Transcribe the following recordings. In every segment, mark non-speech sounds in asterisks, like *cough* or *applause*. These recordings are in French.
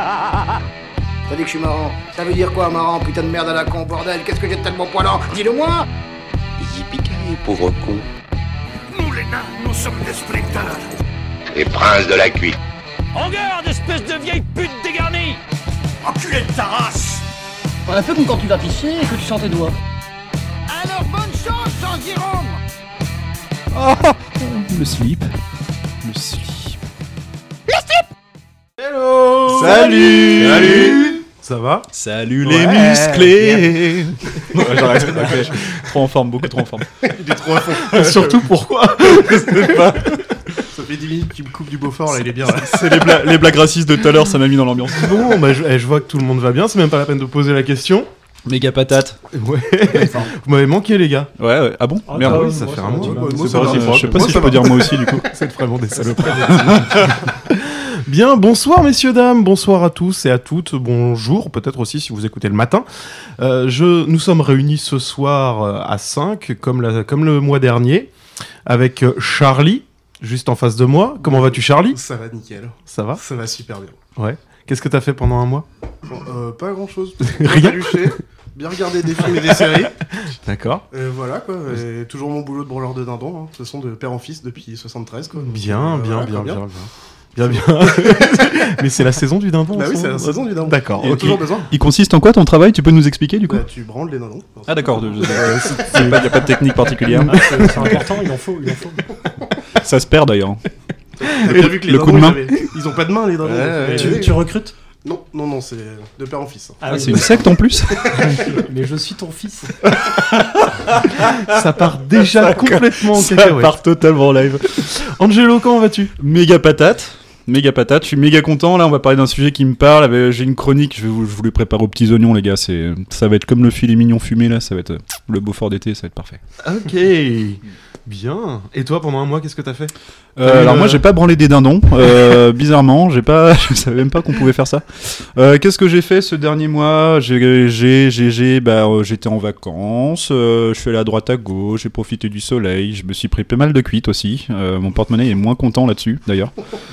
T'as dit que je suis marrant. Ça veut dire quoi, marrant Putain de merde à la con, bordel. Qu'est-ce que j'ai de tellement poilant? Dis-le-moi yippee pauvre con. Nous, les nains, nous sommes des sprinters. Les princes de la cuite. En garde, espèce de vieille pute dégarnie Enculé de ta race On a fait comme quand tu vas pisser et que tu sens tes doigts. Alors bonne chance, Jean Jérôme Ah, le slip. Salut Salut Ça va? Salut Ouais, les musclés Ouais, j'arrête, ok. Trop en forme, beaucoup trop en forme. *laughs* Il est trop à fond. Surtout pourquoi? Je sais pas? Ça fait 10 minutes qu'il me coupe du Beaufort, là, il est bien. Là. C'est les, bla- les blagues racistes de tout à l'heure, ça m'a mis dans l'ambiance. Bon, bah, je, eh, je vois que tout le monde va bien, c'est même pas la peine de poser la question. Méga patate. Ouais. Vous m'avez manqué, les gars. Ouais, ouais. Ah bon? Ah, Merde. bah oui, ça fait un mois. Je sais pas Moi, si ça je peux va. dire moi aussi du coup. C'est vraiment des saloperies. Bien, bonsoir messieurs, dames, bonsoir à tous et à toutes, bonjour, peut-être aussi si vous écoutez le matin. Euh, je, nous sommes réunis ce soir euh, à 5, comme, la- comme le mois dernier, avec euh, Charlie, juste en face de moi. Comment vas-tu Charlie? Ça va nickel. Ça va? Ça va super bien. Ouais. Qu'est-ce que t'as fait pendant un mois? Bon, euh, pas grand chose. *laughs* Rien. Bien regarder des films et des séries. *laughs* D'accord. Voilà quoi. Et toujours mon boulot de branleur de dindon. hein. De toute façon, de père en fils depuis 73 quoi. Bien, bien, voilà, bien, bien, bien. Bien, bien. *laughs* Mais c'est la saison du dindon. Bah oui, ce c'est la saison du dindon. D'accord. Il y a ok. toujours besoin. Il consiste en quoi ton travail? Tu peux nous expliquer du coup? Bah, tu branles les dindons. Ah d'accord, il n'y a, pas de technique particulière. C'est important, il en faut, il en faut. Ça se perd d'ailleurs. T'as bien vu que les Le coup de main. ils ont pas de main les dindons. Ouais, donc, ouais. euh, Tu, tu recrutes? Non, non, non, c'est de père en fils. Ah Ah, oui, c'est une secte en plus *laughs* Mais je suis ton fils. Ça part déjà complètement en Ça part totalement en live. Angelo, comment vas-tu? Méga patate. Méga patate, je suis méga content. Là, on va parler d'un sujet qui me parle. Euh, J'ai une chronique, je, vous, je aux petits oignons, les gars. C'est, ça va être comme le filet mignon fumé, là. Ça va être euh, le beau fort d'été, ça va être parfait. Ok. Bien. Et toi, pendant un mois, qu'est-ce que t'as fait? Euh, alors, le- moi, j'ai pas branlé des dindons. Euh, *laughs* bizarrement, j'ai pas, *laughs* je savais même pas qu'on pouvait faire ça. Euh, qu'est-ce que j'ai fait ce dernier mois? J'ai, j'ai, j'ai, j'ai- bah, euh, j'étais en vacances. euh, je suis allé à droite à gauche. J'ai profité du soleil. Je me suis pris pas mal de cuites aussi. Euh, mon porte-monnaie est moins content là-dessus, d'ailleurs.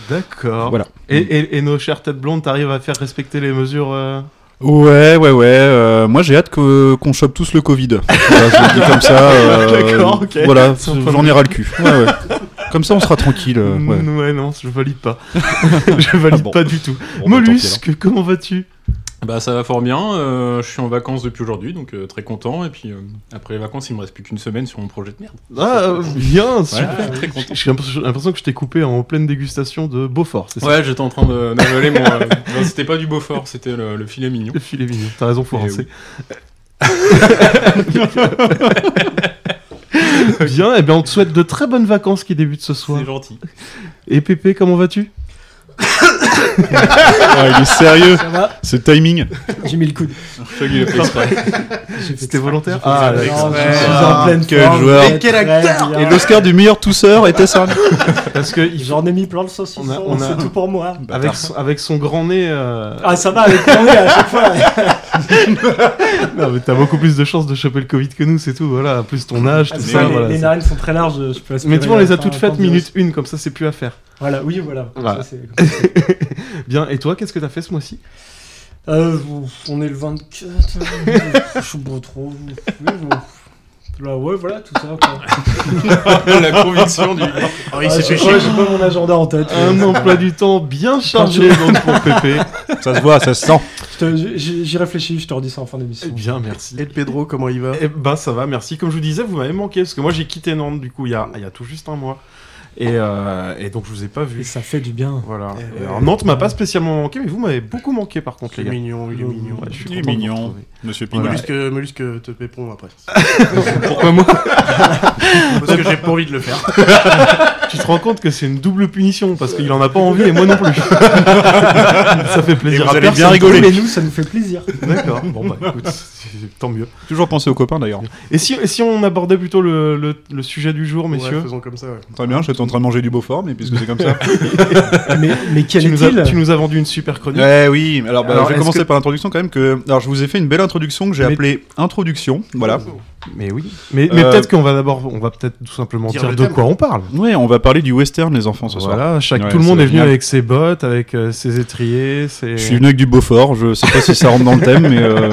D'accord. Voilà. Et, et- et nos chères têtes blondes, t'arrives à faire respecter les mesures euh, Ouais, ouais, ouais. euh, moi, j'ai hâte que- qu'on chope tous le Covid. Voilà, je le dis comme ça. *laughs* euh, D'accord, ok. Voilà, j'en ai ras le cul. Ouais, ouais. Comme ça, on sera tranquille. euh, ouais. mm, ouais, non, je valide pas. *laughs* je valide Bon. pas du tout. Bon, bah, tant pis, Mollusque, comment vas-tu? Bah ça va fort bien, euh, je suis en vacances depuis aujourd'hui, donc euh, très content, et puis euh, après les vacances il me reste plus qu'une semaine sur mon projet de merde. Ah, bien, super. *laughs* très content. J'ai l'impression que je t'ai coupé en pleine dégustation de Beaufort, c'est ça? Ouais, j'étais en train de d'avaler mon... *laughs* non, c'était pas du Beaufort, c'était le, le filet mignon. Le filet mignon, t'as raison, faut. *laughs* Bien, et bien on te souhaite de très bonnes vacances qui débutent ce soir. C'est gentil. Et Pépé, comment vas-tu? *coughs* Ah, il est sérieux. Ça va Ce timing. J'ai mis le coude. C'était volontaire Ah, Ah, non, je suis Ah, en pleine quel forme. joueur. Et quel très acteur bien. Et l'Oscar du meilleur tousseur était ça. Parce que J'en ai mis plein le saucisson, On a- on a- c'est tout pour moi. avec, son, avec son grand nez. euh, Ah, ça va avec mon nez à chaque fois. *laughs* *laughs* Non, mais t'as beaucoup plus de chances de choper le Covid que nous, c'est tout. Voilà, plus ton âge, tout Ah, ça. les- voilà, les narines sont très larges, je peux Mais tu vois, on les a toutes faites minute une, comme ça, c'est plus à faire. Voilà, oui, voilà. Voilà. Ça, c'est- *laughs* Bien, et toi, qu'est-ce que t'as fait ce mois-ci? Euh, on est le 24. Je suis trop. oui, *laughs* bon. Là, ouais, voilà, tout ça. Quoi. *laughs* la conviction du... Oh, il Ah, s'est j'ai fait pas- chier. J'ai pas mon agenda en tête. Un emploi du temps bien chargé donc pour Pépé. Ça se voit, ça se sent. J'y réfléchis, je te redis ça en fin d'émission. Eh bien, merci. Et Pedro, comment il va? Eh ben ça va, merci. Comme je vous disais, vous m'avez manqué parce que moi j'ai quitté Nantes du coup il y a, il y a tout juste un mois. Et, euh, et donc je vous ai pas Et vu. ça fait du bien. Voilà. Eh Et Nantes m'a pas spécialement manqué, mais vous m'avez beaucoup manqué par contre les gars. mignon, il est mignon. Ouais, je suis Il est vous mignon. Monsieur Pinard. Mollusque, mollusque te pépon après. *laughs* Pourquoi moi Parce que j'ai pas envie de le faire. *laughs* Tu te rends compte que c'est une double punition parce qu'il en a pas envie et moi non plus. *laughs* ça fait plaisir Et vous à allez bien rigoler. Mais nous, ça nous fait plaisir. D'accord. Bon bah écoute, *laughs* tant mieux. Toujours penser aux copains d'ailleurs. *laughs* Et si, et si on abordait plutôt le, le, le sujet du jour, messieurs Ouais, faisons comme ça, ouais. Très bien, j'étais en train de manger du Beaufort, mais puisque c'est comme ça. *laughs* mais, mais quel tu nous, as, est-il tu nous as vendu une super chronique. Oui. Alors, bah, Alors, je vais commencer que- par l'introduction quand même. Que... Alors, je vous ai fait une belle introduction que j'ai Mais- appelée Introduction. Voilà. Mais oui. Mais, mais Euh, peut-être qu'on va d'abord, on va peut-être tout simplement Dire de thème. quoi on parle. Ouais, on va parler du western, les enfants, ce soir. Voilà, chaque, Ouais, tout le monde est venu avec ses bottes, avec euh, ses étriers, ses... Je suis venu avec du Beaufort, je sais pas si ça rentre dans le thème, mais. euh,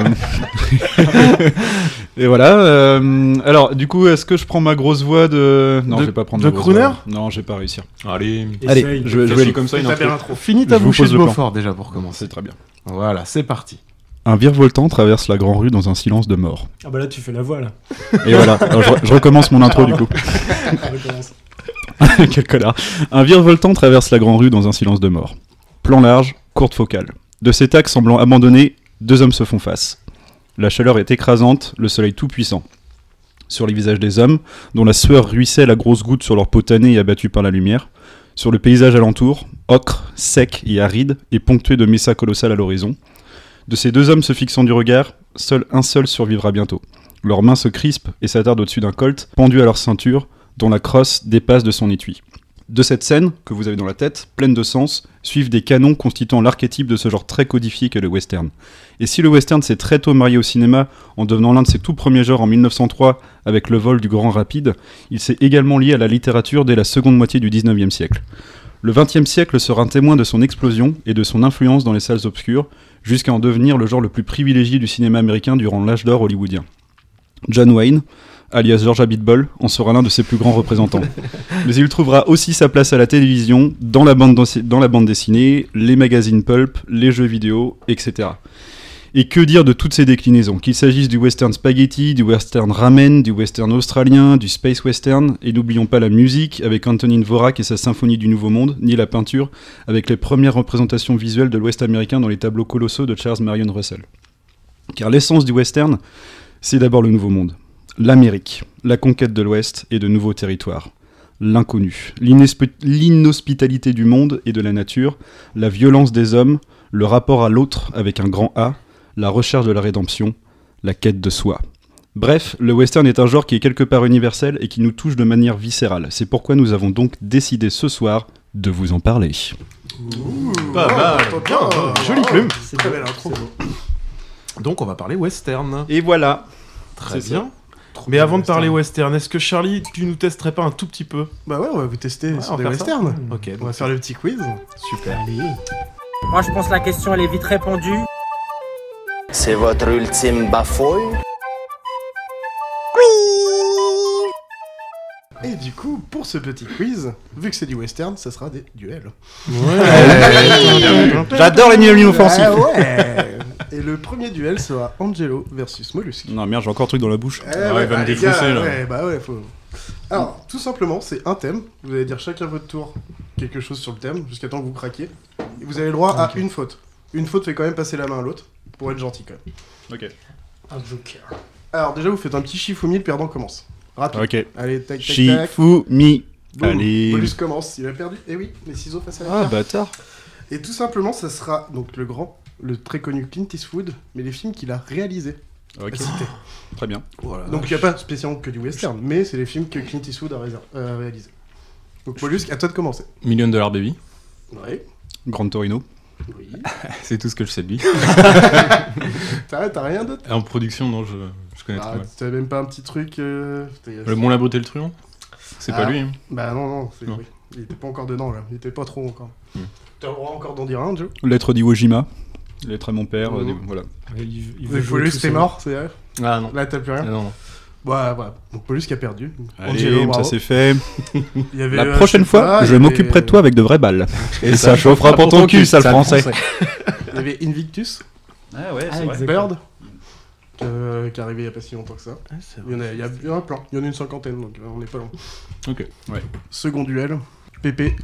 *laughs* Et voilà. euh, Alors, du coup, est-ce que je prends ma grosse voix de. Non, De- je vais pas prendre de ma grosse crooner voix. Non, je vais pas réussir. Allez, Allez, Essaye. je, je vais le comme ça, une intro. intro. Finis ta Je vous bouchée pose de. Beaufort déjà pour commencer. C'est très bien. Voilà, c'est parti. Un virevoltant traverse la grande rue dans un silence de mort. Ah bah là, tu fais la voix, là. Et voilà, Alors, je, je recommence mon intro du coup. *laughs* *laughs* Quel connard. Un virevoltant traverse la grande rue dans un silence de mort. Plan large, courte focale. De cet axe semblant abandonné, deux hommes se font face. La chaleur est écrasante, le soleil tout puissant. Sur les visages des hommes, dont la sueur ruisselle à grosses gouttes sur leur peau tannée et abattue par la lumière. Sur le paysage alentour, ocre, sec et aride, et ponctué de messas colossales à l'horizon. De ces deux hommes se fixant du regard, seul un seul survivra bientôt. Leurs mains se crispent et s'attardent au-dessus d'un colt, pendu à leur ceinture, dont la crosse dépasse de son étui. De cette scène, que vous avez dans la tête, pleine de sens, suivent des canons constituant l'archétype de ce genre très codifié qu'est le western. Et si le western s'est très tôt marié au cinéma, en devenant l'un de ses tout premiers genres en 1903 avec le vol du Grand Rapide, il s'est également lié à la littérature dès la seconde moitié du 19e siècle. Le 20e siècle sera un témoin de son explosion et de son influence dans les salles obscures, jusqu'à en devenir le genre le plus privilégié du cinéma américain durant l'âge d'or hollywoodien. John Wayne, alias George Abitbol, en sera l'un de ses plus grands représentants. *laughs* Mais il trouvera aussi sa place à la télévision, dans la bande, dansi- dans la bande dessinée, les magazines pulp, les jeux vidéo, etc. Et que dire de toutes ces déclinaisons? Qu'il s'agisse du western spaghetti, du western ramen, du western australien, du space western, et n'oublions pas la musique avec Antonin Dvorak et sa symphonie du Nouveau Monde, ni la peinture avec les premières représentations visuelles de l'ouest américain dans les tableaux colossaux de Charles Marion Russell. Car l'essence du western, c'est d'abord le Nouveau Monde. L'Amérique, la conquête de l'Ouest et de nouveaux territoires. L'inconnu, l'inhospitalité du monde et de la nature, la violence des hommes, le rapport à l'autre avec un grand A, la recherche de la rédemption, la quête de soi. Bref, le western est un genre qui est quelque part universel et qui nous touche de manière viscérale. C'est pourquoi nous avons donc décidé ce soir de vous en parler. Pas mal. Bien, Jolie plume. C'est Très belle intro. Donc on va parler western. Et voilà. Très C'est Mais avant de parler western, est-ce que Charlie, tu nous testerais pas un tout petit peu Bah ouais, on va vous tester Ouais, sur des westerns. Ok, On va faire le petit quiz. super. Moi, je pense que la question, elle est vite répondue. C'est votre ultime bafouille? Et du coup, pour ce petit quiz, vu que c'est du western, ça sera des duels. *laughs* J'adore les nuls inoffensifs. Ah ouais Et le premier duel sera Angelo versus Mollusque. Non, merde, j'ai encore un truc dans la bouche. Eh il va bah, me les défoncer, gars, là. Ouais, bah ouais, faut. Alors, tout simplement, c'est un thème. Vous allez dire chacun votre tour quelque chose sur le thème, jusqu'à temps que vous craquiez. Et vous avez le droit à une faute. Une faute fait quand même passer la main à l'autre, pour être gentil quand même. Ok. Un joker. Alors, déjà, vous faites un petit Shifumi, le perdant commence. Rapide. Ok. Allez, tac, tac, tac. Shifumi. Boum. Allez. Mollusque commence, il a perdu. Eh oui, les ciseaux face à la Ah, pierre. bâtard. Et tout simplement, ça sera donc le grand, le très connu Clint Eastwood, mais les films qu'il a réalisés. Ok. à citer. Très bien. Donc il n'y a pas spécialement que du western, mais c'est les films que Clint Eastwood a, a réalisés. Donc Mollusque, à toi de commencer. Million Dollar Baby. Ouais. Grande Torino. Oui. *laughs* C'est tout ce que je sais de lui. *laughs* T'as t'as rien d'autre? En production, non, je, je connais ah. T'as même pas un petit truc euh, Le Bon, la beauté, le truand? C'est Ah. pas lui. hein. Bah non, non, c'est- Non. oui. il était pas encore dedans là, il était pas trop encore. Hmm. T'as le droit encore d'en dire un, Joe? Lettre d'Iwo Jima. Lettre à mon père. Euh, des- voilà. Il, il veut jouer seul. mort, c'est vrai Ah non. Là t'as plus Ah, rien non, non. Ouais, voilà. Donc Mollusque a perdu. Allez, Angelo, ça c'est fait. Il y avait, La euh, prochaine fois, pas, je m'occuperai de toi avec de vraies balles. Et ça chauffera pour ton cul, sale français. Il y avait Invictus, Ah ouais, Ah, c'est vrai. exact. Bird, euh, qui est arrivé il y a pas si longtemps que ça. Ah, Il y en a, il y a, il y a un plan, il y en a une cinquantaine, donc on n'est pas loin. Ok. Second duel, Pépé,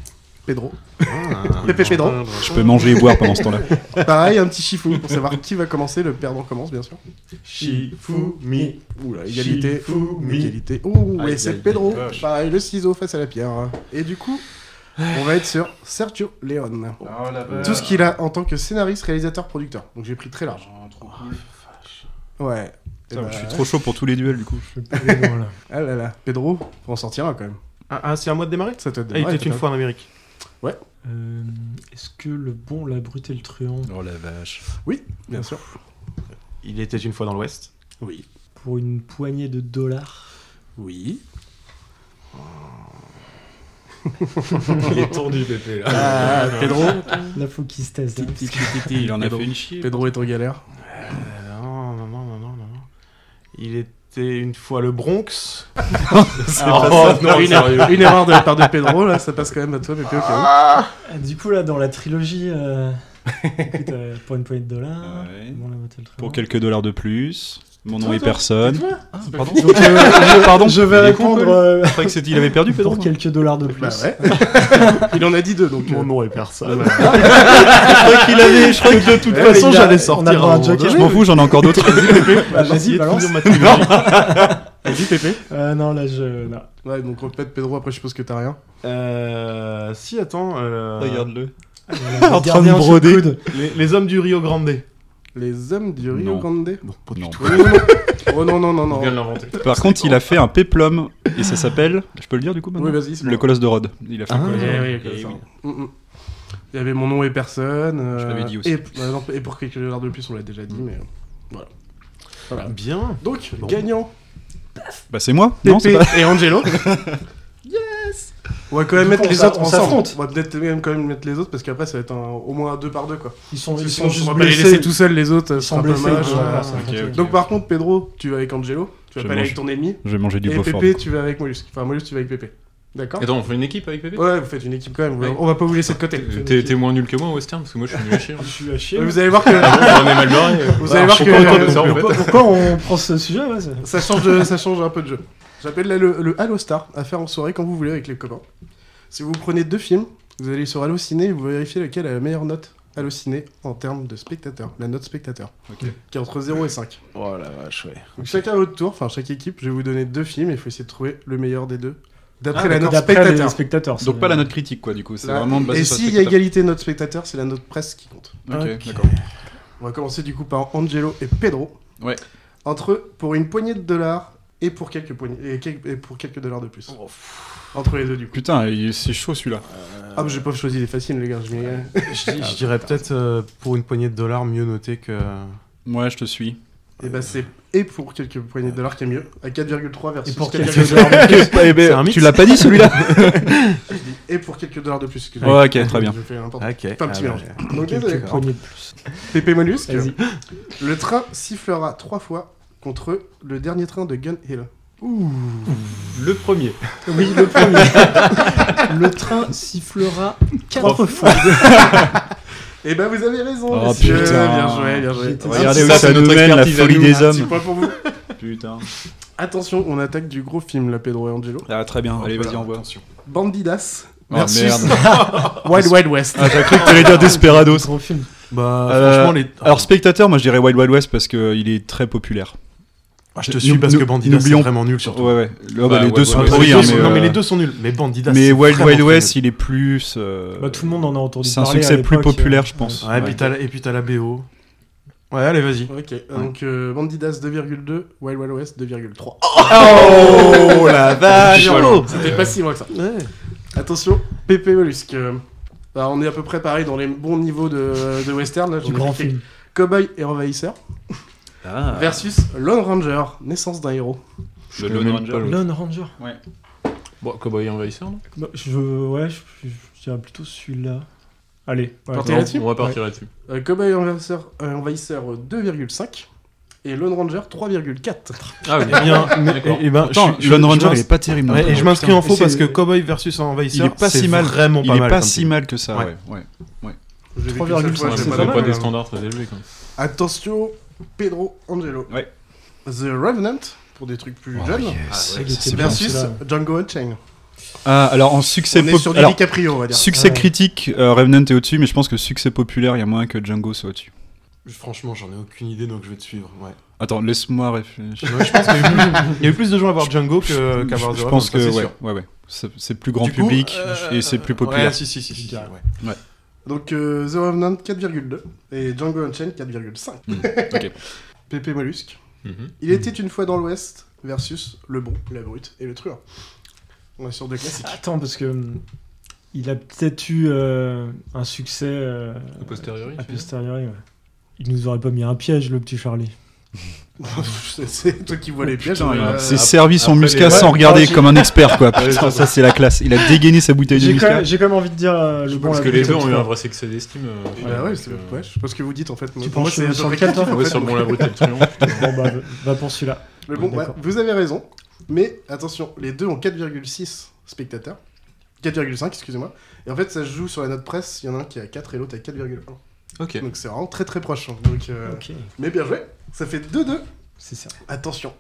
Pedro. Ah, Pépé Pedro. Je peux manger et boire pendant ce temps-là. *laughs* Pareil, un petit chifou pour savoir qui va commencer. Le perdant commence, bien sûr. Shifumi. Oula, égalité. Shifumi. Égalité. Ouh, Aïe, et c'est Pedro. Pareil, le ciseau face à la pierre. Et du coup, on va être sur Sergio Leone. Tout ce qu'il a en tant que scénariste, réalisateur, producteur. Donc j'ai pris très large. Ouais. Eh Putain, bah, je suis trop chaud pour tous les duels du coup. *laughs* Ah là là, Pedro, faut en sortir un quand même. Ah, ah, c'est à moi de démarrer? Ça te Ah, il était une fois en Amérique. Euh, Est-ce que le bon, la brute et le truand? Oh la vache. Oui, bien sûr. Il était une fois dans l'Ouest? Oui. Pour une poignée de dollars? Oui. *laughs* Il est tendu, Pépé, là. Ah, Pedro. Là, faut qu'il se hein. Il en a fait une chier. Pedro est en galère. Euh, non, non, non, non, non. Il était une fois le Bronx. *laughs* C'est Oh, pas ça. non, une, erreur de la part de Pedro, là, ça passe quand même à toi, cas où. Ah, Du coup, là, dans la trilogie, euh, écoute, euh, pour une poignée de dollars. Ouais. bon, Pour quelques dollars de plus. Mon nom Toi, est personne. Ah, pardon. Donc, euh, *laughs* je- Pardon. je vais répondre, euh, Je que il avait perdu, Pedro. *laughs* Pour quelques dollars de plus. Bah ouais. *laughs* Il en a dit deux, donc. Mon euh, nom est personne. Je crois qu'il avait. Je crois que de toute Ouais, façon, j'allais sortir. un joker. Je m'en fous, j'en ai encore d'autres. Bah, Vas-y, balance. Vas-y, Pépé. Euh, non, là, je. Non. Ouais, donc répète Pedro, après je suppose que t'as rien. Euh, si, attends. euh, Regarde-le. En train de broder. les hommes du Rio Grande. Les hommes du Rio Non. Grande? Non, pas du Non. tout. Oh non, non. Oh non, non, non, non. Il vient de l'inventer. Par contre, il a fait un péplum et ça s'appelle. Je peux le dire du coup maintenant Oui, vas-y, c'est Le bon. colosse de Rhodes. Il a fait Ah. un colosse de Eh Rhodes. oui, comme ça. oui. Mm, mm. Il y avait mon nom et personne. euh, Je l'avais dit aussi. Et, euh, non, et pour quelques dollars de plus, on l'a déjà dit, mais euh, voilà. Voilà. Bien. Donc, Bon. gagnant, Bah, c'est moi Non, c'est Pépé pas. et Angelo. *laughs* On va quand même mettre coup, les autres ensemble. On va peut-être même quand même mettre les autres parce qu'après ça va être un- au moins deux par deux quoi. Ils sont, ils sinon, sont juste on va pas les blessés. laisser tout seuls les autres. Ils ce sont blessés. ils. Donc par contre Pedro, tu vas avec Angelo, tu vas Je pas aller mange. avec ton ennemi. Je vais manger du Et. Pépé, tu vas avec Mollusque. Enfin Mollusque, tu vas avec Pépé. D'accord Attends, on fait une équipe avec Pépé? Ouais, vous faites une équipe quand même. Ouais. On va pas vous laisser de côté. T'es t'es moins nul que moi en western parce que moi je suis nul à chier. *laughs* Je suis à chier. Vous allez voir que. On est mal barré. Vous allez voir que. Pourquoi on prend ce sujet ça change un peu de jeu. J'appelle le, le Halo Star à faire en soirée quand vous voulez avec les copains. Si vous prenez deux films, vous allez sur Halo Ciné et vous vérifiez lequel a la meilleure note Halo Ciné en termes de spectateurs, la note spectateur, qui est entre 0 et 5. Oh la vache, ouais. Donc chacun à votre tour, enfin chaque équipe, je vais vous donner deux films et il faut essayer de trouver le meilleur des deux. D'après Ah, la note spectateur. les spectateurs. Donc, pas la note critique, quoi, du coup. C'est vraiment basé et s'il y a spectateur. égalité note spectateur, c'est la note presse qui compte. Ok, Ok. d'accord. On va commencer du coup par Angelo et Pedro. Ouais. Entre eux, pour une poignée de dollars et pour quelques, poignées, et, quel- et pour quelques dollars de plus. Entre les deux du coup. Putain, c'est chaud celui-là. Ah, mais j'ai pas choisi les faciles, les gars. Je *laughs* dirais peut-être euh, pour une poignée de dollars mieux noté que. Ouais, je te suis. Et bah, c'est et pour quelques poignées de dollars qui est mieux. À 4,3 versus Et pour 4,2. quelques dollars de plus. *laughs* Eh ben, tu l'as pas dit celui-là *laughs* Et pour quelques dollars de plus. excusez-moi. Ouais, ok, très bien. Je fais n'importe Ok. Enfin, un petit ah, mélange. ouais. Donc, Quelques désolé. poignées de plus. Pépé Mollusque. Le train sifflera trois fois contre le dernier train de Gun Hill. Le premier. Oui, le premier. *laughs* le train sifflera quatre fois. *laughs* Et bah, vous avez raison, Oh, messieurs. putain. Bien joué, bien joué. Regardez où Ça, ça, c'est nous notre mène, la folie nous. des hommes. point pour vous. Putain. Attention, on attaque du gros film, là, Pedro et Angelo. Ah, très bien. Allez, vas-y, envoie. Bandidas Oh, merde. *laughs* Wild Wild West. Ah, j'ai cru que t'allais dire Desperados. Gros film. Bah, Euh, franchement, les. Alors, spectateur, moi je dirais Wild Wild West parce qu'il est très populaire. Ah, je te suis parce que Bandidas c'est vraiment nul surtout. Ouais, ouais. Le- bah, Bah, les ouais, deux ouais, sont pourris, hein, non, mais euh, les deux sont nuls. Mais Bandidas. Mais Wild Wild West, il est plus. euh, Bah, tout le monde en a entendu C'est un parler. succès plus l'époque, populaire, euh, je pense. Ouais, et puis t'as la- et puis t'as la BO. Ouais, allez, vas-y. Ok, donc euh, Bandidas 2,2, Wild Wild West 2,3. Oh la *laughs* vache. C'était pas si loin que ça. Attention, Pépé Mollusque. Euh, alors, on est à peu près pareil dans les bons niveaux de, de western. Là, grand film. Cowboy et Envahisseur Ah. versus Lone Ranger, naissance d'un héros. Le Lone Ranger. Lone Ranger. Bon, Cowboy Envahisseur, non Bah, je, ouais, je, je, je dirais plutôt celui-là. Allez. ouais. Non, On va partir là-dessus. Euh, Cowboy et Envahisseur, euh, Envahisseur euh, 2,5 et Lone Ranger 3,4. Ah oui. Eh bien, mais- D'accord. eh ben, Attends, je- Lone je Ranger, il est pas terrible. Ouais, et je m'inscris en faux parce que Cowboy versus Envahisseur, Il est pas si mal. Vraiment Il pas est mal. pas si mal que ça, Ouais. ouais. ouais. J'ai vécu 3,5, cette fois, Ouais, j'ai c'est pas des standards très élevés quand même. Attention, Pedro Angelo. Ouais. The Revenant, pour des trucs plus Oh, jeunes, yes. Ah, versus. Django Unchained. Ah, alors en succès On est sur du alors, DiCaprio, on va dire. Succès Ouais. critique, euh, Revenant est au-dessus, mais je pense que succès populaire, il y a moins que Django soit au-dessus. Franchement, j'en ai aucune idée donc je vais te suivre. Ouais. Attends, laisse-moi réfléchir. Ouais, je pense qu'il y, a eu plus- il y a eu plus de gens à voir Django que- qu'à voir The Je pense que c'est ouais, ouais, ouais. C'est plus grand Du coup, public euh, et c'est plus populaire. Ouais, si, si, si. si, si, ouais. Donc euh, The Revenant 4,2 et Django Unchained 4,5. Hmm, ok. *laughs* Pépé Mollusque. Mhm. Il était une fois dans l'Ouest versus le bon, la brute et le truand. On est sur deux classiques. Attends, parce que. hum, Il a peut-être eu euh, un succès euh, A posteriori, a posteriori, ouais. Il nous aurait pas mis un piège, le petit Charlie. *laughs* C'est- C'est toi qui vois les pièges. Il euh, s'est servi son après, muscat les- sans Ouais, regarder comme un expert quoi. *laughs* Ouais, Putain, c'est ça c'est la classe. Il a dégainé sa bouteille de J'ai quand, muscat. même- j'ai quand même envie de dire euh, le bon Parce que les deux ont eu un vrai succès d'estime. euh, final, Ouais, ouais, c'est euh, ouais, je sais pas ce que vous dites en fait. Tu c'est sur sur lequel, toi en Ouais, fait, sur le bon la brute et le triomphe. *laughs* Bon, bah, va pour celui-là. Mais bon, Ouais, ouais, vous avez raison. Mais attention, les deux ont 4,6 spectateurs. 4,5, excusez-moi. Et en fait, ça se joue sur la note presse. Il y en a un qui a 4 et l'autre a 4,1. Ok. Donc c'est vraiment très très proche. hein. Donc, euh. Mais bien joué. Ça fait 2-2. C'est ça. Attention.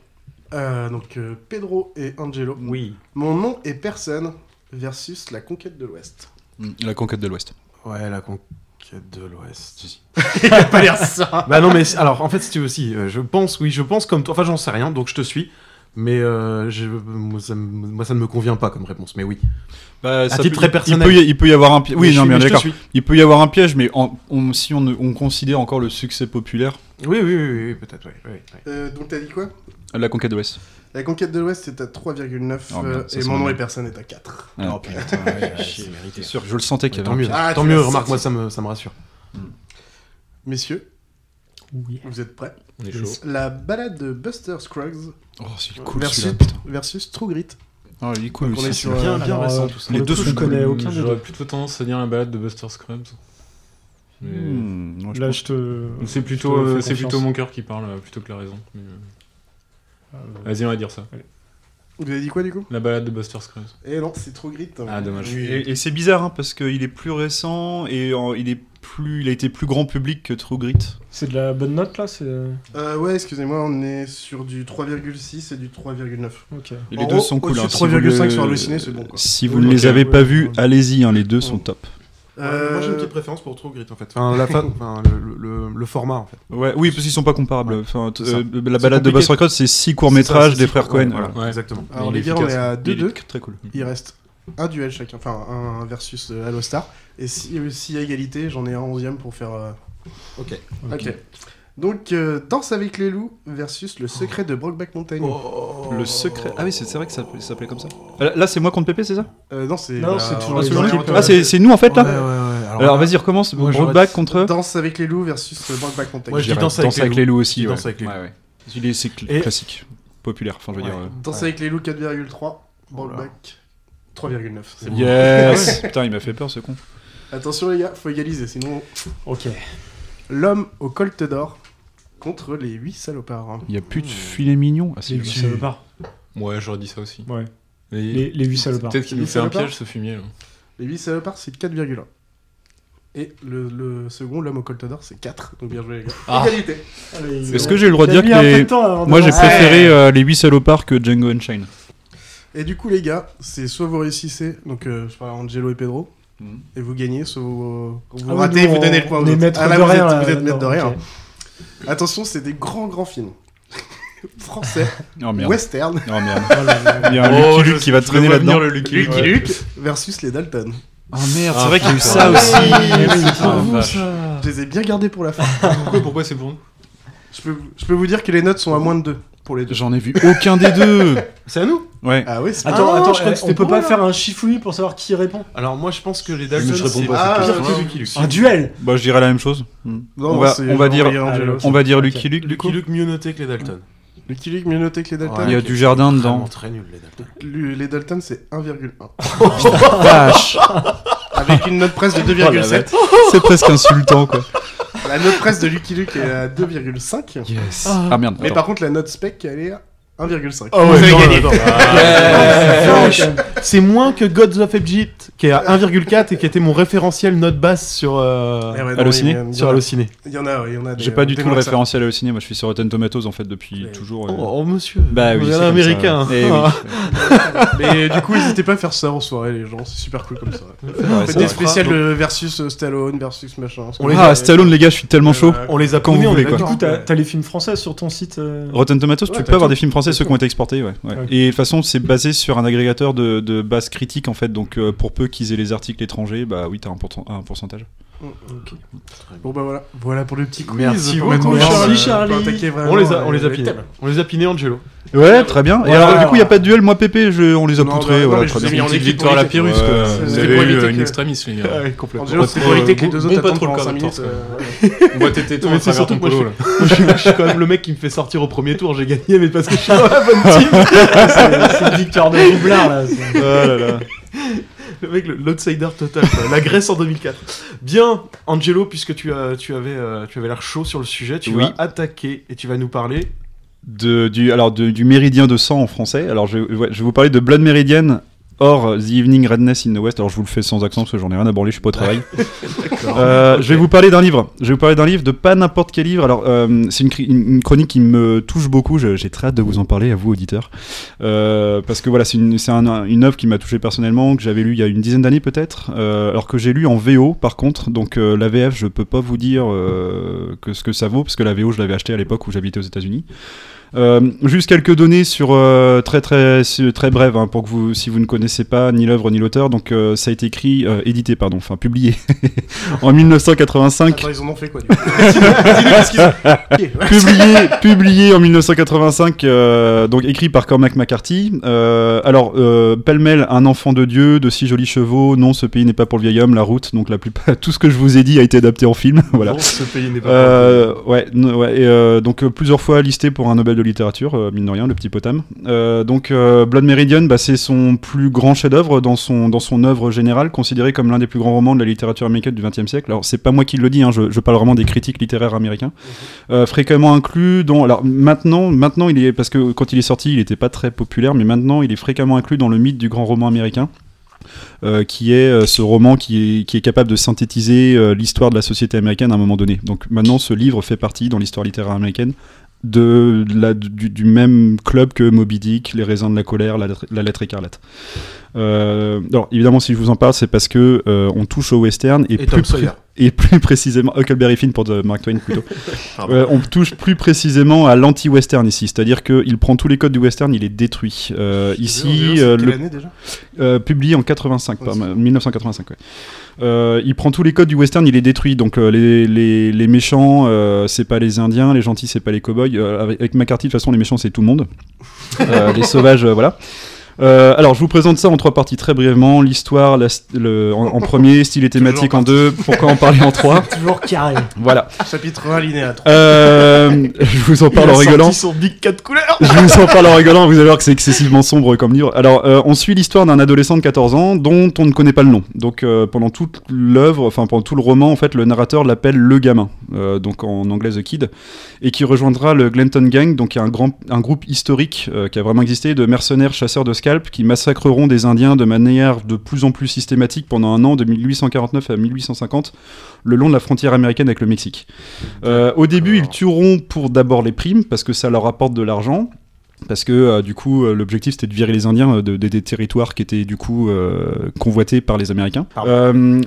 Euh, donc euh, Pedro et Angelo. Oui. Mon nom est personne versus la conquête de l'Ouest. Mm, La conquête de l'Ouest. Ouais, la conquête de l'Ouest. *laughs* Il a pas l'air ça. Bah non, mais alors en fait, si tu veux aussi, euh, je pense, oui, je pense comme toi. Enfin, j'en sais rien, donc je te suis. Mais euh, je, moi, ça me, moi, ça ne me convient pas comme réponse. Mais oui. Bah, À ça titre peut- très personnel. Il peut, y, il peut y avoir un piège. Oui, non, suis- mais mais je te d'accord. suis. Il peut y avoir un piège, mais en- on- si on, on considère encore le succès populaire, Oui, oui, oui, oui, peut-être, oui. oui, oui. Euh, donc t'as dit quoi? La conquête de l'Ouest. La conquête de l'Ouest est à 3,9 Oh, euh, et c'est mon nom nom. personne est à 4. Ah, Oh putain, ouais, c'est mérité. C'est sûr, je le sentais qu'il y Tant avait un mieux, piège. Ah, tant mieux. Remarque, moi, ça me, ça me rassure. Messieurs, Oui. vous êtes prêts? On est chaud. La balade de Buster Scruggs Oh, c'est cool versus, versus True Grit. Oh, il est cool. Donc on est aussi. sur bien, bien récent tout ça. Les le deux je connais aucun des J'aurais plutôt tendance à dire la balade de Buster Scrubs. Mais- Hmm, moi, je Là, pense- je te. C'est plutôt, euh, c'est plutôt mon cœur qui parle euh, plutôt que la raison. mais, euh, Euh, Vas-y, on va dire ça. Vous avez dit quoi du coup? La balade de Buster Scrubs. Eh non, c'est True Grit. hein. Ah, dommage. Et, et c'est bizarre hein, parce qu'il est plus récent et il est plus, il a été plus grand public que True Grit. C'est de la bonne note là c'est... Euh, ouais, excusez-moi, on est sur du 3,6 et du 3,9. Ok. Et En les deux gros, sont cool. au-dessus hein. de Si vous 3,5 le- sur Halluciné, c'est bon, quoi. Si vous ne les avez pas vus, allez-y, hein, les deux sont top. Euh, Moi, j'ai une petite préférence pour True Grit en fait. Enfin, la fa- *laughs* enfin, le, le- le format en fait. Ouais, oui, parce qu'ils sont pas comparables. Enfin, euh, la balade de. Buster Scruggs, c'est six courts C'est ça, métrages c'est des six frères Cohen. ouais, voilà. Exactement. Alors Il les gars, on est à Il est 2-2. Très cool. Il reste un duel chacun, enfin un versus euh, Halo Star. Et si, s'il y a égalité, j'en ai un onzième pour faire. euh, Ok. Ok. Donc, euh, Danse avec les loups versus le secret de Brokeback Mountain. Le secret. Ah oui, c'est c'est vrai que ça ça s'appelait comme ça. Là, là, c'est moi contre Pépé, c'est ça? Euh, non, c'est. Non, c'est toujours on les est deux dans équipes, retours. Ah, c'est c'est nous en fait là? Ouais, ouais, ouais. Alors vas-y, recommence. moi, j'aurais- Brokeback contre. Danse avec les loups versus euh, Brokeback Mountain. Moi, je dis Danse avec les les loups aussi. Ouais. Danse avec les loups. ouais. Il est- C'est cl- Et- classique, populaire. Enfin, je veux Ouais. dire. euh. Danse avec les loups 4,3. Brokeback 3,9. C'est bon. Yes. *laughs* Putain, il m'a fait peur ce con. Attention les gars, faut égaliser, sinon. Ok. L'homme au colte d'or contre les 8 salopards. Il y a plus de filet mignon. Ah, c'est Les le- 8 salopards. Ouais, j'aurais dit ça aussi. Ouais. Et- Les, les 8 salopards. Peut-être qu'il nous Les fait un salopards piège, ce fumier. là. Les 8 salopards, c'est 4,1. Et le, le second, l'homme au colte d'or, c'est 4. Donc bien joué les gars. Ah. Égalité. Est-ce que j'ai le droit de dire que les- Moi, j'ai préféré euh, les 8 salopards que Django Unchained. Et du coup les gars, c'est soit vous réussissez, donc euh, je parle à Angelo et Pedro, Mhm. et vous gagnez, soit vous, vous Ah oui, ratez, nous, vous donnez on- le point on aux est autres. maître Ah, là, de vous rien, êtes, là, vous êtes maître de là-dedans, rien. ok. Attention, c'est des grands grands films. *laughs* Français, Oh merde. western, Oh merde. Oh là là. Il y a un Oh, Lucky Luke qui va traîner là-dedans. le Lucky Luke. Lucky Luke versus les Dalton. Oh merde, Ah, c'est vrai qu'il y a eu ça aussi. Ah, oui, Ah, ça. Je les ai bien gardés pour la fin. Pourquoi, pourquoi c'est pour nous je, peux, je peux vous dire que les notes sont à moins de 2 pour les deux. J'en ai vu aucun des deux. *laughs* C'est à nous Ouais. Ah oui, c'est Attends, Ah, attends, je crois que eh, c'était on peut pour pas faire un chifoui pour savoir qui répond Alors, moi, je pense que les Dalton, je réponds c'est pas à cette pire question. que Lucky Luke. Un duel Bah, je dirais la même chose. Non, on va, c'est- on va dire, Angelo. on va dire. Lucky Luke du coup. Lucky Luke mieux noté que les Dalton. Lucky Luke mieux noté que les Dalton. Il y a du jardin Vraiment dedans. très nul, les Dalton. Les Dalton, c'est 1,1. *laughs* Vache. Avec une note presse de 2,7. C'est presque insultant quoi. La note presse de Lucky Luke est à 2,5. Yes. Ah merde. Mais attends. par contre, la note spec, elle est à 1,5. Oh Vous ouais, avez non. C'est moins que Gods of Egypt, qui est à 1,4 et qui était mon référentiel note basse sur, euh, Eh ouais, non, Allociné il y en a- sur Allociné. Il y en a, ouais, il y en a des- J'ai pas du tout le référentiel au ciné. Moi, je suis sur Rotten Tomatoes en fait depuis toujours. euh. Oh, oh, monsieur. Bah oui. Vous c'est américain. ça. Eh oui. *laughs* Mais du coup, n'hésitez pas à faire ça en soirée, les gens. C'est super cool comme ça. Ouais, des spéciales versus euh, Stallone versus machin. Ah, Stallone, les gars, je suis tellement chaud. On les a Quand vous connus, on voulez, quoi. Du coup, t'as les films français sur ton site Rotten Tomatoes, tu peux avoir des films français, T'as ceux qui ont été exportés, ouais. Et de toute façon, c'est basé sur un agrégateur de, de base critique, en fait, donc euh, pour peu qu'ils aient les articles étrangers, bah oui, t'as un pourcentage. Bon bah voilà, voilà pour le petit quiz. Merci pour beaucoup, Charlie. euh, Charlie. on peut attaquer vraiment, On les a, on euh, les a les pinés. thèmes. On les a pinés, Angelo. Ouais, très bien. Et alors, du coup, il n'y a pas de duel, moi, Pépé, je- on les a Non, poutrés. bah, voilà, très bien. victoire à la Pyrrhus, Ouais, quoi. c'est- Vous c'est avez pour eu éviter euh, une les gars. Complètement. Angelo, c'est pour Euh, éviter que les deux autres pas attendent trop le pendant cas, 5 minutes. Torse, euh, On *laughs* Mais à c'est travers surtout polo, là. je, moi, je- je suis quand même le mec qui me fait sortir au premier tour. J'ai gagné, mais parce que je suis dans la bonne *laughs* team. C'est une victoire de roublard là. Oh là là. *laughs* Le mec, l'outsider total. quoi. La Grèce en 2004. Bien, Angelo, puisque tu, as, tu avais, euh, tu avais l'air chaud sur le sujet, tu Oui. vas attaquer et tu vas nous parler. de, du, alors de- du méridien de sang en français. Alors je, ouais, je vais vous parler de Blood Meridian or The Evening Redness in the West. Alors je vous le fais sans accent parce que j'en ai rien à branler, je suis pas au travail. *laughs* Euh, Je vais vous parler d'un livre. Je vais vous parler d'un livre de pas n'importe quel livre. Alors euh, c'est une, chronique qui me touche beaucoup. J'ai très hâte de vous en parler à vous auditeurs Euh, parce que voilà c'est une, un- une œuvre qui m'a touché personnellement que j'avais lu il y a une dizaine d'années peut-être. Euh, alors que j'ai lu en VO par contre. Donc la VF je peux pas vous dire que ce que ça vaut parce que la VO je l'avais acheté à l'époque où j'habitais aux États-Unis. Euh, juste quelques données sur euh, très très très brèves hein, pour que vous si vous ne connaissez pas ni l'œuvre ni l'auteur donc euh, ça a été écrit euh, édité pardon enfin publié *laughs* en 1985 Attends, ils en ont fait quoi du coup *laughs* ouais. publié, publié en 1985, euh, donc écrit par Cormac McCarthy. Euh, alors, euh, pêle-mêle, un enfant de Dieu, de six jolis chevaux. Non, ce pays n'est pas pour le vieil homme. La route, donc la plupart, *laughs* tout ce que je vous ai dit a été adapté en film. voilà. Non, ce pays n'est pas. Euh, ouais, n- ouais, et, euh, donc plusieurs fois listé pour un Nobel de littérature, euh, mine de rien, le petit potam. Euh, donc euh, Blood Meridian, bah, c'est son plus grand chef-d'œuvre dans son dans son œuvre générale, considéré comme l'un des plus grands romans de la littérature américaine du XXe siècle. Alors c'est pas moi qui le dis, hein, je, je parle vraiment des critiques littéraires américains. Euh, fréquemment inclus dans. Alors maintenant, maintenant il est parce que quand il est sorti, il était pas très populaire, mais maintenant il est fréquemment inclus dans le mythe du grand roman américain. euh, qui est euh, ce roman qui est, qui est capable de synthétiser euh, l'histoire de la société américaine à un moment donné. Donc maintenant, ce livre fait partie dans l'histoire littéraire américaine de la, du, du même club que Moby Dick, Les raisins de la colère, La lettre, la lettre écarlate. Euh, alors évidemment, si je vous en parle, c'est parce que euh, on touche au western et, Et plus, Tom Sawyer. Et plus précisément Huckleberry Finn pour de Mark Twain plutôt. *laughs* Euh, on touche plus précisément à l'anti-western ici, c'est-à-dire qu'il prend tous les codes du western, il les détruit. Euh, ici, C'est quelle le- année déjà publié en 85, Ouais, par- c'est- 1985. ouais. Euh, il prend tous les codes du western, il les détruit. Donc euh, les, les, les méchants, euh, c'est pas les Indiens, les gentils, c'est pas les cowboys. Avec, McCarthy, de toute façon, les méchants, c'est tout le monde. Les sauvages, voilà. Euh, alors, je vous présente ça en trois parties très brièvement. L'histoire, la st- le- en, en premier, style et thématique en deux. Pourquoi en parler en trois *laughs* Toujours carré. Voilà. Chapitre 1, alinéa 3. Euh, je vous en parle Il en a rigolant. sorti son big 4 couleurs. Je vous en parle en *laughs* rigolant, vous allez voir que c'est excessivement sombre comme livre. Alors, euh, on suit l'histoire d'un adolescent de 14 ans dont on ne connaît pas le nom. Donc, euh, pendant toute l'œuvre, enfin pendant tout le roman, en fait, le narrateur l'appelle le gamin, euh, donc en anglais The Kid, et qui rejoindra le Glenton Gang, donc qui est un, grand, un groupe historique euh, qui a vraiment existé de mercenaires chasseurs de qui massacreront des Indiens de manière de plus en plus systématique pendant un an, de 1849 à 1850, le long de la frontière américaine avec le Mexique. Euh, au début, ils tueront pour d'abord les primes, parce que ça leur apporte de l'argent. Parce que euh, du coup, euh, l'objectif c'était de virer les Indiens euh, de, de- des territoires qui étaient du coup convoités par les Américains.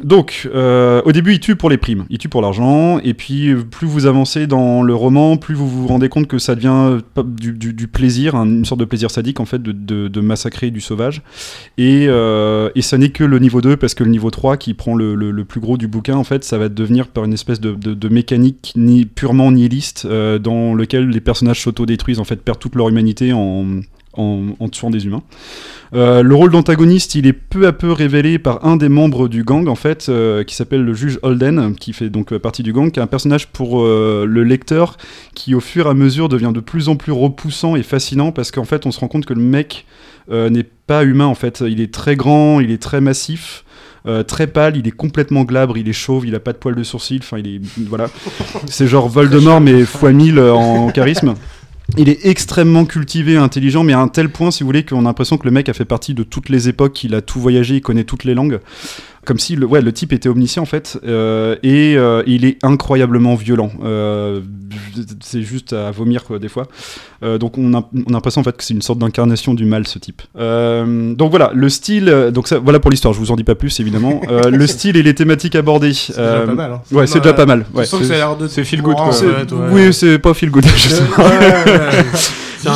Donc, au début, ils tuent pour les primes, ils tuent pour l'argent, et puis plus vous avancez dans le roman, plus vous vous rendez compte que ça devient du, du- du plaisir, hein, une sorte de plaisir sadique en fait de, massacrer du sauvage. Et, et ça n'est que le niveau 2, parce que le niveau 3, qui prend le, le- le plus gros du bouquin, en fait, ça va devenir par une espèce de, mécanique ni, purement nihiliste, dans lequel les personnages s'autodétruisent, en fait, perdent toute leur humanité en, en, en tuant des humains. Euh, le rôle d'antagoniste, il est peu à peu révélé par un des membres du gang, en fait, euh, qui s'appelle le juge Holden, qui fait donc euh, partie du gang, qui est un personnage pour euh, le lecteur qui, au fur et à mesure, devient de plus en plus repoussant et fascinant, parce qu'en fait, on se rend compte que le mec n'est pas humain, en fait. Il est très grand, il est très massif. euh, très pâle, il est complètement glabre, il est chauve, il a pas de poils de sourcil, enfin il est voilà, *laughs* c'est genre Voldemort mais fois 1000 en charisme. Il est extrêmement cultivé, intelligent, mais à un tel point, si vous voulez, qu'on a l'impression que le mec a fait partie de toutes les époques, qu'il a tout voyagé, il connaît toutes les langues. Comme si le, ouais, le type était omniscient en fait, euh, et euh, il est incroyablement violent. Euh, c'est juste à vomir quoi, des fois. Euh, donc on a, on a l'impression en fait que c'est une sorte d'incarnation du mal ce type. Euh, donc voilà, le style, donc ça, voilà pour l'histoire. Je vous en dis pas plus évidemment. Euh, *laughs* le style et les thématiques abordées. C'est déjà pas mal, hein. Ouais, C'est déjà pas mal. Ouais, c'est feel good, quoi. C'est- Ouais, ouais. Oui, c'est pas feel good. *laughs* je sais. C'est un un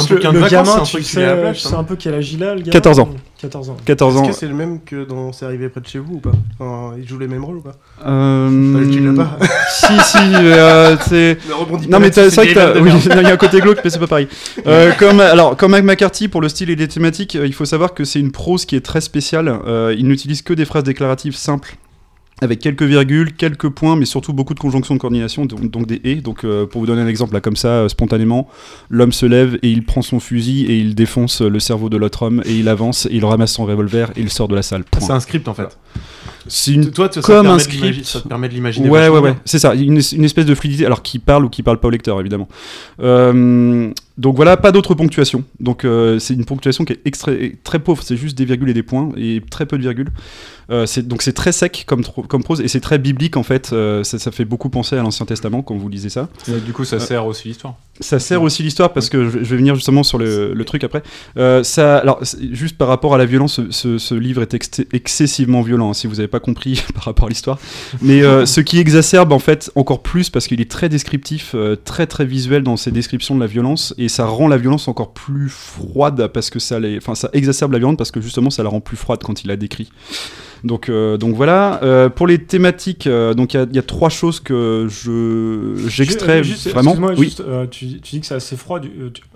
un peu quel âge il a, le gamin 14 ans. 14 ans. 14 ans. Est-ce que c'est le même que dans C'est arrivé près de chez vous ou pas enfin, Il joue les mêmes rôles ou pas Euh, pas. *laughs* si si euh, c'est non mais c'est vrai que oui, il y a un côté glauque mais c'est pas pareil *laughs* euh, comme alors comme Mac McCarthy pour le style et les thématiques euh, il faut savoir que c'est une prose qui est très spéciale Euh, il n'utilise que des phrases déclaratives simples avec quelques virgules, quelques points, mais surtout beaucoup de conjonctions de coordination, donc, donc des et. Donc, euh, pour vous donner un exemple, là, comme ça, euh, spontanément, l'homme se lève et il prend son fusil et il défonce le cerveau de l'autre homme et il avance et il ramasse son revolver et il sort de la salle. C'est un script en fait. C'est une Toi, tu- ça comme un script. ça te permet de l'imaginer Ouais, ouais, ouais. C'est ça, une, une espèce de fluidité, alors qui parle ou qui parle pas au lecteur, évidemment. Euh, donc voilà, pas d'autre ponctuation. Donc euh, c'est une ponctuation qui est très pauvre, c'est juste des virgules et des points, et très peu de virgules. Euh, donc c'est très sec comme, prose, et c'est très biblique en fait. Euh, ça, ça fait beaucoup penser à l'Ancien Testament quand vous lisez ça. Et du coup, ça Euh, sert aussi l'histoire. ça sert aussi l'histoire parce que je je vais venir justement sur le, le truc après. Ça, alors juste par rapport à la violence, ce, ce- ce livre est ex- excessivement violent. hein, si vous n'avez pas compris *laughs* par rapport à l'histoire, mais ce qui exacerbe en fait encore plus parce qu'il est très descriptif, très très visuel dans ses descriptions de la violence et ça rend la violence encore plus froide parce que ça, les, enfin ça exacerbe la violence parce que justement ça la rend plus froide quand il la décrit. Donc, euh, donc voilà. Euh, pour les thématiques, euh, donc il y a- y, a trois choses que je j'extrais vraiment. excuse-moi, Oui. juste, euh, tu, tu dis que c'est assez froid.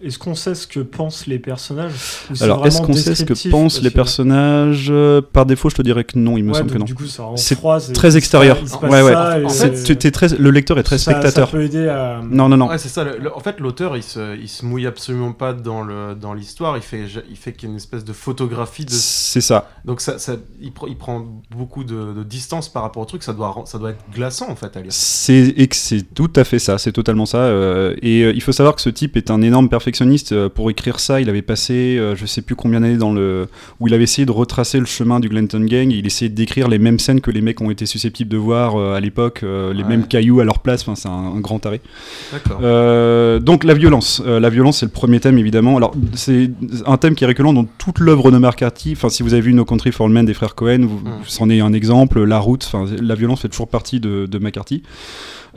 Est-ce qu'on sait ce que pensent les personnages Alors, est-ce qu'on sait ce que pensent les personnages? Par défaut, je te dirais que non, il me Ouais, semble que non. du coup, c'est très extérieur. ouais, ouais. En fait, très, le lecteur est très Ça- spectateur. Ça peut aider à. Non, non, non. Ouais, c'est ça. le- le- en fait, l'auteur, il se, il se mouille absolument pas dans le dans l'histoire. Il fait, il fait qu'il y ait une espèce de photographie de. C'est ça. Donc ça, ça il, pr- il prend beaucoup de, de distance par rapport au truc. Ça doit, ren- ça doit être glaçant en fait à lire. C'est tout à fait ça, c'est totalement ça. euh, et euh, il faut savoir que ce type est un énorme perfectionniste. euh, pour écrire ça, il avait passé, je sais plus combien d'années dans le, où il avait essayé de retracer le chemin du Glenton Gang. Il essayait d'écrire les mêmes scènes que les mecs ont été susceptibles de voir à l'époque, les Ouais. mêmes cailloux à leur place. Enfin, c'est un, un grand taré. Donc la violence. La violence, c'est le premier thème évidemment. Alors c'est un thème qui est récurrent dans toute l'œuvre de McCarthy. Enfin, si vous avez vu No Country for Old Men des frères Cohen, vous. C'en est un exemple. La route. La violence fait toujours partie de, McCarthy.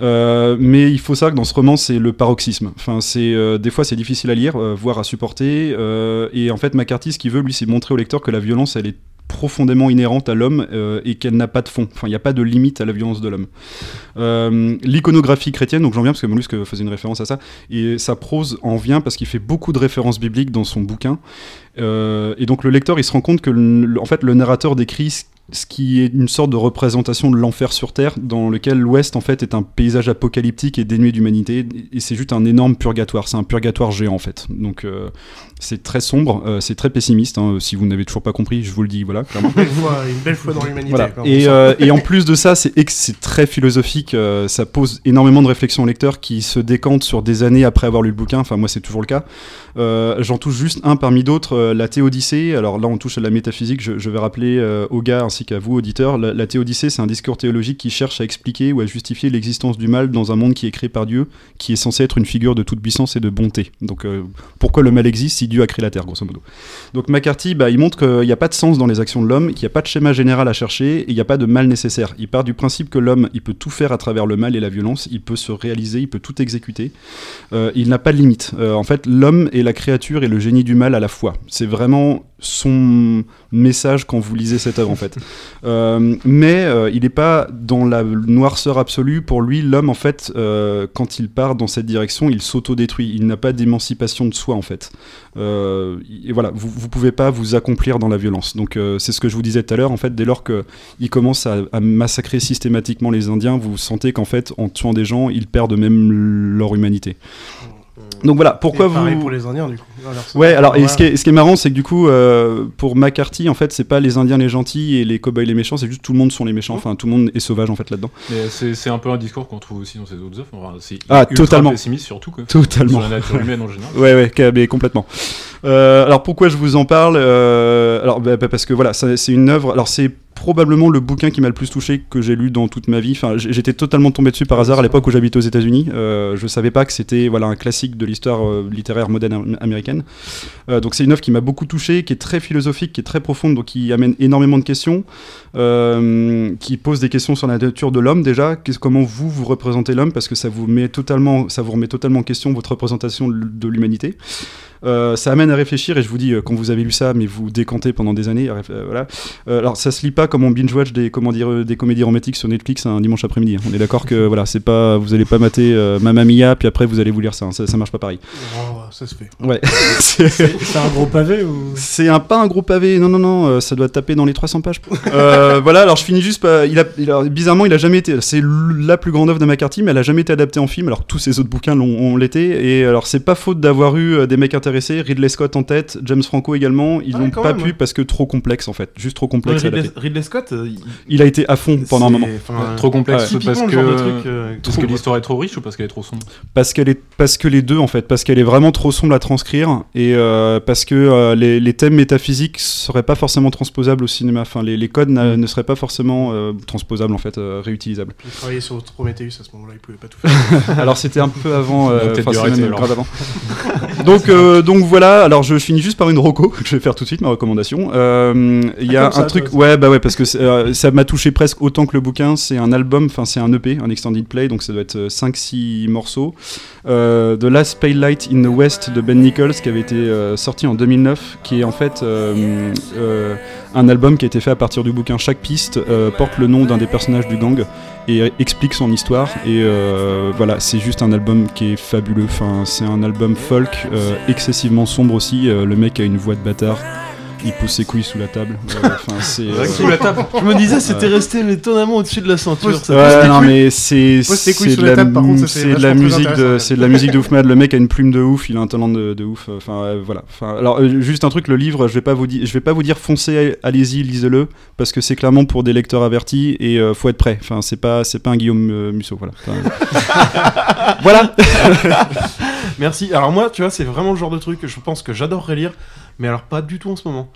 Euh, mais il faut savoir que dans ce roman, c'est le paroxysme. Enfin, c'est euh, des fois c'est difficile à lire, euh, voire à supporter. et en fait, McCarthy, ce qu'il veut, lui, c'est montrer au lecteur que la violence, elle est profondément inhérente à l'homme euh, et qu'elle n'a pas de fond. Il n'y a pas de limite à la violence de l'homme. Euh, L'iconographie chrétienne, donc j'en viens parce que Mollusque faisait une référence à ça, et sa prose en vient parce qu'il fait beaucoup de références bibliques dans son bouquin. Euh, et donc le lecteur, il se rend compte que le- en fait, le narrateur décrit ce- qui est une sorte de représentation de l'enfer sur Terre, dans lequel l'Ouest en fait est un paysage apocalyptique et dénué d'humanité, et c'est juste un énorme purgatoire. C'est un purgatoire géant en fait. Donc euh, c'est très sombre, euh, c'est très pessimiste. hein. Si vous n'avez toujours pas compris, je vous le dis, voilà. clairement. Une belle fois, une belle fois dans l'humanité. Voilà. Et, euh, et en plus de ça, c'est très philosophique. ça pose énormément de réflexions au lecteur qui se décantent sur des années après avoir lu le bouquin. Enfin, moi, c'est toujours le cas. J'en touche juste un parmi d'autres, la Théodyssée. Alors là, on touche à la métaphysique. Je, je vais rappeler aux gars ainsi qu'à vous, auditeurs. La, la Théodyssée, c'est un discours théologique qui cherche à expliquer ou à justifier l'existence du mal dans un monde qui est créé par Dieu, qui est censé être une figure de toute puissance et de bonté. Donc, euh, pourquoi le mal existe si Dieu a créé la Terre, grosso modo? Donc McCarthy, bah, il montre qu'il n'y a pas de sens dans les actions de l'homme, qu'il n'y a pas de schéma général à chercher, et il n'y a pas de mal nécessaire. Il part du principe que l'homme, il peut tout faire à travers le mal et la violence, il peut se réaliser, il peut tout exécuter. Euh, il n'a pas de limite. Euh, en fait, l'homme est la créature et le génie du mal à la fois. C'est vraiment son message quand vous lisez cette œuvre en fait. Euh, mais euh, il n'est pas dans la noirceur absolue. Pour lui, l'homme en fait, euh, quand il part dans cette direction, il s'autodétruit. Il n'a pas d'émancipation de soi en fait. Et voilà, vous, vous pouvez pas vous accomplir dans la violence. Donc c'est ce que je vous disais tout à l'heure. En fait, dès lors qu'il commence à, à massacrer systématiquement les Indiens, vous sentez qu'en fait, en tuant des gens, ils perdent même leur humanité. Donc voilà, pourquoi Et pareil vous. pour les Indiens, du coup. Alors, Ouais, alors et ce, qui est, ce qui est marrant, c'est que du coup, euh, pour McCarthy, en fait, c'est pas les Indiens les gentils et les cowboys les méchants, c'est juste tout le monde sont les méchants. Enfin, tout le monde est sauvage en fait là-dedans. Mais c'est c'est un peu un discours qu'on trouve aussi dans ces autres œuvres. Enfin, c'est Ah, totalement. pessimiste surtout. Quoi. Totalement. Sur la nature humaine en général. *laughs* Ouais, ouais, mais complètement. Euh, alors pourquoi je vous en parle Euh, Alors bah, bah, parce que voilà, c'est une œuvre. Alors c'est probablement le bouquin qui m'a le plus touché que j'ai lu dans toute ma vie. Enfin, j'étais totalement tombé dessus par hasard à l'époque où j'habitais aux États-Unis. Euh, je savais pas que c'était voilà un classique de l'histoire euh, littéraire moderne am- américaine. Euh, donc c'est une œuvre qui m'a beaucoup touché, qui est très philosophique, qui est très profonde, donc qui amène énormément de questions, euh, qui pose des questions sur la nature de l'homme déjà. Comment vous vous représentez l'homme? Parce que ça vous met totalement, ça vous remet totalement en question votre représentation de l'humanité. Ça amène à réfléchir et je vous dis quand vous avez lu ça mais vous décantez pendant des années voilà alors ça se lit pas comme on binge watch des comment dire euh, des comédies romantiques sur Netflix un dimanche après-midi on est d'accord que voilà c'est pas vous allez pas mater euh, Mamma Mia puis après vous allez vous lire ça hein. ça, ça marche pas pareil Oh, ça se fait. ouais *laughs* C'est un gros pavé ou? C'est un pas un gros pavé, non non non, euh, ça doit taper dans les 300 pages. Euh, voilà, alors je finis juste par, il a, il a- bizarrement il a jamais été, c'est la plus grande œuvre de McCarthy, mais elle a jamais été adaptée en film. Alors tous ses autres bouquins l'ont ont l'été, et alors c'est pas faute d'avoir eu des mecs intéressés, Ridley Scott en tête, James Franco également, ils Ah, l'ont quand pas même, pu ouais. parce que trop complexe en fait, juste trop complexe. à Ridley, adapter. Ridley Scott, euh, il- Il a été à fond pendant un moment. enfin, Trop complexe typiquement parce que, truc, euh, parce trop- que l'histoire est trop riche ou parce qu'elle est trop sombre Parce qu'elle est, parce que les deux en fait, parce qu'elle est vraiment trop sombre à transcrire et euh, parce que euh, les, les thèmes métaphysiques seraient pas forcément transposables au cinéma. Enfin, les, les codes n'a- ne seraient pas forcément euh, transposables en fait, euh, réutilisables. Il travaillait sur Prometheus à ce moment-là, il pouvait pas tout *laughs* faire. alors c'était un peu avant, euh, même grave avant. *laughs* donc euh, donc voilà. Alors je finis juste par une roco *laughs* que je vais faire tout de suite ma recommandation. Euh, Il y Ah, a comme un ça, truc, ouais bah ouais parce que euh, ça m'a touché presque autant que le bouquin. C'est un album, enfin c'est un EP, un extended play, donc ça doit être 5-6 morceaux. Euh, The Last Pale Light in the West de Ben Nichols qui avait été euh, sorti en 2009, qui est en fait euh, euh, un album qui a été fait à partir du bouquin. Chaque piste euh, porte le nom d'un des personnages du gang et euh, explique son histoire. Et euh, voilà, c'est juste un album qui est fabuleux. Enfin, c'est un album folk euh, excessivement sombre aussi. Euh, le mec a une voix de bâtard. Il pose ses couilles sous la table. Euh, Enfin, c'est euh, Sous la table Je me disais, c'était resté étonnamment au-dessus de la ceinture. Ça. Ouais, non mais c'est c'est sous de la table, par contre, ça, c'est c'est de la musique de c'est de la musique de *laughs* ouf mad. Le mec a une plume de ouf, il a un talent de, de ouf. Enfin euh, voilà. Enfin alors euh, juste un truc, le livre, je vais pas vous dire, je vais pas vous dire foncez, allez-y, lisez-le parce que c'est clairement pour des lecteurs avertis et euh, faut être prêt. Enfin c'est pas c'est pas un Guillaume euh, Musso voilà. Enfin, *laughs* voilà. Merci. Alors moi, tu vois, c'est vraiment le genre de truc que je pense que j'adorerais lire, mais alors pas du tout en ce moment.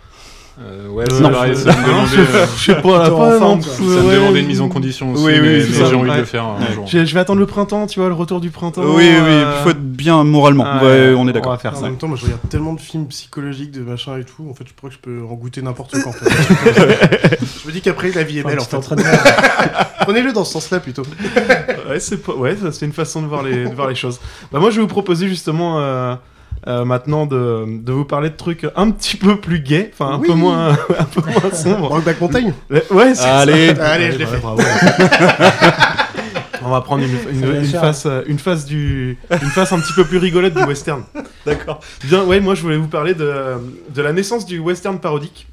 Euh, ouais, Euh, c'est non, pareil, je- ça me demandait, je- euh, je sais pas, là, en pas forme, ça me ouais, demandait une mise en condition aussi, Oui, oui, mais, j'ai envie de le faire un jour. Je, je vais attendre le printemps, tu vois, le retour du printemps. oui oui, euh, il faut être bien moralement. ah, ouais, on est On d'accord. va faire En ça. même temps, moi je regarde tellement de films psychologiques, de machin et tout, en fait je crois que je peux en goûter n'importe quoi en fait. *laughs* je me dis qu'après la vie est belle en Enfin, fait. tu t'entraînes *laughs* Prenez-le dans ce sens-là plutôt. ouais, c'est pas... ouais, une façon de voir les, de voir les choses. Bah, moi, je vais vous proposer justement euh, maintenant de, de vous parler de trucs un petit peu plus gays, enfin un Oui. peu moins, *laughs* un peu moins sombres. Brokeback Mountain Ouais, c'est Allez. ça. *laughs* Allez, je l'ai fait. bravo. *laughs* On va prendre une, face, euh, une face du, une face un petit peu plus rigolote du western. D'accord. Bien, ouais, moi je voulais vous parler de, de la naissance du western parodique,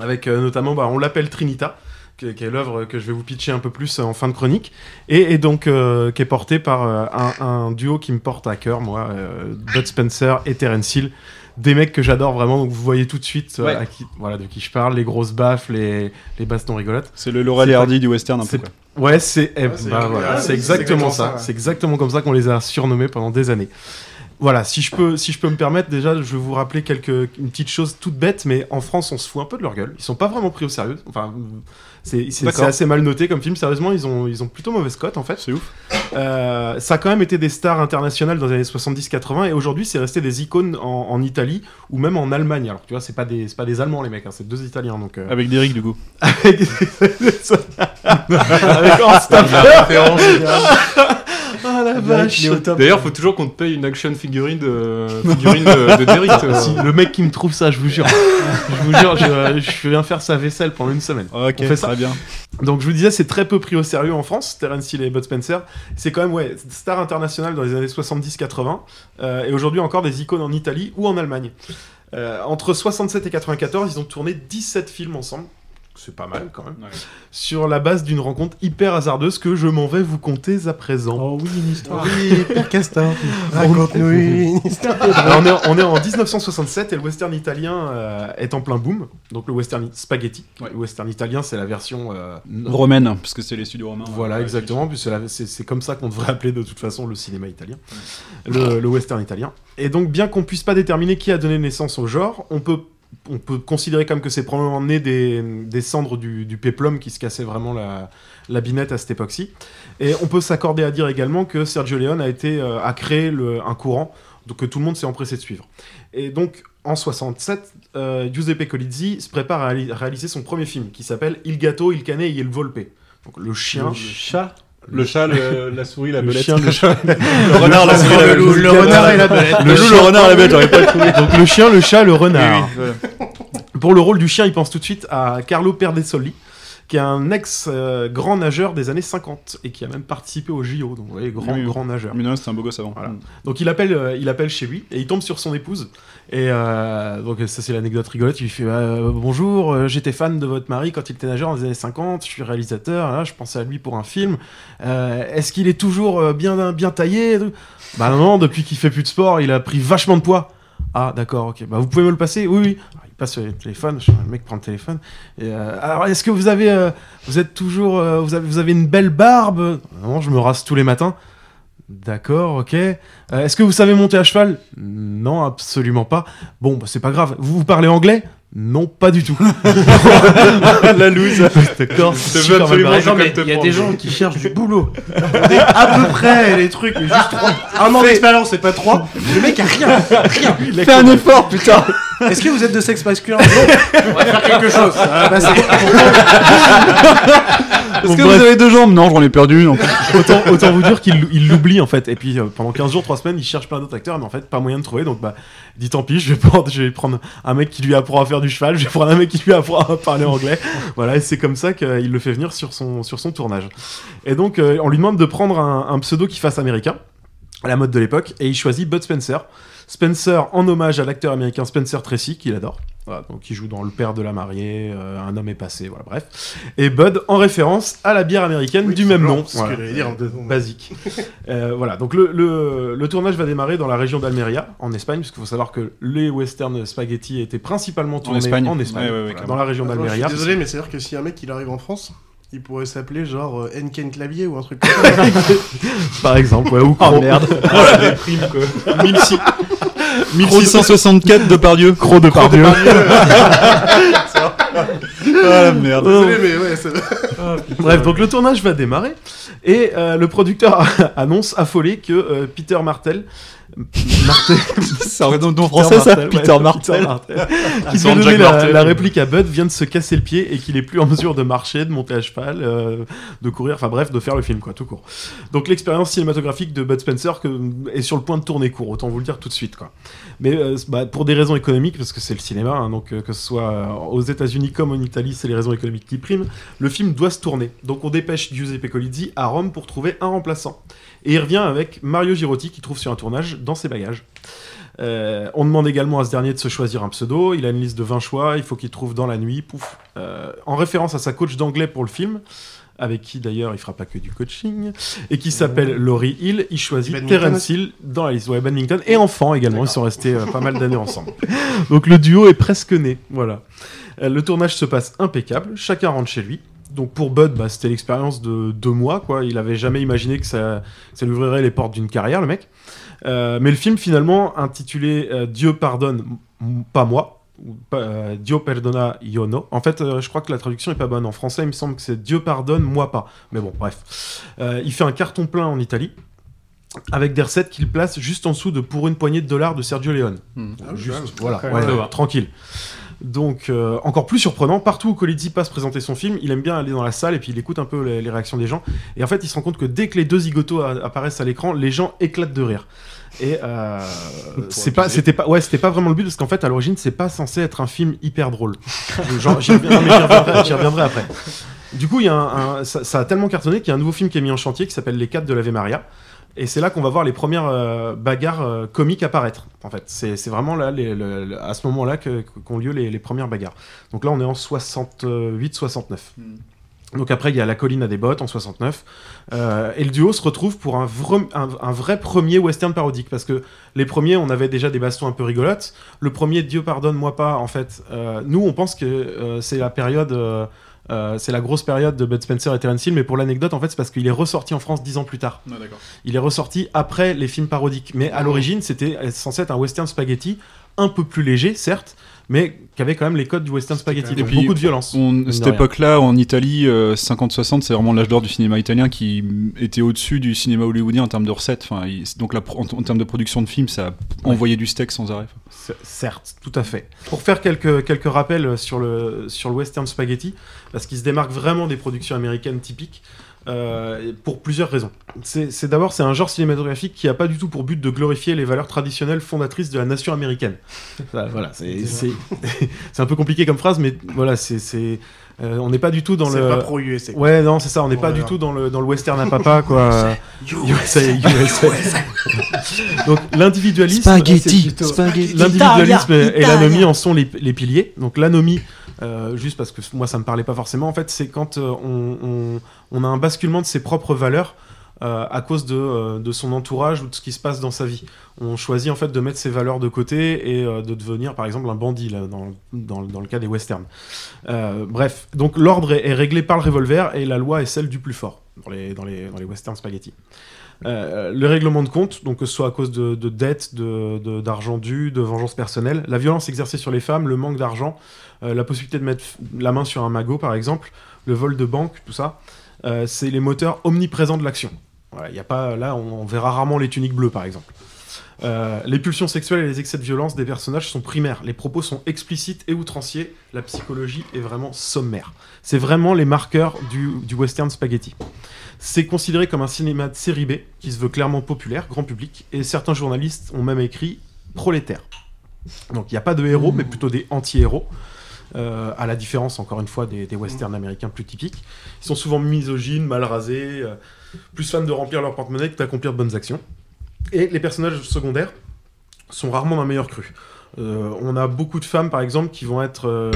avec euh, notamment, bah, on l'appelle Trinita, qui, est l'œuvre que je vais vous pitcher un peu plus euh, en fin de chronique, et, et donc euh, qui est porté par euh, un, un duo qui me porte à cœur, moi, euh, Bud Spencer et Terence Hill. Des mecs que j'adore vraiment, donc vous voyez tout de suite euh, Ouais. à qui, voilà, de qui je parle, les grosses baffes, les, les bastons rigolotes. C'est le Laurel et Hardy du western un peu. quoi. Ouais, c'est eh, Ouais, bah, voilà, exactement exactement ça. ça, ouais. C'est exactement comme ça qu'on les a surnommés pendant des années. Voilà, si je peux, si je peux me permettre, déjà, je vais vous rappeler quelques une petite chose toute bête, mais en France, on se fout un peu de leur gueule. Ils sont pas vraiment pris au sérieux. Enfin, c'est assez mal noté comme film. Sérieusement, ils ont ils ont plutôt mauvaise cote en fait. C'est ouf. Euh, ça a quand même été des stars internationales dans les années 70-80 et aujourd'hui, c'est resté des icônes en, en Italie ou même en Allemagne. Alors, tu vois, c'est pas des c'est pas des Allemands les mecs, hein, c'est deux Italiens donc. euh, Avec Derrick du coup. *laughs* avec *laughs* avec Horst. La vache. D'ailleurs, faut toujours qu'on te paye une action figurine de, figurine de, de Derrick. *laughs* euh. Si, le mec qui me trouve ça, je vous jure. *laughs* je vous jure, je, je viens faire sa vaisselle pendant une semaine. Ok, On fait ça. très bien. Donc je vous disais, c'est très peu pris au sérieux en France, Terence Hill et Bud Spencer. C'est quand même, ouais, star internationale dans les années 70-80, euh, et aujourd'hui encore des icônes en Italie ou en Allemagne. Euh, entre 67 et 94, ils ont tourné 17 films ensemble. C'est pas mal quand même. Sur la base d'une rencontre hyper hasardeuse que je m'en vais vous conter à présent. Oh oui, une histoire. Oui, Père Castor, raconte-nous une histoire. Alors, on, est, on est en 1967 et le western italien euh, est en plein boom. Donc le western spaghetti. Le western italien, c'est la version euh, Romaine, parce que c'est les studios romains. Voilà, Ouais, exactement. Puis c'est la- c'est c'est comme ça qu'on devrait appeler de toute façon le cinéma italien, le, le western italien. Et donc, bien qu'on puisse pas déterminer qui a donné naissance au genre, on peut on peut considérer comme que c'est probablement né des, des cendres du, du péplum qui se cassait vraiment la, la binette à cette époque-ci. Et on peut s'accorder à dire également que Sergio Leone a, été, euh, a créé le- un courant que tout le monde s'est empressé de suivre. Et donc, en 67, euh, Giuseppe Colizzi se prépare à réali- réaliser son premier film qui s'appelle Il gatto, il cane et il volpe. Donc, le chien. Le chat Le chat, le- la souris, la Le belette. chien, le *laughs* chat. Le renard, la souris, la belette. Le renard et la belette. Le loup, le renard et la belette, j'aurais pas trouvé. Donc, le chien, le chat, le renard. Oui, oui, Pour le rôle du chien, il pense tout de suite à Carlo Perdesoli, qui est un ex-grand nageur des années 50 et qui a même participé au JO. Donc, vous voyez, grand, Oui, oui. grand nageur. Mais non, c'est un beau gosse avant. Voilà. Donc il appelle, euh, il appelle chez lui et il tombe sur son épouse. Et euh, donc ça c'est l'anecdote rigolote. Il fait euh, bonjour, euh, j'étais fan de votre mari quand il était nageur dans les années 50. Je suis réalisateur. Là, je pensais à lui pour un film. Est-ce qu'il est toujours bien bien taillé Bah non, non, depuis qu'il fait plus de sport, il a pris vachement de poids. Ah d'accord, ok. Bah vous pouvez me le passer? Oui, oui. Alors, il passe le téléphone. Le mec prend le téléphone. Alors est-ce que vous avez, vous êtes toujours, vous avez une belle barbe? Non, je me rase tous les matins. D'accord, ok. Euh, Est-ce que vous savez monter à cheval? Non, absolument pas. Bon, bah, c'est pas grave. Vous, vous parlez anglais? Non, pas du tout. *laughs* La loose. *laughs* D'accord. Il y a prendre. des gens qui cherchent du boulot. *laughs* à peu près les trucs, mais juste trois. Un an d'expérience, c'est pas trois. Le mec a rien, rien. Fais un effort, putain Est-ce que vous êtes de sexe masculin Non. *laughs* On va faire quelque chose. Va passer. Est-ce Bon, que bref. vous avez deux jambes Non, j'en ai perdu. autant, autant vous dire qu'il il l'oublie en fait. Et puis euh, pendant 15 jours, 3 semaines, il cherche plein d'autres acteurs, mais en fait, pas moyen de trouver. Donc bah, il dit tant pis, je vais, prendre, je vais prendre un mec qui lui apprend à faire du cheval, je vais prendre un mec qui lui apprend à parler anglais. Voilà, et c'est comme ça qu'il le fait venir sur son, sur son tournage. Et donc, euh, on lui demande de prendre un, un pseudo qui fasse américain, à la mode de l'époque, et il choisit Bud Spencer. Spencer en hommage à l'acteur américain Spencer Tracy, qu'il adore. Voilà, donc il joue dans Le Père de la mariée, euh, Un homme est passé, voilà, bref. Et Bud en référence à la bière américaine du même nom. C'est ce que j'allais dire. Basique. Euh, voilà, donc le, le, le tournage va démarrer dans la région d'Almeria, en Espagne, parce qu'il faut savoir que les western spaghetti étaient principalement tournés Espagne. en Espagne, Ouais, ouais, ouais, voilà, carrément. dans la région je d'Almeria. désolé, mais c'est-à-dire que si un mec il arrive en France, il pourrait s'appeler genre euh, Enken Clavier ou un truc comme ça. *laughs* Par exemple, ouais, ou Oh Cro- merde. *laughs* Oh la déprime, quoi. 1600 1664 de Pardieu. Cro de Pardieu. Ah *laughs* la merde. Désolé, mais ouais, c'est. Bref, donc le tournage va démarrer et euh, le producteur annonce affolé que euh, Peter Martel, Martel, *laughs* C'est un nom français ça Peter Martel. *laughs* qui devait donner la, Martel. la réplique à Bud, vient de se casser le pied et qu'il est plus en mesure de marcher, de monter à cheval, euh, de courir, enfin bref, de faire le film quoi, tout court. Donc l'expérience cinématographique de Bud Spencer que, est sur le point de tourner court, autant vous le dire tout de suite quoi. Mais euh, bah, pour des raisons économiques, parce que c'est le cinéma, hein, donc euh, que ce soit aux États-Unis comme en Italie, c'est les raisons économiques qui priment. Le film doit se tourner, donc on dépêche Giuseppe Colizzi à Rome pour trouver un remplaçant. Et il revient avec Mario Girotti qui trouve sur un tournage dans ses bagages. Euh, on demande également à ce dernier de se choisir un pseudo. Il a une liste de 20 choix. Il faut qu'il trouve dans la nuit. Pouf. Euh, en référence à sa coach d'anglais pour le film, avec qui d'ailleurs il fera pas que du coaching, et qui s'appelle Laurie Hill, il choisit Terence Hill dans la liste. Ouais, badminton et enfant également. Ils sont restés euh, pas mal d'années ensemble. *laughs* Donc le duo est presque né. Voilà. Le tournage se passe impeccable. Chacun rentre chez lui. Donc pour Bud, bah, c'était l'expérience de deux mois. Quoi. Il avait jamais imaginé que ça, que ça lui ouvrirait les portes d'une carrière, le mec. Euh, mais le film, finalement, intitulé euh, Dieu pardonne, pas moi, ou euh, Dio perdona io no. En fait, je crois que la traduction est pas bonne. En français, il me semble que c'est Dieu pardonne, moi pas. Mais bon, bref. Il fait un carton plein en Italie. Avec des recettes qu'il place juste en dessous de pour une poignée de dollars de Sergio Leone. Ah, Juste, ouais, voilà, ouais, ouais, ouais. ouais, tranquille. Donc, euh, encore plus surprenant, partout où Colizzi passe présenter son film, il aime bien aller dans la salle et puis il écoute un peu les, les réactions des gens. Et en fait, il se rend compte que dès que les deux zigotos apparaissent à l'écran, les gens éclatent de rire. Et euh, c'est pas, c'était pas, ouais, c'était pas vraiment le but parce qu'en fait, à l'origine, c'est pas censé être un film hyper drôle. *laughs* J'y reviendrai, après. Du coup, il y a un, un- ça, ça a tellement cartonné qu'il y a un nouveau film qui est mis en chantier qui s'appelle Les 4 de l'Ave Maria. Et c'est là qu'on va voir les premières euh, bagarres euh, comiques apparaître. En fait, c'est vraiment là, les- à ce moment-là qu'ont lieu les, les premières bagarres. Donc là, on est en 68-69. Donc après, il y a La colline à des bottes en 69. Euh, et le duo se retrouve pour un, vre- un- un vrai premier western parodique. Parce que les premiers, on avait déjà des bastons un peu rigolotes. Le premier, Dieu pardonne-moi pas, en fait. euh, nous, on pense que c'est la période. Euh, c'est la grosse période de Bud Spencer et Terence Hill, mais pour l'anecdote, en fait, c'est parce qu'il est ressorti en France dix ans plus tard. Ah. Il est ressorti après les films parodiques, mais à l'origine, c'était censé être un western spaghetti un peu plus léger, certes, mais qui avait quand même les codes du western spaghetti. Et puis, beaucoup de violence. on- cette époque-là, en Italie, euh, 50-60, c'est vraiment l'âge d'or du cinéma italien qui était au-dessus du cinéma hollywoodien en termes de recettes. Enfin, il- donc la en, en termes de production de films, ça a envoyé du steak sans arrêt. Certes, tout à fait. Pour faire quelques, quelques rappels sur le, sur le western spaghetti, parce qu'il se démarque vraiment des productions américaines typiques, euh, pour plusieurs raisons. C'est c'est d'abord c'est un genre cinématographique qui a pas du tout pour but de glorifier les valeurs traditionnelles fondatrices de la nation américaine. *laughs* Ça, voilà, c'est c'est- *laughs* c'est un peu compliqué comme phrase, mais voilà, c'est c'est euh, on n'est pas du tout dans C'est le. pas pro-USA. Ouais, non, c'est ça. On n'est pas du tout dans le dans le western à papa, quoi. *laughs* USA, USA. Donc l'individualisme, Spaghetti, C'est spaghetti. l'individualisme et l'anomie en sont les, les piliers. Donc l'anomie, euh, juste parce que moi ça me parlait pas forcément, en fait, c'est quand euh, on, a un basculement de ses propres valeurs. euh, à cause de, son entourage ou de ce qui se passe dans sa vie. On choisit en fait de mettre ses valeurs de côté et de devenir par exemple un bandit dans, le cas des westerns. Bref, donc l'ordre est, réglé par le revolver et la loi est celle du plus fort dans les, dans les, dans les westerns spaghetti. Euh, le règlement de compte, donc que ce soit à cause de, de dettes, de- de- d'argent dû, de vengeance personnelle, la violence exercée sur les femmes, le manque d'argent, euh, la possibilité de mettre la main sur un magot par exemple, le vol de banque, tout ça, euh, c'est les moteurs omniprésents de l'action. Voilà, y a pas, là, on, on verra rarement les tuniques bleues par exemple. Euh, les pulsions sexuelles et les excès de violence des personnages sont primaires. Les propos sont explicites et outranciers. La psychologie est vraiment sommaire. C'est vraiment les marqueurs du western spaghetti. C'est considéré comme un cinéma de série B qui se veut clairement populaire, grand public, et certains journalistes ont même écrit prolétaire. Donc il n'y a pas de héros, mais plutôt des anti-héros. euh, à la différence, encore une fois, des, westerns américains plus typiques. Ils sont souvent misogynes, mal rasés, euh, plus fans de remplir leur porte-monnaie que d'accomplir de bonnes actions. Et les personnages secondaires sont rarement d'un meilleur cru. Euh, on a beaucoup de femmes, par exemple, qui vont être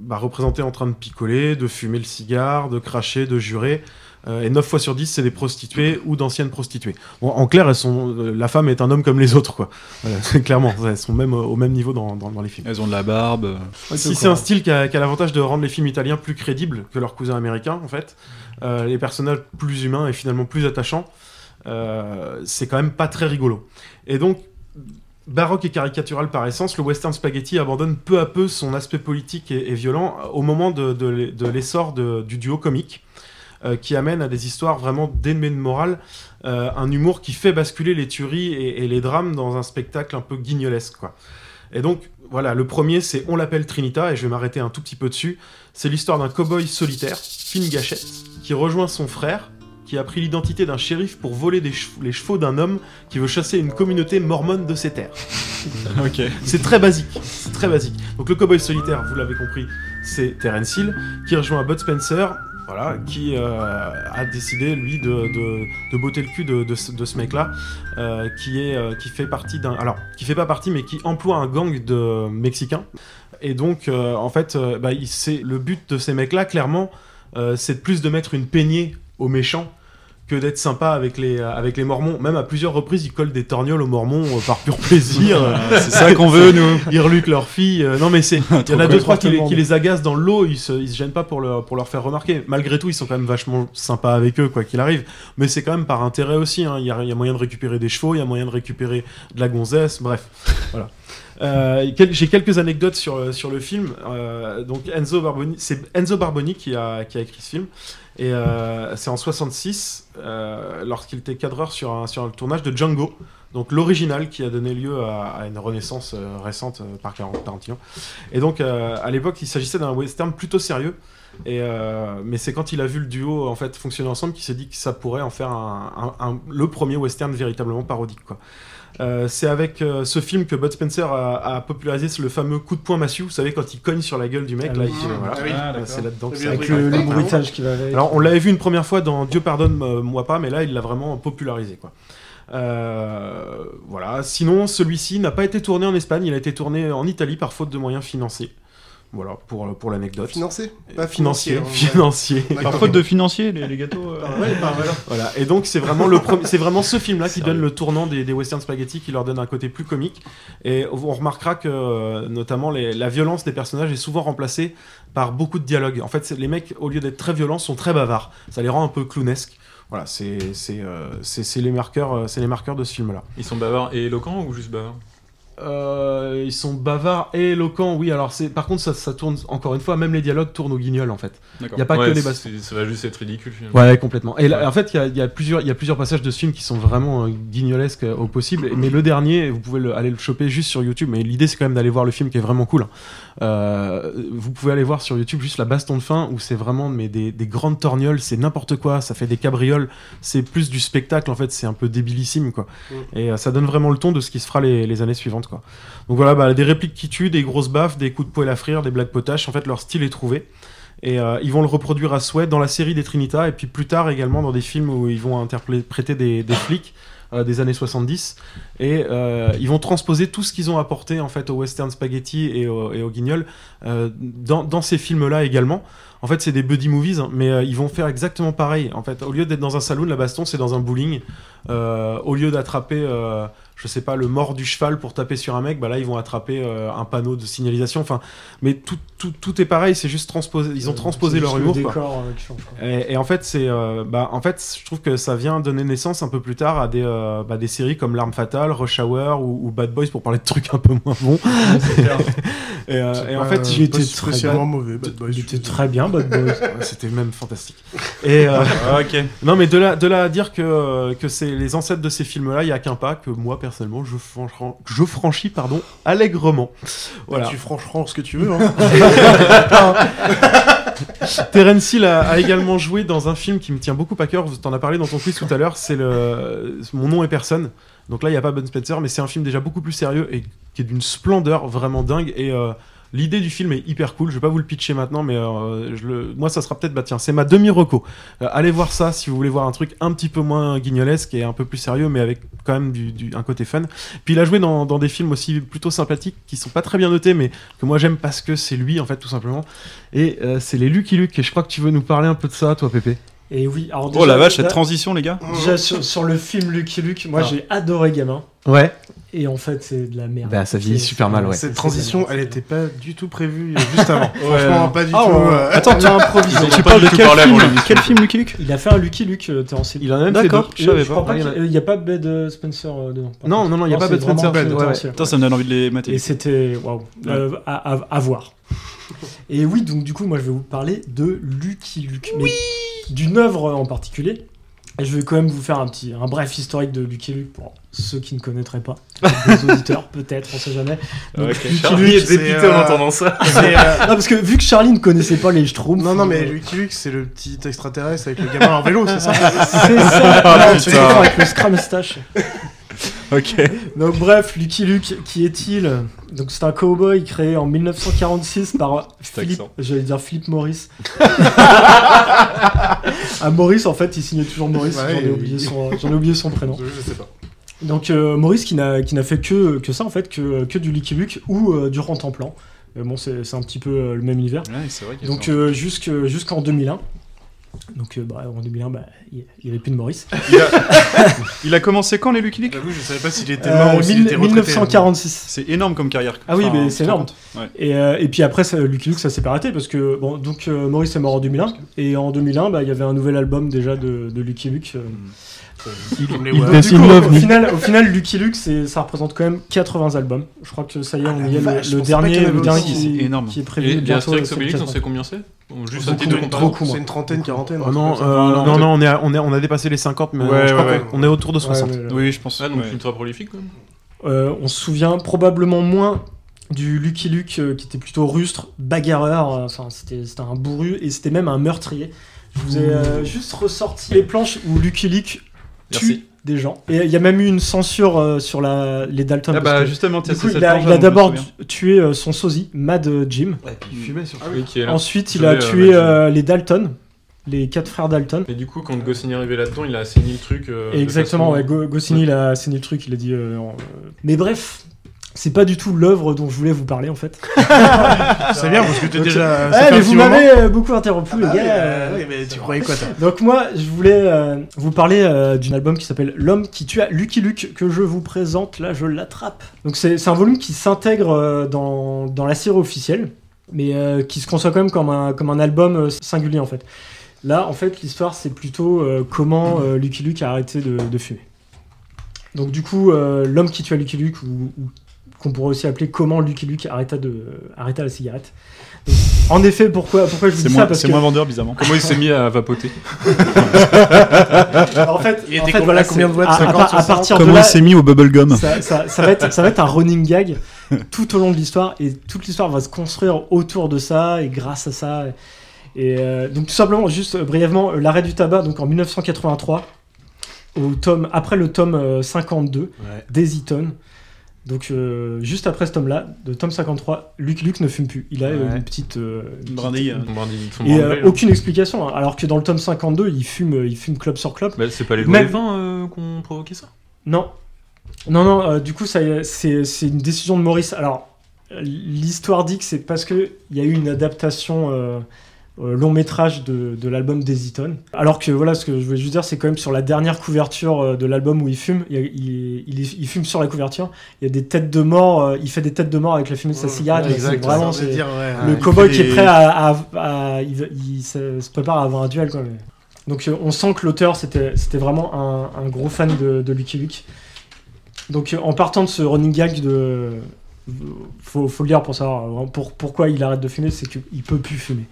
bah, représentées en train de picoler, de fumer le cigare, de cracher, de jurer. Euh, et 9 fois sur 10, c'est des prostituées ou d'anciennes prostituées. Bon, en clair, elles sont, euh, la femme est un homme comme les autres, quoi. Voilà, *laughs* clairement, elles sont même euh, au même niveau dans, dans- dans les films. Elles ont de la barbe. Si c'est un style qui a, qui a l'avantage de rendre les films italiens plus crédibles que leurs cousins américains, en fait, euh, les personnages plus humains et finalement plus attachants, euh, c'est quand même pas très rigolo. Et donc, baroque et caricatural par essence, le western spaghetti abandonne peu à peu son aspect politique et, et violent au moment de, de l'e- de l'essor du duo comique. Euh, qui amène à des histoires vraiment dénuées de morale, euh, un humour qui fait basculer les tueries et, et les drames dans un spectacle un peu guignolesque. Quoi. Et donc, voilà, le premier, c'est On l'appelle Trinita, et je vais m'arrêter un tout petit peu dessus. C'est l'histoire d'un cow-boy solitaire, Finn Gachette, qui rejoint son frère, qui a pris l'identité d'un shérif pour voler des chev- les chevaux d'un homme qui veut chasser une communauté mormone de ses terres. *laughs* C'est très basique, c'est très basique. Donc le cowboy solitaire, vous l'avez compris, c'est Terence Hill, qui rejoint Bud Spencer, voilà, qui euh, a décidé lui de, de, botter le cul de, ce, mec-là, euh, qui est euh, qui fait partie d'un, alors qui fait pas partie, mais qui emploie un gang de Mexicains. Et donc en fait, bah, le but de ces mecs-là, clairement, c'est plus de mettre une peignée aux méchants que d'être sympa avec les, euh, avec les Mormons. Même à plusieurs reprises, ils collent des torgnoles aux Mormons euh, par pur plaisir. *laughs* C'est ça *laughs* qu'on veut, nous. Ils reluquent leurs filles. euh, non, mais c'est. *laughs* Il y en a deux, trois qui, les- qui agacent dans l'eau. Ils se, ils se gênent pas pour, leur, pour leur faire remarquer. Malgré tout, ils sont quand même vachement sympas avec eux, quoi qu'il arrive. Mais c'est quand même par intérêt aussi. hein. Il y, a, y a moyen de récupérer des chevaux, il y a moyen de récupérer de la gonzesse. Bref. voilà. Euh, quel- J'ai quelques anecdotes sur, le- sur le film. Euh, donc Enzo Barboni, c'est Enzo Barboni qui a, qui a écrit ce film. Et euh, c'est en 66, euh, lorsqu'il était cadreur sur un, sur un tournage de Django, donc l'original qui a donné lieu à, à une renaissance euh, récente euh, par Tar- Tarantino. Et donc euh, à l'époque, il s'agissait d'un western plutôt sérieux. Et mais c'est quand il a vu le duo en fait fonctionner ensemble qu'il s'est dit que ça pourrait en faire un- un- le premier western véritablement parodique quoi. Euh, c'est avec euh, ce film que Bud Spencer a, a popularisé le fameux coup de poing massue. Vous savez quand il cogne sur la gueule du mec Ah là, oui. il fait- voilà. Ah oui. Ah, d'accord. c'est là-dedans que Avec le- bruitage qui va avec. Alors on l'avait vu une première fois dans Dieu pardonne euh, moi pas, mais là il l'a vraiment popularisé quoi. Euh, voilà. Sinon, celui-ci n'a pas été tourné en Espagne, il a été tourné en Italie par faute de moyens financiers. Voilà pour, pour l'anecdote. Financé Euh, Pas financier, financier, hein, financier. Par faute de financier, les, les gâteaux. euh, Ah ouais, bah voilà. Voilà. Et donc c'est vraiment le premier- c'est vraiment ce film-là qui donne le tournant des, des western spaghetti, qui leur donne un côté plus comique. Et on remarquera que euh, notamment les- la violence des personnages est souvent remplacée par beaucoup de dialogues. En fait, les mecs au lieu d'être très violents sont très bavards. Ça les rend un peu clownesques. Voilà, c'est c'est euh, c'est- c'est les marqueurs, euh, c'est les marqueurs de ce film-là. Ils sont bavards et éloquents ou juste bavards? Euh, ils sont bavards et éloquents, oui. Alors, c'est par contre, ça, ça tourne encore une fois, même les dialogues tournent au guignol en fait. Il n'y a pas Ouais, que les c'est- bastons. Ça va juste être ridicule finalement. Ouais, complètement. Et là, en fait, il y a, il y a plusieurs, il y a plusieurs passages de ce film qui sont vraiment euh, guignolesques euh, au possible. Mais le dernier, vous pouvez le- aller le choper juste sur YouTube. Mais l'idée, c'est quand même d'aller voir le film qui est vraiment cool. hein. Euh, vous pouvez aller voir sur YouTube juste la baston de fin où c'est vraiment mais des, des grandes torgnoles, c'est n'importe quoi. Ça fait des cabrioles. C'est plus du spectacle en fait. C'est un peu débilissime quoi. Et euh, ça donne vraiment le ton de ce qui se fera les, les années suivantes Donc voilà, bah, des répliques qui tuent, des grosses baffes, des coups de poêle à frire, des blagues potaches. En fait, leur style est trouvé. Et euh, ils vont le reproduire à souhait dans la série des Trinitas et puis plus tard également dans des films où ils vont interpréter des, flics euh, des années 70 et euh, ils vont transposer tout ce qu'ils ont apporté en fait au western spaghetti et au, guignol dans, ces films là également. En fait, c'est des buddy movies, hein, mais ils vont faire exactement pareil. En fait, au lieu d'être dans un saloon, la baston, c'est dans un bowling. Au lieu d'attraper, je sais pas, le mort du cheval pour taper sur un mec, bah là, ils vont attraper euh, un panneau de signalisation. Enfin, mais tout, tout, tout est pareil. C'est juste transposé. Ils ont Euh, transposé leur le humour. quoi. euh, qui change, quoi. Et, et en fait, c'est, euh, bah, en fait, je trouve que ça vient donner naissance un peu plus tard à des, euh, bah, des séries comme L'arme fatale, Rush Hour ou, ou Bad Boys pour parler de trucs un peu moins bons. *laughs* et, euh, en fait, il était très mauvais, Bad Boys. Il était très bien, Bad Boys. *laughs* Ouais, C'était même fantastique. Et euh, Ah, ok. Non, mais de là, de là à dire que, que c'est les ancêtres de ces films-là, il y a qu'un pas que moi personnellement je, franchis- je franchis pardon allègrement. Voilà. Tu franchis ce que tu veux. Hein. *laughs* Terence Hill a, a également joué dans un film qui me tient beaucoup à cœur. T'en as parlé dans ton quiz tout à l'heure. C'est le Mon nom est personne. Donc là, il n'y a pas Ben Spencer, mais c'est un film déjà beaucoup plus sérieux et qui est d'une splendeur vraiment dingue. Et euh, l'idée du film est hyper cool. Je vais pas vous le pitcher maintenant, mais euh, moi, ça sera peut-être, bah tiens, c'est ma demi-reco. Euh, allez voir ça si vous voulez voir un truc un petit peu moins guignolesque et un peu plus sérieux, mais avec quand même du, un côté fun. Puis il a joué dans, dans des films aussi plutôt sympathiques qui sont pas très bien notés, mais que moi j'aime parce que c'est lui, en fait, tout simplement. Et euh, c'est les Lucky Luke. Et je crois que tu veux nous parler un peu de ça, toi, Pépé? Et oui, alors Oh la vache, cette transition, les gars. Déjà sur, sur le film Lucky Luke, moi Ah. j'ai adoré gamin. Ouais. Et en fait, c'est de la merde. Bah, ça vieillit C'est- super mal, ouais. Cette transition, elle était pas du tout prévue euh, juste avant. *laughs* Ouais. Franchement, pas du Ah, tout. on- euh, Attends, tu improvisé. Tu parles de quel film. Quel film, Lucky Luke Il a fait un Lucky Luke, euh, t'es en CD. Il en a même fait D'accord, deux. je savais je crois pas. pas Ah, il y en a- qu'il n'y a pas Bed euh, Spencer euh, dedans. par Non, contre. non, non, il y a pas c'est Bud Spencer, Bud, Putain, ça me donne envie de les mater. Et c'était waouh, euh, à, à- à voir. Et oui, donc du coup, moi je vais vous parler de Lucky Luke, mais d'une œuvre en particulier. Et je vais quand même vous faire un petit, un bref historique de Lucky Luke pour ceux qui ne connaîtraient pas, *laughs* les auditeurs peut-être, on sait jamais. Donc, Ok. Lucky Charlie Luke, est dépité c'est, en entendant ça. euh, non parce que vu que Charlie ne connaissait pas les Schtroumpfs, Non, non, mais euh, Lucky Luke, c'est le petit extraterrestre avec le gamin en vélo, c'est ça *laughs* c'est ça, Ah, putain. vraiment avec le Scrum Stash. *laughs* Ok. Donc bref, Lucky Luke, qui est-il Donc c'est un cowboy créé en 1946 par Philippe, j'allais dire Philippe Maurice. *laughs* ah Maurice en fait, il signait toujours Maurice, Ouais, j'en ai oublié son j'en ai oublié son prénom. Je sais pas. Donc euh, Maurice qui n'a qui n'a fait que que ça en fait, que que du Lucky Luke ou euh, du Rentemplant. Mais bon, c'est c'est un petit peu euh, le même univers. Ouais, c'est vrai qu'il y a Donc euh, jusqu'en 2001. Donc euh, bah, en 2001, bah, il n'y avait plus de Maurice. Il a... il a commencé quand les Lucky Luke? J'avoue, je savais pas s'il était Euh, mort ou s'il mille- était retraité. 1946. C'est énorme comme carrière. Ah oui, Enfin, mais c'est énorme. compte Ouais. Et, euh, et puis après, ça, Lucky Luke, ça s'est pas arrêté parce que bon, donc euh, Maurice est mort en 2001 et en 2001, bah, il y avait un nouvel album déjà de, de Lucky Luke. euh. Il dessine coup, au final, au final, Lucky Luke, c'est, ça représente quand même 80 albums. Je crois que ça y est, on Ah, y est. Le, dernier, le qui, C'est énorme. qui est prévu et bientôt. Obélix, on 80. sait combien c'est Juste un titre de. C'est une trentaine, quarantaine. Oh un non, ça. euh, non, non, peut-être- non, on, est, on, est, on a dépassé les 50, mais Ouais, euh, je crois ouais, qu'on on est autour de 60. Ouais, ouais, ouais. Oui, je pense. Ah, donc ouais. ultra prolifique quand même. Euh, on se souvient probablement moins du Lucky Luke euh, qui était plutôt rustre, bagarreur, euh, enfin c'était c'était un bourru et c'était même un meurtrier. Je vous ai euh, juste ressorti les planches où Lucky Luke tue des gens. Et il y a même eu une censure euh, sur la, les Dalton. Ah bah que, justement, du coup, il a, il d'abord tué euh, son sosie, Mad euh, Jim. Ouais, puis il fumait surtout. Oui, qui est là. Ensuite, Je il a euh, tué euh, les Dalton, les quatre frères Dalton. Et du coup, quand Goscinny est arrivé là-dedans, il a assaini le truc. euh, Exactement, façon- ouais, Go- Goscinny il a assaini le truc, il a dit. euh, euh, Mais bref, c'est pas du tout l'œuvre dont je voulais vous parler en fait. *laughs* C'est bien parce que t'es déjà. Ouais, un mais vous m'avez euh, beaucoup interrompu, les Ah, gars. oui, euh. euh, oui, mais tu croyais quoi, toi? Donc moi, je voulais euh, vous parler euh, d'un album qui s'appelle L'homme qui tua Lucky Luke que je vous présente. Là, je l'attrape. Donc c'est un volume qui s'intègre dans, dans la série officielle, mais qui se conçoit quand même comme un, comme un album singulier en fait. Là, en fait, l'histoire c'est plutôt comment Lucky Luke a arrêté de, de fumer. Donc du coup, euh, l'homme qui tua Lucky Luke ou, ou qu'on pourrait aussi appeler comment Lucky Luke arrêta, de, arrêta la cigarette. Donc, en effet, pourquoi, pourquoi je vous dis moins- ça parce c'est que... moins vendeur, bizarrement. Comment il s'est mis à vapoter *laughs* en fait, Il en fait, voilà, combien de watts à, à 50, par- à partir Comment de là, il s'est mis au bubblegum ça, ça- ça va être, ça va être un running gag *laughs* tout au long de l'histoire et toute l'histoire va se construire autour de ça et grâce à ça. Et euh, donc tout simplement, juste euh, brièvement, euh, l'arrêt du tabac, donc en 1983, au tome, après le tome euh, 52 Ouais. des Eaton. Donc euh, juste après ce tome-là, de tome 53, Luke Luke ne fume plus. Il a euh, Ouais. une petite, euh, une petite- brindille, euh. Son brindille- son et euh, aucune explication. hein. Alors que dans le tome 52, il fume, euh, il fume club sur club. Bah, c'est pas les Même- mauvais vins euh, qu'on provoqué ça? Non. Non, non, euh, du coup, ça, c'est, c'est une décision de Maurice. Alors, l'histoire dit que c'est parce qu'il y a eu une adaptation long métrage de, de l'album des Eaton. Alors que, voilà, ce que je voulais juste dire, c'est quand même sur la dernière couverture euh, de l'album où il fume, il, y a- il, il- il fume sur la couverture, il y a des têtes de mort, euh, il fait des têtes de mort avec la fumée de sa cigarette. Ouais, c'est vraiment, c'est dire, ouais, le cowboy qui est prêt à. à- à- il, se, prépare à avoir un duel, quoi. mais- Donc, euh, on sent que l'auteur, c'était, c'était vraiment un, un gros fan de, de Lucky Luke. Donc euh, en partant de ce running gag de faut, faut le lire pour savoir euh, pour, pourquoi il arrête de fumer, c'est qu'il peut plus fumer.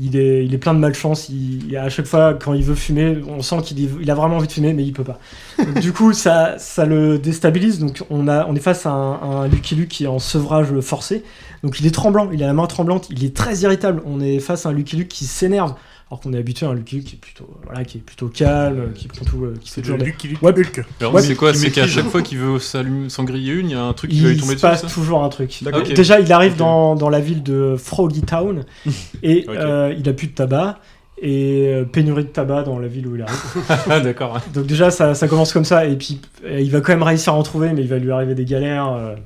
Il est, il est plein de malchance. Il, il- à chaque fois, quand il veut fumer, on sent qu'il il a vraiment envie de fumer, mais il peut pas. Donc, *laughs* du coup, ça, ça le déstabilise. Donc, on, a, on est face à un, un Lucky Luke qui est en sevrage forcé. Donc, il est tremblant. Il a la main tremblante. Il est très irritable. On est face à un Lucky Luke qui s'énerve. Alors qu'on est habitué à un Lucky Luke qui est plutôt, voilà, qui est plutôt calme, qui prend tout, euh, qui fait toujours des- Lucky Luke Ouais, Hulk. Alors, Ouais, c'est quoi qui C'est qu'à chaque fois qu'il veut s'allumer- s'en griller une, il y a un truc qui va lui il tomber se dessus passe ça toujours un truc. Déjà, il arrive dans, dans la ville de Froggy Town *laughs* et euh, il a plus de tabac et euh, pénurie de tabac dans la ville où il arrive. Ah, *laughs* d'accord. Donc déjà, ça, ça commence comme ça et puis euh, il va quand même réussir à en trouver, mais il va lui arriver des galères. euh,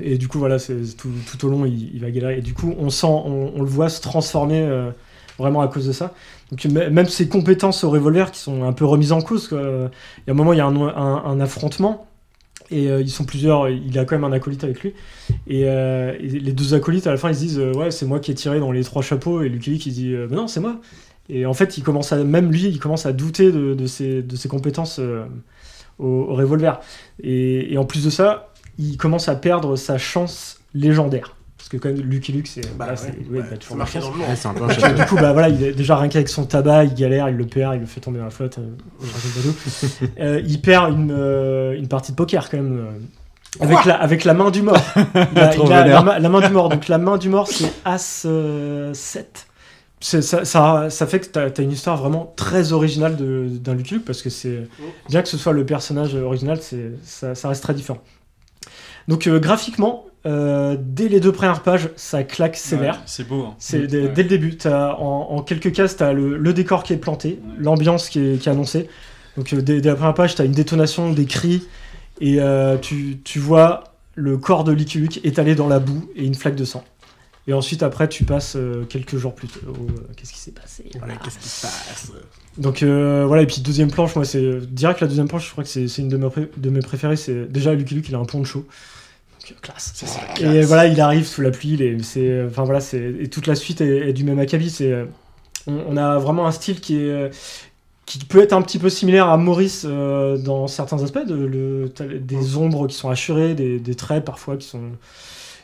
et du coup, voilà, c'est tout, tout au long, il, il va galérer. Et du coup, on sent, on, on le voit se transformer euh, vraiment à cause de ça. Donc même ses compétences au revolver qui sont un peu remises en cause. Il y a un moment, il y a un, affrontement. Et euh, ils sont plusieurs, il a quand même un acolyte avec lui. Et, euh, les deux acolytes, à la fin, ils se disent euh, Ouais, c'est moi qui ai tiré dans les trois chapeaux. Et Lucky Luke, il dit Mais non, c'est moi. Et en fait, il commence à, même lui, il commence à douter de, ses, compétences au, revolver. Et en plus de ça, il commence à perdre sa chance légendaire. Parce que quand même, Lucky Luke, c'est c'est- ouais, il a toujours marqué dans le. Ouais, c'est un peu un Donc, chef-d'œuvre. Du coup, bah voilà, il est déjà rien qu'avec son tabac, il galère, il le perd, il le fait tomber dans la flotte. euh. *laughs* Euh, il perd une, euh, une partie de poker quand même. euh, avec la, avec la main du mort. *laughs* Il a, Trop il a la, main du mort. Donc la main du mort, c'est As euh, 7. C'est- Ça, ça, ça fait que tu as, une histoire vraiment très originale d'un Lucky Luke parce que c'est bien que ce soit le personnage original, c'est ça, ça reste très différent. Donc euh, graphiquement, euh, dès les deux premières pages, ça claque sévère. Ouais, c'est beau, hein. C'est dès, ouais. dès le début. T'as- en, en quelques cases, tu as le, le décor qui est planté, l'ambiance qui est, qui est annoncée. Donc euh, dès, dès la première page, tu as une détonation, des cris, et euh, tu, tu vois le corps de Lucky Luke étalé dans la boue et une flaque de sang. Et ensuite, après, tu passes euh, quelques jours plus tôt. euh, Qu'est-ce qui s'est passé? Voilà. Qu'est-ce qui se passe? Donc euh, voilà, et puis deuxième planche, moi c'est direct la deuxième planche, je crois que c'est c'est une de mes, pré- de mes préférées. C'est déjà Lucky Luke, il a un poncho. Euh, classe. c'est la Et classe. voilà, il arrive sous la pluie, c'est enfin voilà, c'est et toute la suite est, est du même acabit. C'est euh, on, on a vraiment un style qui est euh, qui peut être un petit peu similaire à Maurice euh, dans certains aspects, de, le, des ombres qui sont assurées, des, des traits parfois qui sont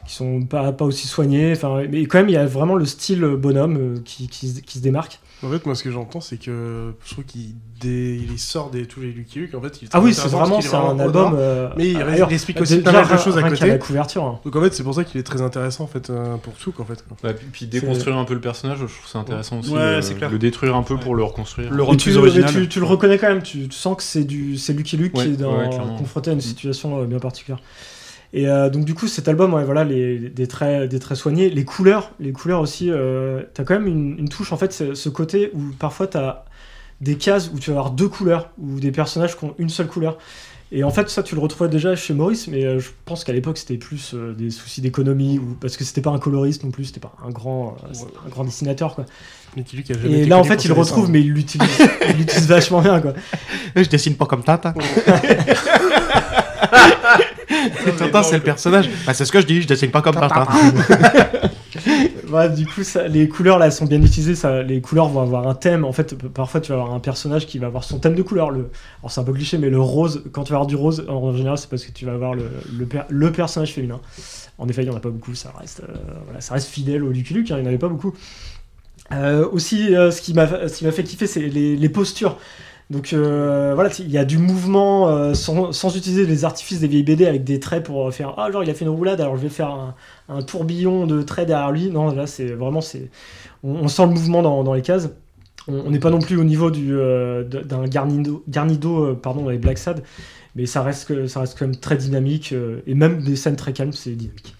qui sont pas, pas aussi soignés. Enfin, mais quand même, il y a vraiment le style bonhomme euh, qui, qui se démarque. En fait, moi, ce que j'entends, c'est que je trouve qu'il dé- il sort des tous les Lucky Luke. En fait, il Ah oui, c'est vraiment c'est un album. euh, mais il, il explique Déjà, aussi pas mal de rien- choses à côté. la couverture. hein. Donc en fait, c'est pour ça qu'il est très intéressant en fait euh, pour tout en fait. puis, puis déconstruire un peu le personnage, je trouve ça intéressant aussi. Ouais, euh, c'est clair. Le détruire un peu pour le reconstruire. Et tu, mais tu, tu le reconnais quand même, tu, tu sens que c'est du c'est Lucky Luke Ouais, qui est dans, ouais, clairement. confronté à une situation euh, bien particulière. Et euh, donc du coup cet album, ouais, voilà, les, des traits, des traits soignés, les couleurs, les couleurs aussi. Euh, t'as quand même une, une touche en fait, ce côté où parfois t'as des cases où tu vas avoir deux couleurs ou des personnages qui ont une seule couleur. Et en fait, ça, tu le retrouvais déjà chez Maurice, mais euh, je pense qu'à l'époque, c'était plus euh, des soucis d'économie, ou parce que c'était pas un coloriste non plus, c'était pas un grand, euh, un grand dessinateur, quoi. Luke a jamais Et là, en fait, il le retrouve, mais il l'utilise, *laughs* il l'utilise vachement bien, quoi. Je dessine pas comme Tintin. *laughs* Tintin, c'est le personnage. Bah, c'est ce que je dis, je dessine pas comme Tintin. *laughs* Bref, du coup, ça- les couleurs là sont bien utilisées. Ça, les couleurs vont avoir un thème. En fait, parfois tu vas avoir un personnage qui va avoir son thème de couleur. Le, alors c'est un peu cliché, mais le rose, quand tu vas avoir du rose, en général, c'est parce que tu vas avoir le, le, per- le personnage féminin. En effet, il n'y en a pas beaucoup. Ça reste, euh, voilà, ça reste fidèle au Lucky Luke. hein, il n'y en avait pas beaucoup. Euh, aussi, euh, ce qui m'a ce qui m'a fait kiffer, c'est les, les postures. Donc euh, voilà, il y a du mouvement euh, sans, sans utiliser les artifices des vieilles BD avec des traits pour faire ah genre il a fait une roulade alors je vais faire un, un tourbillon de traits derrière lui. Non là c'est vraiment c'est on, on sent le mouvement dans, dans les cases. On n'est pas non plus au niveau du euh, d'un Garnido, Garnido euh, pardon dans les Black Sad, mais ça reste que ça reste quand même très dynamique euh, et même des scènes très calmes c'est dynamique.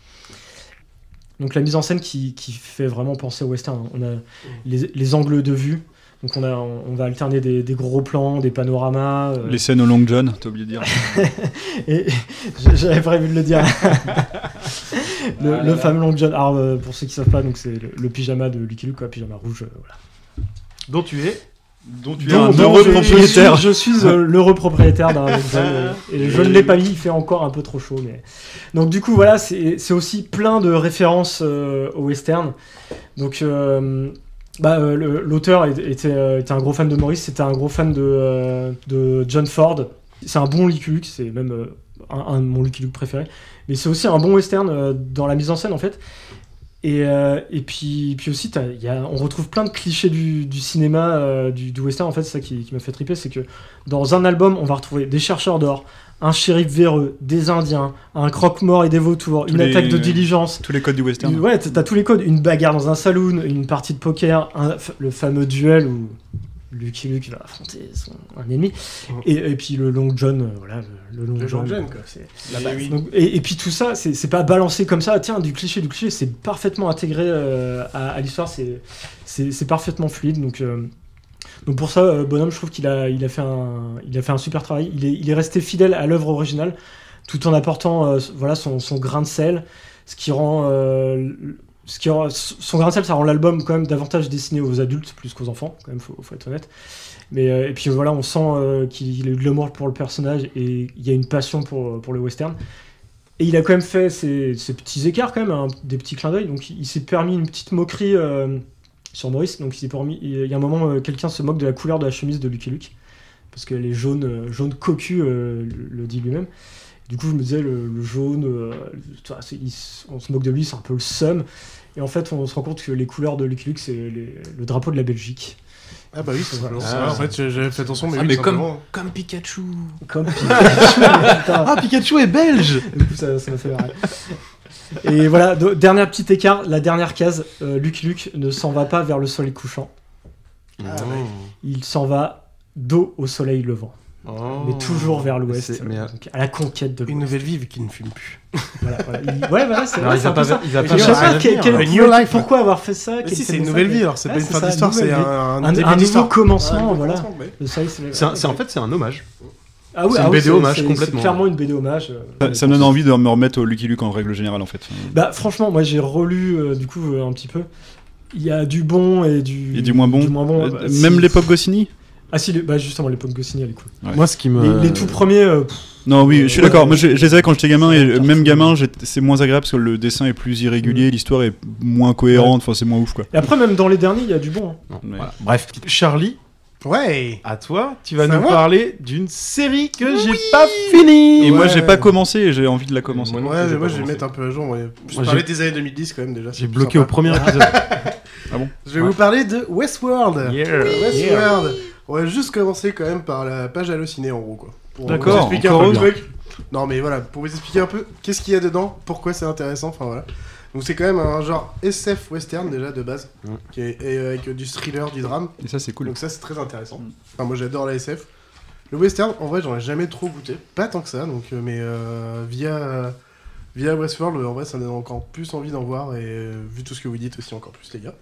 Donc la mise en scène qui, qui fait vraiment penser au western. hein. On a les, les angles de vue. Donc on, a, on va alterner des, des gros plans, des panoramas. euh, Les scènes au Long John, t'as oublié de dire. *laughs* et j'avais prévu de le dire. *laughs* le, Ah là le là. fameux Long John. Alors euh, pour ceux qui savent pas, donc c'est le, le pyjama de Lucky Luke, quoi, pyjama rouge. euh, voilà. Dont tu es Dont tu es un heureux propriétaire. Je suis, je suis, l'heureux propriétaire d'un Long John. euh, et je ne l'ai pas mis, il fait encore un peu trop chaud. Mais... Donc du coup, voilà, c'est c'est aussi plein de références euh, au western. Donc euh, bah, euh, l'auteur euh, était un gros fan de Maurice, c'était un gros fan de, euh, John Ford. C'est un bon Lucky Luke, c'est même un, de mon Lucky Luke préféré. Mais c'est aussi un bon western dans la mise en scène en fait. Et, euh, et puis, puis aussi, y a, on retrouve plein de clichés du, du cinéma, euh, du, du western. En fait, c'est ça qui, qui m'a fait triper, c'est que dans un album, on va retrouver des chercheurs d'or, un shérif véreux, des Indiens, un croque-mort et des vautours, Tous une les- attaque de diligence. Tous les codes du western. Une- ouais, t'as t'as tous les codes. Une bagarre dans un saloon, une partie de poker, un- le fameux duel où Lucky Luke va affronter son, un ennemi. Et, et puis le Long John, euh, voilà, le, le Long Le John. Long John, quoi. c'est La la base. base. Donc, et, et puis tout ça, c'est pas balancé comme ça, tiens, du cliché, du cliché, c'est parfaitement intégré euh, à, à l'histoire, c'est parfaitement fluide. Donc, euh, donc pour ça, Bonhomme, je trouve qu'il a, il a, fait un, il a fait un super travail. Il est, il est resté fidèle à l'œuvre originale, tout en apportant euh, voilà, son, son grain de sel, ce qui rend. euh, ce qui son grain de sel, ça rend l'album quand même davantage destiné aux adultes plus qu'aux enfants, quand même, faut, faut être honnête. Mais, euh, et puis voilà, on sent euh, qu'il a eu de l'amour pour le personnage et il y a une passion pour, pour le western. Et il a quand même fait ses, petits écarts, quand même, hein, des petits clins d'œil. Donc il, s'est permis une petite moquerie euh, sur Maurice. Donc il permis. Il y a un moment, euh, quelqu'un se moque de la couleur de la chemise de Lucky Luke. Parce qu'elle est jaune, euh, jaune cocu, euh, le dit lui-même. Du coup, je me disais, le, le jaune, euh, il on se moque de lui, c'est un peu le seum. Et en fait, on se rend compte que les couleurs de Lucky Luke, c'est les- le drapeau de la Belgique. Ah bah oui, c'est vrai, en fait, j'avais fait attention, mais Ah, oui, mais comme, comme Pikachu. Comme *laughs* Pikachu. putain. Ah, Pikachu est belge Du coup, ça, ça m'a fait marrer. Et voilà, dernier petit écart, la dernière case, euh, Lucky Luke ne s'en va pas vers le soleil couchant. Ah, Il s'en va dos au soleil levant. Oh. Mais toujours vers l'ouest, euh, à la conquête de Une l'ouest. nouvelle vie vu qu'il ne fume plus. Voilà, voilà. Il- Ouais, voilà, c'est vrai, il un pas ça. Je pas sais quel- quel- A new life. pourquoi avoir fait ça. Si, c'est une nouvelle ça, vie, alors c'est Ouais, pas une fin d'histoire, c'est un, un, nouveau commencement, voilà. en fait, c'est un hommage. Ah oui, c'est ah une BD hommage complètement. C'est clairement une BD hommage. euh, Ça, ça me donne envie de me remettre au Lucky Luke en règle générale en fait. Bah franchement, moi j'ai relu euh, du coup euh, un petit peu. Il y a du bon et du, Et du moins bon. Du moins bon Euh, bah, Même l'époque Goscinny Ah si, les- bah justement l'époque Goscinny elle est cool. Ouais. Moi, ce qui me. Les, les tout premiers. euh, pff, Non, oui, je suis Ouais. d'accord. Moi, je je les avais quand j'étais gamin et même gamin, j'étais- c'est moins agréable parce que le dessin est plus irrégulier, l'histoire est moins cohérente, enfin, c'est moins ouf quoi. Et après même dans les derniers il y a du bon. hein. Non, Ouais. voilà. Bref, Charlie, Ouais à toi, tu vas C'est à nous moi parler d'une série que j'ai pas finie. Et moi, j'ai pas commencé et j'ai envie de la commencer. Moi non Ouais, mais moi pas je vais commencé. mettre un peu à jour. moi. Je Moi, parlais *laughs* des années 2010 quand même déjà. J'ai bloqué au sympa. premier *laughs* épisode. Je vais vous parler de Westworld. Yeah. Westworld. On va juste commencer quand même par la page hallucinée en gros quoi. Pour D'accord, vous expliquer un encore peu le bien. truc. Non mais voilà, pour vous expliquer un peu qu'est-ce qu'il y a dedans, pourquoi c'est intéressant, enfin voilà. Donc c'est quand même un genre SF western déjà de base, Ouais. qui est, et avec du thriller, du drame. Et ça, c'est cool. Donc ça c'est très intéressant. Enfin moi j'adore la SF. Le western, en vrai j'en ai jamais trop goûté, pas tant que ça, donc euh, mais euh, via via Westworld, en vrai ça me donne encore plus envie d'en voir et euh, vu tout ce que vous dites aussi encore plus les gars.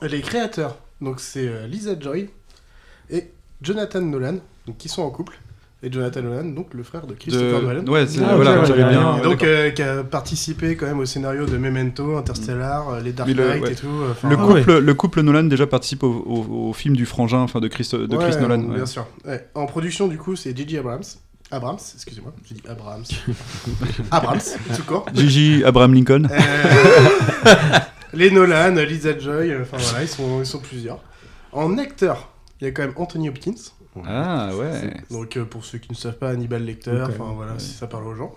Les créateurs, donc c'est euh, Lisa Joy et Jonathan Nolan, donc qui sont en couple. Et Jonathan Nolan, donc le frère de Christopher De- Nolan. Ouais, c'est- Ah, voilà, ok, j'avais ouais, bien. Et donc euh, qui a participé quand même au scénario de Memento, Interstellar, euh, les Dark le- Knight ouais. et tout. enfin, Le Ah couple, le couple Nolan déjà participe au, au- au film du frangin, enfin de Chris, de Chris Nolan. Bien ouais. sûr. Ouais. En production du coup c'est J.J. Abrams. Abrams, excusez-moi, j'ai dit Abrams. *laughs* Abrams, tout court. Gigi Abraham Lincoln. Euh, *laughs* Les Nolan, Lisa Joy, enfin voilà, ils sont, ils sont plusieurs. En acteur, il y a quand même Anthony Hopkins. Ah ouais. Donc euh, pour ceux qui ne savent pas, Hannibal Lecter, enfin voilà, ouais. si ça parle aux gens.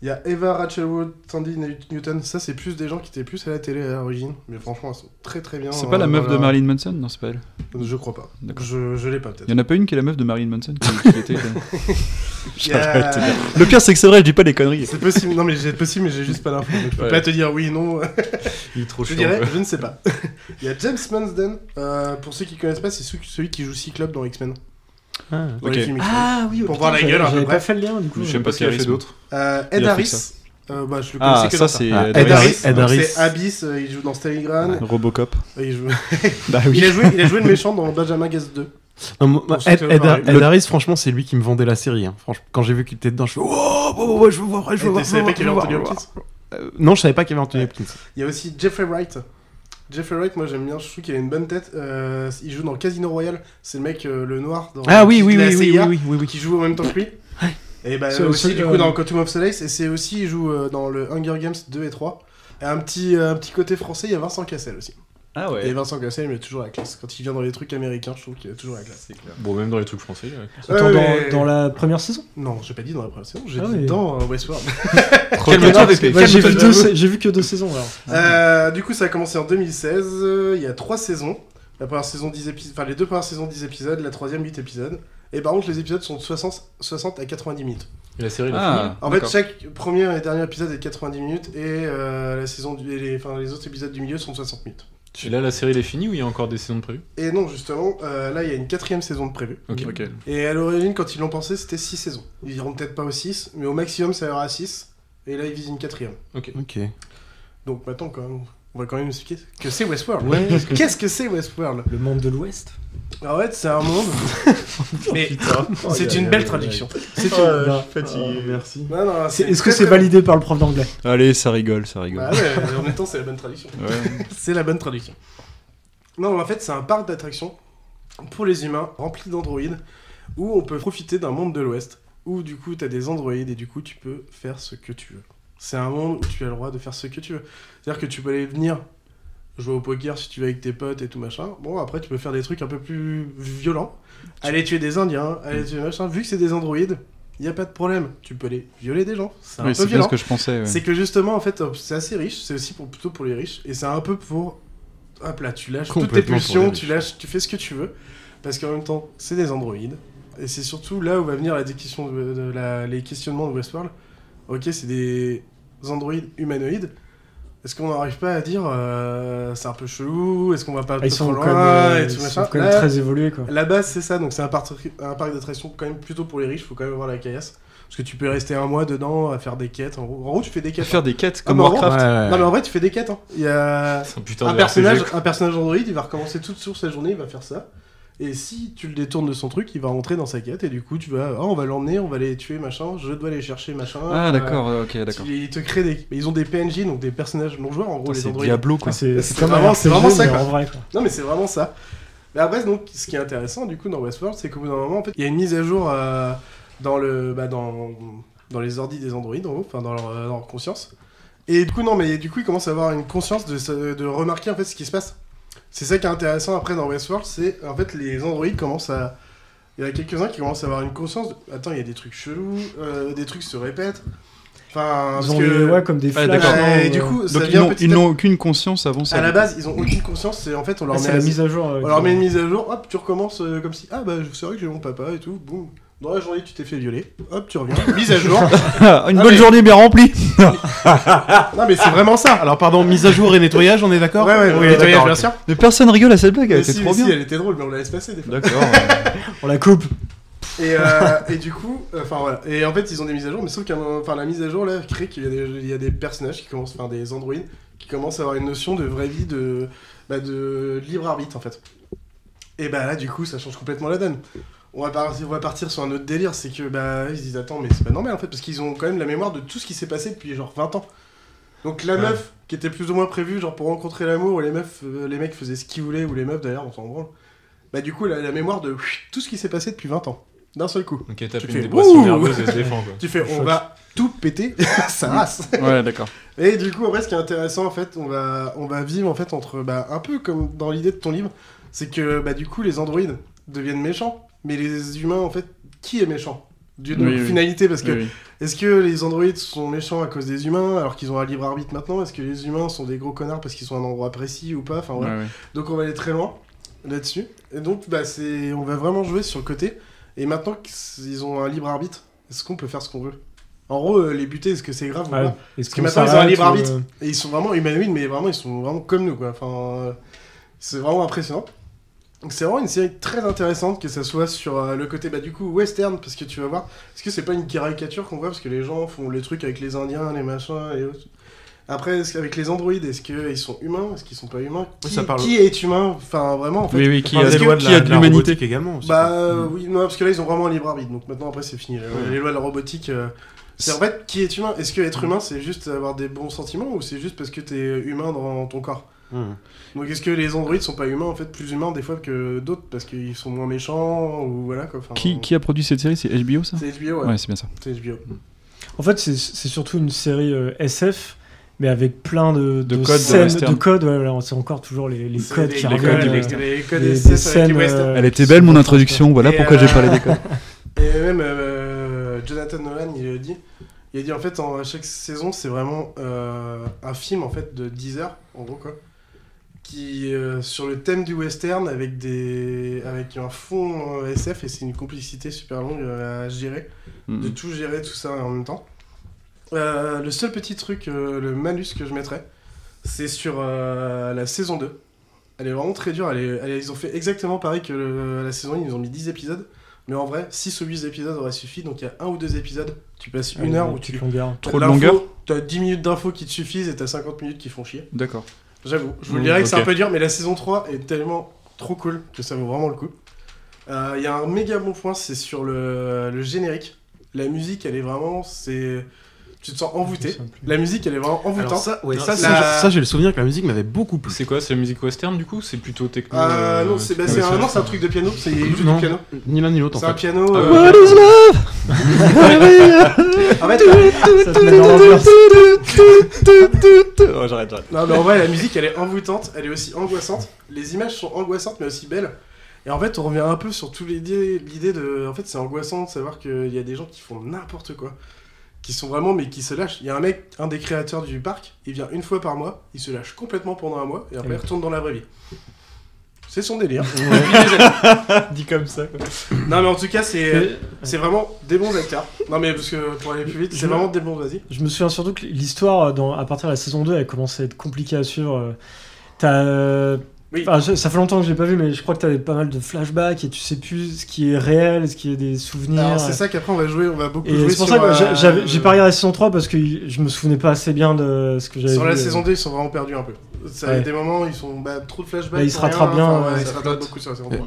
Il y a Eva Rachel Wood, Sandy Newton, ça c'est plus des gens qui étaient plus à la télé à l'origine, mais franchement elles sont très très bien. C'est pas euh, la meuf de. Marilyn Manson? Non, c'est pas elle. Je crois pas. Je, je l'ai pas peut-être. Il y en a pas une qui est la meuf de Marilyn Manson qui, était. *laughs* *laughs* Le pire, c'est que c'est vrai, je dis pas des conneries. C'est possible, non mais c'est possible, mais j'ai juste pas l'info. Je peux Ouais. pas te dire oui, non. *laughs* Il est trop Je chiant, dirais, je ne sais pas. Il y a James Marsden, euh, pour ceux qui connaissent pas, c'est celui, celui qui joue Cyclope dans X-Men. Ah, Dans les ok. films. Ah oui, Pour putain, voir la j'avais- gueule, peu J'avais pas fait le lien du coup. Je sais pas ce qu'il a fait d'autre. Euh, Ed Harris, euh, bah, je le Ah, connaissais que ça, c'est Ah, Ed Harris. C'est Abyss, euh, il joue dans Stalingrad. Robocop. Et il, joue... *laughs* Bah il, a joué, il a joué le méchant dans Benjamin Gaz 2. Non, ceux Ed, Ed- Ed Harris, franchement, c'est lui qui me vendait la série. hein. Franchement, quand j'ai vu qu'il était dedans, je fais Oh, oh, oh, oh, je veux voir, je veux voir. tu savais je pas veux qu'il y avait Anthony Hopkins. Euh, Non, je savais pas qu'il y avait Anthony Hopkins. Il y a aussi Jeffrey Wright. Jeffrey Wright, moi j'aime bien, je trouve qu'il a une bonne tête. Euh, il joue dans Casino Royale, c'est le mec, euh, le noir dans Ah oui, oui, oui, oui, CIA, oui, oui, oui. qui joue en même temps que lui. Et bah C'est- aussi du euh, coup dans Quantum of Solace, et c'est aussi, il joue euh, dans le Hunger Games 2 et 3. Et un petit, euh, un petit côté français, il y a Vincent Cassel aussi. Ah Et Vincent Cassel, il met toujours la classe. Quand il vient dans les trucs américains, je trouve qu'il a toujours la classe. Bon, même dans les trucs français. ouais. Attends, Ouais, dans, mais- dans la première saison Non, j'ai pas dit dans la première saison, j'ai Ah dit dans euh, Westworld. Ouais, j'ai, vu deux, que deux saisons alors. Euh, du coup, ça a commencé en 2016. euh, Il y a trois saisons. La première saison 10 épisodes, enfin les deux premières saisons 10 épisodes, la troisième 8 épisodes. Et par contre, les épisodes sont de 60, 60 à 90 minutes. Et la série, Ah, En fait, chaque premier et dernier épisode est de 90 minutes et euh, la saison du, et les, enfin, les autres épisodes du milieu sont de 60 minutes. Et là, la série, elle est finie ou il y a encore des saisons de prévues? Et non, justement, euh, là, il y a une quatrième saison de prévue. Et à l'origine, quand ils l'ont pensé, c'était 6 saisons. Ils iront peut-être pas au 6, mais au maximum, ça ira à 6. Et là, ils visent une quatrième. Ok. Ok. Donc maintenant, quand même, on va quand même expliquer ce que c'est Westworld. Ouais. Qu'est-ce que c'est Westworld Le monde de l'Ouest. En fait, c'est un monde. *laughs* mais *laughs* c'est une belle traduction. C'est Oh, une. non. Fatigué. merci. Est-ce que c'est validé par le prof d'anglais Allez, ça rigole, ça rigole. Bah ouais, en même temps, c'est la bonne traduction. Ouais. *laughs* c'est la bonne traduction. Non, en fait, c'est un parc d'attractions pour les humains rempli d'androïdes où on peut profiter d'un monde de l'Ouest où du coup, t'as des androïdes et du coup, tu peux faire ce que tu veux. C'est un monde où tu as le droit de faire ce que tu veux. C'est-à-dire que tu peux aller venir jouer au poker si tu veux avec tes potes et tout machin. Bon, après, tu peux faire des trucs un peu plus violents. Aller tuer des Indiens, aller tuer machin. Vu que c'est des androïdes, il n'y a pas de problème. Tu peux aller violer des gens. C'est un Oui, peu c'est bien violent. ce que je pensais. ouais. C'est que justement, en fait, c'est assez riche. C'est aussi pour, plutôt pour les riches. Et c'est un peu pour. Hop là, tu lâches toutes tes pulsions, tu lâches, tu fais ce que tu veux. Parce qu'en même temps, c'est des androïdes. Et c'est surtout là où va venir la question de, de la- les questionnements de Westworld. Ok, c'est des androïdes humanoïdes. Est-ce qu'on n'arrive pas à dire euh, c'est un peu chelou Est-ce qu'on va pas Ah, Ils trop sont loin quand même, euh, et ils tout sont machin quand même Là, très évolués quoi. La base, c'est ça. Donc c'est un parc, un parc d'attractions quand même plutôt pour les riches. Faut quand même avoir la caillasse. Parce que tu peux rester un mois dedans à faire des quêtes. En gros, en gros, tu fais des quêtes. Faire des quêtes Ah, comme gros- Warcraft. Ouais. Non mais en vrai tu fais des quêtes hein. Il y a *laughs* un personnage, RPG, un personnage Android, il va recommencer toute sur sa journée, il va faire ça. Et si tu le détournes de son truc, il va rentrer dans sa quête et du coup tu vas, oh, on va l'emmener, on va aller tuer machin, je dois aller chercher machin. Ah, Euh, d'accord, ok, d'accord. Ils te créent des, mais ils ont des PNJ donc des personnages non joueurs en gros les C'est androïdes. Diablo, quoi. Ah, c'est vraiment- vraiment ça, mais quoi. en vrai quoi. Non mais c'est vraiment ça. Mais après donc ce qui est intéressant du coup dans Westworld, c'est qu'au bout d'un moment en fait, il y a une mise à jour euh, dans le bah, dans dans les ordis des androïdes en gros, enfin dans leur, euh, dans leur conscience. Et du coup non mais du coup ils commencent à avoir une conscience de, de remarquer en fait ce qui se passe. C'est ça qui est intéressant après dans Westworld, c'est en fait les androïdes commencent à il y en a quelques-uns qui commencent à avoir une conscience de... Attends, il y a des trucs chelous, euh, des trucs se répètent. Enfin, Ils parce ont que... les- ouais, comme des Ah, flashs. d'accord. non, et euh, du coup, ça Donc ils n'ont- petit aucune conscience avant ça. à la base, ils ont aucune conscience, c'est en fait on leur ah, met la mise à jour. euh, On leur met une mise à jour, hop, tu recommences euh, comme si, ah bah c'est vrai que j'ai mon papa et tout, boum. Dans la journée, tu t'es fait violer, hop, tu reviens, *laughs* mise à jour. *laughs* Une Ah, bonne mais- journée bien remplie. *laughs* non mais c'est vraiment ça. Alors, pardon, mise à jour et nettoyage, on est d'accord Ouais, ouais, Oui, oui, nettoyage, bien sûr. Mais personne rigole à cette blague, elle Mais était si, trop mais si, bien. elle était drôle, mais on la laisse passer des fois. D'accord. On la coupe. Et, euh, et du coup, enfin voilà. Et en fait, ils ont des mises à jour, mais sauf qu'à enfin, la mise à jour là crée qu'il y, a des- il y a des personnages qui commencent, enfin des androïdes, qui commencent à avoir une notion de vraie vie, de, bah, de libre arbitre en fait. Et bah là, du coup, ça change complètement la donne. On va, partir, on va partir sur un autre délire, c'est que bah ils se disent attends, mais c'est pas normal en fait, parce qu'ils ont quand même la mémoire de tout ce qui s'est passé depuis genre 20 ans. Donc la Ouais. meuf qui était plus ou moins prévue genre pour rencontrer l'amour, ou les meufs, euh, les mecs faisaient ce qu'ils voulaient, ou les meufs d'ailleurs, on s'en branle. Bah du coup, elle a la mémoire de tout ce qui s'est passé depuis 20 ans. d'un seul coup. Ok, Tu une fais, dépression nerveuse et se défend, quoi. *laughs* Tu fais, on va tout péter, *laughs* ça race. Ouais, d'accord. Et du coup, en vrai, ce qui est intéressant, en fait, on va, on va vivre en fait entre, bah, un peu comme dans l'idée de ton livre, c'est que bah, du coup, les androïdes deviennent méchants, mais les humains, en fait, qui est méchant? D'une Oui, oui. finalité, parce que Oui, oui. est-ce que les androïdes sont méchants à cause des humains alors qu'ils ont un libre arbitre maintenant? Est-ce que les humains sont des gros connards parce qu'ils sont à un endroit précis ou pas? Enfin voilà. Ouais, ouais. Donc on va aller très loin là-dessus. Et donc bah, c'est, on va vraiment jouer sur le côté. Et maintenant qu'ils ont un libre arbitre, est-ce qu'on peut faire ce qu'on veut? En gros, euh, les buter, est-ce que c'est grave Ouais. ou pas? Est-ce Parce que maintenant ils ont un libre arbitre. euh, Et ils sont vraiment humanoïdes, mais vraiment ils sont vraiment comme nous quoi. Enfin, euh, c'est vraiment impressionnant. Donc c'est vraiment une série très intéressante, que ça soit sur euh, le côté bah, du coup western, parce que tu vas voir, est-ce que c'est pas une caricature qu'on voit, parce que les gens font les trucs avec les Indiens, les machins et autres. Après, qu'avec les androïdes, est-ce qu'ils sont humains? Est-ce qu'ils sont pas humains? Qui, ça parle- qui est humain? Enfin, vraiment, en fait. Oui, oui, qui a- des lois de qui la- a de de la l'humanité également aussi. Bah euh, oui, non, parce que là ils ont vraiment un libre arbitre, donc maintenant après c'est fini. là. Les lois de la robotique, euh, c'est en fait qui est humain? Est-ce que être humain c'est juste avoir des bons sentiments ou c'est juste parce que t'es humain dans ton corps? Hmm. Donc est-ce que les androïdes sont pas humains en fait, plus humains des fois que d'autres parce qu'ils sont moins méchants ou voilà quoi. Enfin, Qui, qui a produit cette série? C'est HBO ça? C'est HBO, ouais. Ouais, c'est bien ça. C'est HBO. En fait, c'est c'est surtout une série euh, SF, mais avec plein de, De de codes de scènes, western. de codes. Ouais, voilà, c'est encore toujours les, les codes les- qui les reviennent. codes, euh, les- les codes des- SF des avec les scènes, euh, Elle était belle mon introduction, voilà Et, pourquoi j'ai euh, parlé des codes. *laughs* Et même euh, Jonathan Nolan, il a dit, il a dit en fait en, à chaque saison c'est vraiment euh, un film en fait de 10 heures en gros quoi, qui euh, sur le thème du western avec des avec un fond euh, SF et c'est une complicité super longue euh, à gérer, Mhm. de tout gérer tout ça en même temps. Euh, le seul petit truc, euh, le malus que je mettrais, c'est sur euh, la saison 2. Elle est vraiment très dure. Elle est- elle ils ont fait exactement pareil que le- la saison 1. Ils ont mis 10 épisodes. Mais en vrai, 6 ou 8 épisodes auraient suffi. Donc il y a un ou deux épisodes. Tu passes Ah, une heure où petites tu. longueurs. t'as Trop de longueur T'as 10 minutes d'infos qui te suffisent et t'as 50 minutes qui font chier. D'accord. J'avoue. Je vous le Mm, dirais que c'est un peu dur, mais la saison 3 est tellement trop cool que ça vaut vraiment le coup. Euh, Il y a un méga bon point, c'est sur le, le générique. La musique, elle est vraiment. c'est Tu te sens envoûté. La musique, elle est vraiment envoûtante. Alors ça, ouais, La- ça, ça, ça, j'ai le souvenir que la musique m'avait beaucoup plu. C'est quoi C'est la musique western du coup C'est plutôt techno Euh, euh, non, c'est bah, c'est un, un truc de piano, c'est du piano. ni l'un ni l'autre en C'est un piano. Ah euh. What is love? En fait, Ça te met dans l'ambiance. *laughs* Oh, j'arrête, j'arrête. Non, mais en vrai, la musique, elle est envoûtante, elle est aussi angoissante. Les images sont angoissantes, mais aussi belles. Et en fait, on revient un peu sur toute l'idée l'idée de. En fait, c'est angoissant de savoir qu'il y a des gens qui font n'importe quoi. Qui sont vraiment, mais qui se lâchent. Il y a un mec, un des créateurs du parc, il vient une fois par mois, il se lâche complètement pendant un mois, et après, il retourne dans la vraie vie. C'est son délire. *laughs* *laughs* Dit comme ça. Quoi. Non, mais en tout cas, c'est c'est vraiment des bons acteurs. Non, mais parce que pour aller plus vite, c'est me- vraiment des bons, vas-y. Je me souviens surtout que l'histoire, dans- à partir de la saison 2, elle commence à être compliquée à suivre. euh, T'as. euh, Oui. enfin, je- ça fait longtemps que je l'ai pas vu, mais je crois que t'avais pas mal de flashbacks et tu sais plus ce qui est réel, ce qui est des souvenirs. Alors, c'est ça qu'après, on va jouer, on va beaucoup Et jouer c'est pour sur, ça que euh, j'ai pas regardé la saison 3 parce que je me souvenais pas assez bien de ce que j'avais Sur vu. la euh. saison 2, ils sont vraiment perdus un peu. Ça, Ouais. Des moments, ils sont bah, trop de flashbacks. Bah, ils se rattrapent bien, enfin, ouais, ils se rattrapent beaucoup sur la saison Et- 3.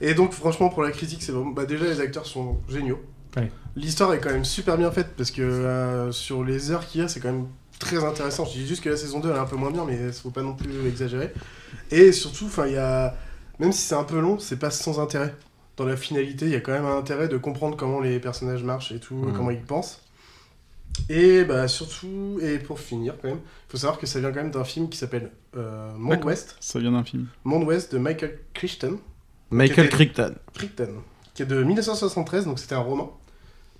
Et donc, franchement, pour la critique, c'est vraiment. Bah, déjà, les acteurs sont géniaux. Ouais. L'histoire est quand même super bien faite parce que euh, sur les heures qu'il y a, c'est quand même très intéressant. Je dis juste que la saison 2 elle est un peu moins bien, mais il faut pas non plus exagérer. Et surtout, enfin, il y a. Même si c'est un peu long, c'est pas sans intérêt. Dans la finalité, il y a quand même un intérêt de comprendre comment les personnages marchent et tout, comment ils pensent. Et bah surtout, et pour finir quand même, il faut savoir que ça vient quand même d'un film qui s'appelle euh, Monde. Ouest. Ça vient d'un film. Monde Ouest de Michael Crichton. Michael Crichton. Crichton, qui est de 1973, donc c'était un roman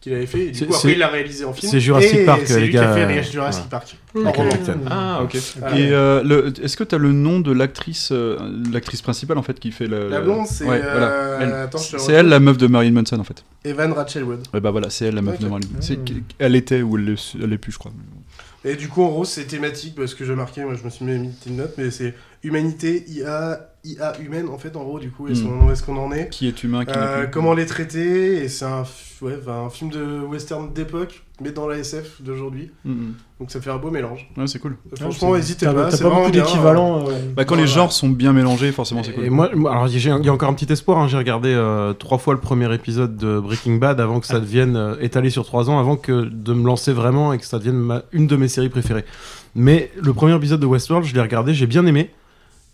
qu'il avait fait. Et du C'est- coup, c'est- après, il l'a réalisé en film. c'est Jurassic et Park, c'est les lui gars, qui a fait euh, Jurassic voilà. Park. Ah, ok. Et euh, le- est-ce que tu as le nom de l'actrice euh, l'actrice principale en fait qui fait le. La le- blonde, c'est, Ouais, euh, voilà. Elle- C'est la meuf de Marilyn Manson en fait. Evan Rachel Wood. Ouais, bah voilà, c'est elle la meuf de Marilyn Manson. C'est- Elle était ou elle l'est elle l'est plus, je crois. Et du coup, en gros, c'est thématique, parce que j'ai marqué, moi je me suis mis une petite note, mais c'est humanité, IA, IA humaine, en fait, en gros, du coup, est-ce Mm. qu'on- est-ce qu'on en est? Qui est humain, qui Euh, plus. comment les traiter? Et c'est un, ouais, enfin, un film de western d'époque mais dans la SF d'aujourd'hui Mm, mm. donc ça fait un beau mélange Ouais, c'est cool. franchement c'est- n'hésitez t'as- pas t'as c'est pas vraiment beaucoup d'équivalents, euh, euh, Bah, quand les genres sont bien mélangés, forcément, c'est cool. Et moi, alors j'ai- il y a encore un petit espoir. hein. J'ai regardé euh, trois fois le premier épisode de Breaking Bad avant que ça devienne euh, étalé sur trois ans, avant que de me lancer vraiment et que ça devienne ma- une de mes séries préférées. Mais le premier épisode de Westworld, je l'ai regardé, j'ai bien aimé,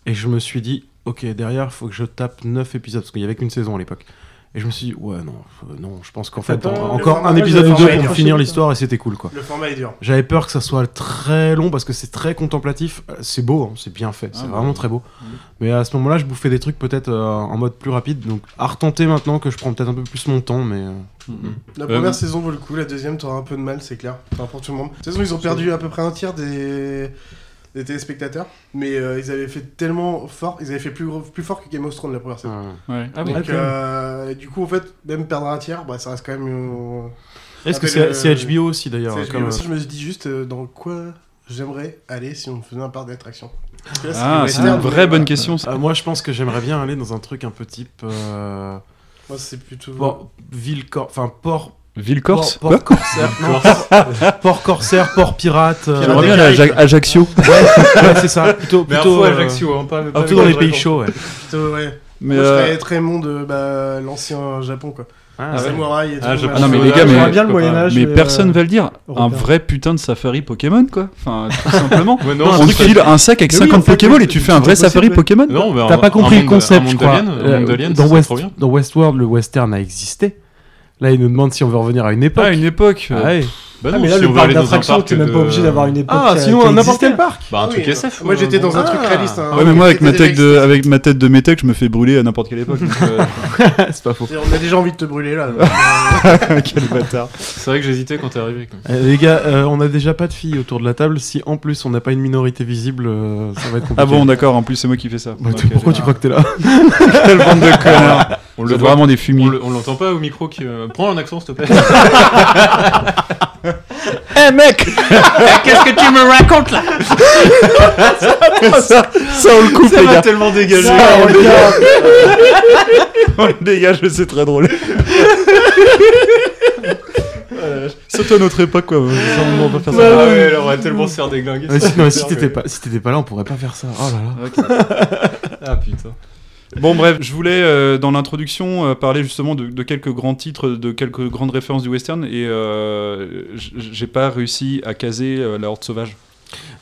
et je me suis dit, ok, derrière, faut que je tape 9 épisodes parce qu'il y avait qu'une saison à l'époque. Et je me suis dit, ouais, non, euh, non, je pense qu'en Fait en- encore format- un épisode ou deux pour dur. finir l'histoire et c'était cool, quoi. Le format est dur. J'avais peur que ça soit très long parce que c'est très contemplatif. Euh, C'est beau, hein, c'est bien fait, c'est Ah, vraiment bah, très beau. Mais à ce moment-là, je bouffais des trucs peut-être euh, en mode plus rapide. Donc à retenter maintenant que je prends peut-être un peu plus mon temps, mais. euh, La Euh, première saison vaut le coup, la deuxième t'auras un peu de mal, c'est clair. Enfin, pour tout le monde. De toute façon, ils ont perdu à peu près un tiers des, des téléspectateurs, mais euh, ils avaient fait tellement fort, ils avaient fait plus, gros- plus fort que Game of Thrones la première saison. Ouais. Ah Donc, oui. euh, du coup, en fait, même perdre un tiers, bah, ça reste quand même. euh, Est-ce que c'est HBO aussi d'ailleurs comme, Je me suis dit juste euh, dans quoi j'aimerais aller si on faisait un parc d'attraction. Parce que là, Ah, c'est une vraie bonne question. ça. euh, moi, je pense que j'aimerais bien aller dans un truc un peu type. Euh... Moi, c'est plutôt. Port, ville, cor- enfin port. Ville Corse Port, port corsaire, non, port, port corsaire, port pirate. euh, J'aimerais bien aller à Aja- Ajaccio. Ouais, ouais, c'est ça. Plutôt, Mais plutôt, euh, Ajaccio, hein, pas- pas plutôt dans les pays chauds, ouais. Plutôt, ouais. Mais, Moi, je euh, serais très monde de bah, l'ancien Japon, quoi. Ah, Les ouais. samouraïs et tout. Ah, je- machin. Ah non mais les gars, mais, J'aimerais bien le Moyen-Âge. mais euh, personne va le dire. Un vrai putain de safari Pokémon quoi. Enfin tout simplement. *laughs* Ouais, non, on te file un sac avec Mais oui, 50 en fait, Pokémon oui, et tu fais un vrai possible, safari. Pokémon. Non, mais T'as pas compris un le monde- concept, je monde crois. Euh, monde dans Westworld, le western a existé. Là, il nous demande si on veut revenir à une époque. Ah une époque. Ah ouais. Bah Ah, non, mais là, si le parc d'attraction, t'es même pas de- obligé d'avoir une époque. Ah, a- sinon, a n'importe quel parc. Bah un Ah truc SF. Moi, j'étais dans un truc Ah. réaliste. hein. Ouais mais moi avec ma tête de existé. avec ma tête de métèque je me fais brûler à n'importe quelle époque. euh, *laughs* c'est pas faux. On a déjà envie de te brûler là. euh, *laughs* Quel bâtard. C'est vrai que j'hésitais quand t'es arrivé. Euh, les gars, euh, on a déjà pas de filles autour de la table. Si en plus on n'a pas une minorité visible, euh, ça va être compliqué. Ah bon d'accord en plus c'est moi qui fais ça. Bah, pourquoi tu crois que t'es là *laughs* Quelle bande de connards. On le voit- vraiment des On fumiers. on l'entend pas au micro qui. euh, Prends un accent s'il te plaît. *laughs* Eh mec *laughs* Qu'est-ce que tu me racontes là? *laughs* Ça, ça on le coupe les gars. tellement dégagé. Ça, on le garde. on le dégage, c'est très drôle. Surtout à notre époque, quoi. Ça, on va pas faire ça. Ah ouais, elle aurait tellement se faire déglinguer. Ouais, si, non, si t'étais pas, si t'étais pas là, on pourrait pas faire ça. Oh là là. Ah putain. Bon, bref, je voulais, euh, dans l'introduction, euh, parler justement de, de quelques grands titres, de quelques grandes références du western, et euh, j'ai pas réussi à caser euh, La Horde Sauvage.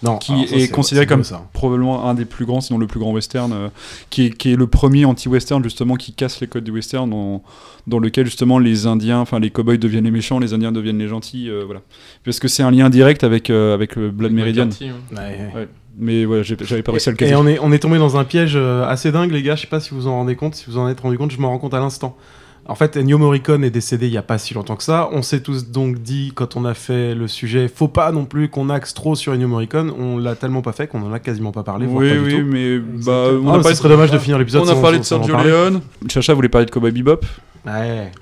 Non, qui ça, est c'est- considéré comme ça. probablement un des plus grands, sinon le plus grand western, euh, qui, est, qui est le premier anti-western justement qui casse les codes du western, dans, dans lequel justement les Indiens, enfin les cowboys deviennent les méchants, les Indiens deviennent les gentils, euh, voilà. Parce que c'est un lien direct avec, euh, avec le Blood Meridian. McCarthy, hein. Ouais. Mais voilà, j'avais pas réussi à le caser. Et on est, on est tombé dans un piège euh, assez dingue, les gars. Je sais pas si vous en rendez compte, si vous en êtes rendu compte, je m'en rends compte à l'instant. En fait, Ennio Morricone est décédé il y a pas si longtemps que ça. On s'est tous donc dit, quand on a fait le sujet, faut pas non plus qu'on axe trop sur Ennio Morricone. On l'a tellement pas fait qu'on en a quasiment pas parlé. Oui, pas du oui, tout. mais bah, Ah, on a mais parlé ce serait dommage de finir l'épisode On a sans- parlé de Sergio. Leone. Chacha voulait parler de Cowboy Bebop. Ouais.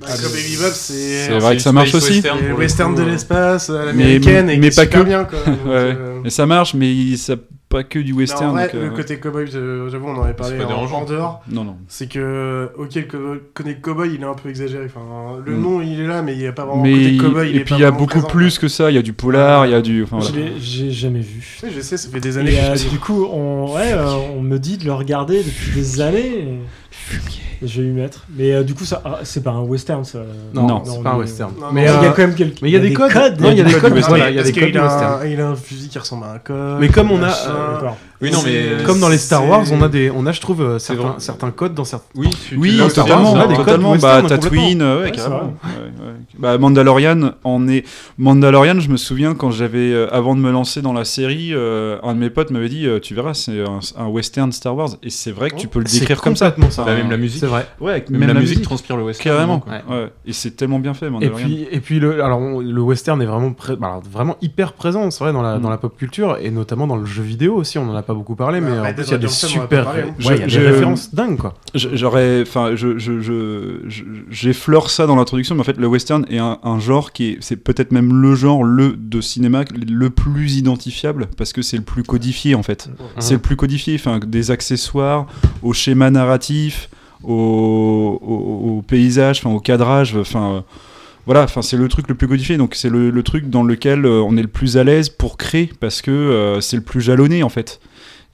Bah, Baby Bob, c'est. C'est vrai que ça marche aussi. C'est le western de l'espace, à Mais, l'américaine, et mais est pas super que. bien, quoi. *laughs* Donc, Ouais. euh, Et ça marche, mais il- ça pas que du mais western. en vrai, donc, euh, le côté cowboy, euh, j'avoue, on en avait parlé pas en, en dehors. Non, non. C'est que, ok, le côté cowboy, il est un peu exagéré. Enfin, le Mm. nom, il est là, mais il n'y a pas vraiment Mais côté cowboy. il et est puis pas il y a beaucoup présent, plus que ça. Il y a du polar, il y a du. Enfin, voilà. J'ai jamais vu. Oui, je sais, ça fait des années Et, que euh, du coup, on, ouais, euh, on me dit de le regarder depuis des années. et- et Je vais y mettre. Mais euh, du coup, ça, ah, c'est pas un western, ça. Non, Non, c'est pas un western. Non, mais il y a euh, quand même quelques. mais il y a des codes. Non, il y a des codes. Voilà, il y a des codes du western. il a un fusil qui ressemble à un code. Mais comme on a, euh. Oui, non, mais. C'est- Comme dans les Star c'est- Wars, on a des, on a, je trouve, C'est certains, codes dans certains. Oui, Oui, totalement, on a des codes totalement. western, Bah, Tatooine, euh, ouais, Ouais, carrément. Ouais, ouais. Bah, Mandalorian, en est. Mandalorian, je me souviens quand j'avais, euh, avant de me lancer dans la série, euh, un de mes potes m'avait dit, tu verras, c'est un, un western Star Wars, et c'est vrai que tu peux le C'est décrire comme ça. complètement ça. Bah, même la musique. C'est vrai. Ouais, avec Même, la, musique transpire le western. Carrément. quoi. Ouais. Et c'est tellement bien fait, Et puis, et puis le, alors on- le western est vraiment, pré- bah, alors, vraiment hyper présent, c'est vrai, dans la, Mm. dans la pop culture et notamment dans le jeu vidéo aussi. On en a pas beaucoup parlé, mais en plus Dead il y a des super, hein. ouais, il y a Je- des je- références dingues quoi. J'aurais, enfin, je, je, je, je- j'effleure ça dans l'introduction, mais en fait, le western est un, un genre qui est, c'est peut-être même le genre le de cinéma le plus identifiable parce que c'est le plus codifié en fait. C'est le plus codifié, enfin, des accessoires, au schéma narratif, au, paysage, enfin, au cadrage, enfin. voilà, enfin c'est le truc le plus codifié, donc c'est le, le truc dans lequel euh, on est le plus à l'aise pour créer parce que euh, c'est le plus jalonné en fait.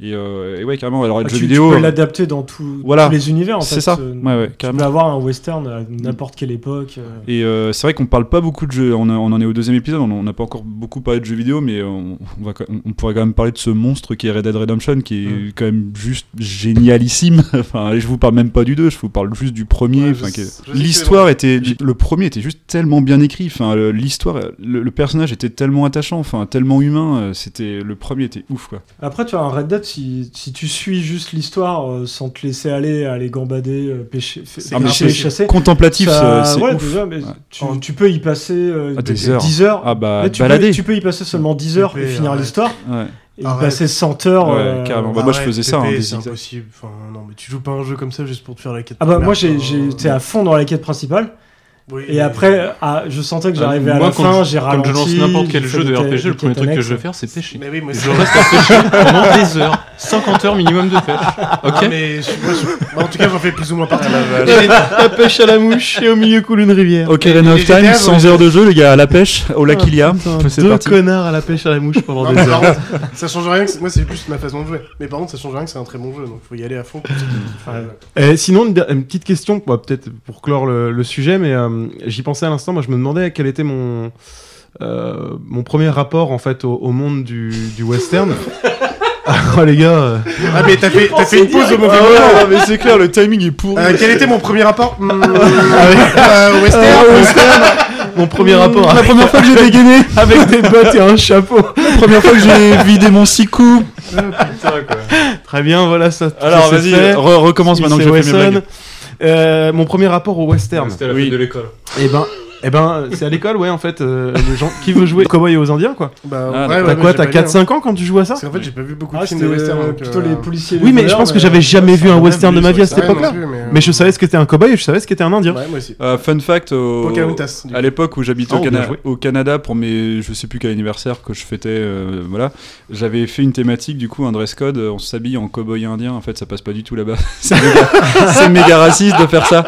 Et, euh, et ouais, carrément. Alors, le Ah, jeu tu, vidéo. tu peux l'adapter dans tout- Voilà. tous les univers en fait. C'est ça. Euh, Ouais, ouais, tu peux avoir un western à n'importe quelle époque. euh. Et euh, c'est vrai qu'on parle pas beaucoup de jeux. On, a- on en est au deuxième épisode. On n'a pas encore beaucoup parlé de jeux vidéo, mais on, on va, quand- on pourrait quand même parler de ce monstre qui est Red Dead Redemption, qui est Mm. quand même juste génialissime. *laughs* enfin, je vous parle même pas du 2, je vous parle juste du premier. Ouais, est- L'histoire était, le premier était juste tellement bien écrit. Enfin, le- l'histoire, le, le personnage était tellement attachant, enfin tellement humain. euh, C'était le premier était ouf quoi. Après, tu as un Red Dead, si, si tu suis juste l'histoire euh, sans te laisser aller, aller gambader, euh, pêcher, Ah, pêcher, chasser. contemplatif, ça- c'est- ouais, ouf. déjà, mais Ouais. tu, tu peux y passer euh, Ah, des 10 heures. heures. Ah, bah, Là, tu, peux, balader. tu peux y passer seulement 10 heures et finir arrête. l'histoire. Ouais. Et y passer 100 heures. Ouais, euh, carrément. Bah, moi, je faisais ça, hein, c'est zigzags. impossible. Enfin, non, mais tu joues pas un jeu comme ça juste pour te faire la quête. Ah bah moi hein. j'étais à fond dans la quête principale. Oui, et après, ah, je sentais que j'arrivais Euh, à la fin, j'ai ralenti. Quand je lance n'importe quel jeu de RPG, le premier truc que je vais faire, c'est pêcher. Mais oui, moi je reste à pêcher *laughs* pendant des heures. 50 heures minimum de pêche. Ok Ah, mais je- moi, je- en tout cas, j'en fais plus ou moins partie. *laughs* La pêche à la mouche et au milieu coule une rivière. Ocarina of les Time, GTA, 100 ouais. heures de jeu, les gars, à la pêche, au lac Ah, Ilia. putain, C'est Deux connards à la pêche à la mouche pendant Non, des heures. contre, ça change rien. que- Moi, c'est juste ma façon de jouer. Mais par contre, ça change rien que c'est un très bon jeu. Donc, faut y aller à fond. Euh, sinon, une, petite question, bah, peut-être pour clore le, le sujet, mais euh, j'y pensais à l'instant. Moi, je me demandais quel était mon euh, mon premier rapport en fait au, au monde du, du western. oh *laughs* les gars. euh. Ah, mais t'as fait, t'as fait une pause au mauvais Ah ouais, moment. non, mais c'est clair, le timing est pourri. Euh, quel était mon premier rapport? Hmm, Ah *laughs* euh, Western Euh, western, mon premier rapport. La avec- première fois que j'ai dégainé, avec des bottes et un chapeau. la première fois que j'ai *laughs* vidé mon six coups. Très bien, voilà ça. Alors, ça, c'est vas-y, fait. re- recommence maintenant que j'ai fait mes Wesson. blagues. Euh, mon premier rapport au western. C'était la Oui. fin de l'école. Et ben, eh ben, c'est à l'école, ouais, en fait, euh, les gens qui veut jouer cowboy et aux indiens, quoi. Bah, Ah, ouais, T'as ouais, quoi, j'ai t'as pas lu, hein. 4-5 ans quand tu joues à ça Parce qu'en fait, j'ai pas vu beaucoup Ah, de films c'était de western. euh, donc, plutôt euh, les policiers. Oui, mais je pense que j'avais jamais vu un western de ma vie à cette ça, ouais, non époque-là. plus, mais, euh, Mais je savais ce qu'était un cowboy et je savais ce qu'était un indien. Ouais, moi aussi. Euh, fun fact, au- Pocahontas, du à coup. l'époque où j'habitais Oh, au, bien Cana- joué. au Canada pour mes, je sais plus quel anniversaire que je fêtais, euh, voilà, j'avais fait une thématique du coup un dress code, euh, on s'habille en cowboy indien. En fait, ça passe pas du tout là-bas. *laughs* c'est méga, c'est méga raciste de faire ça.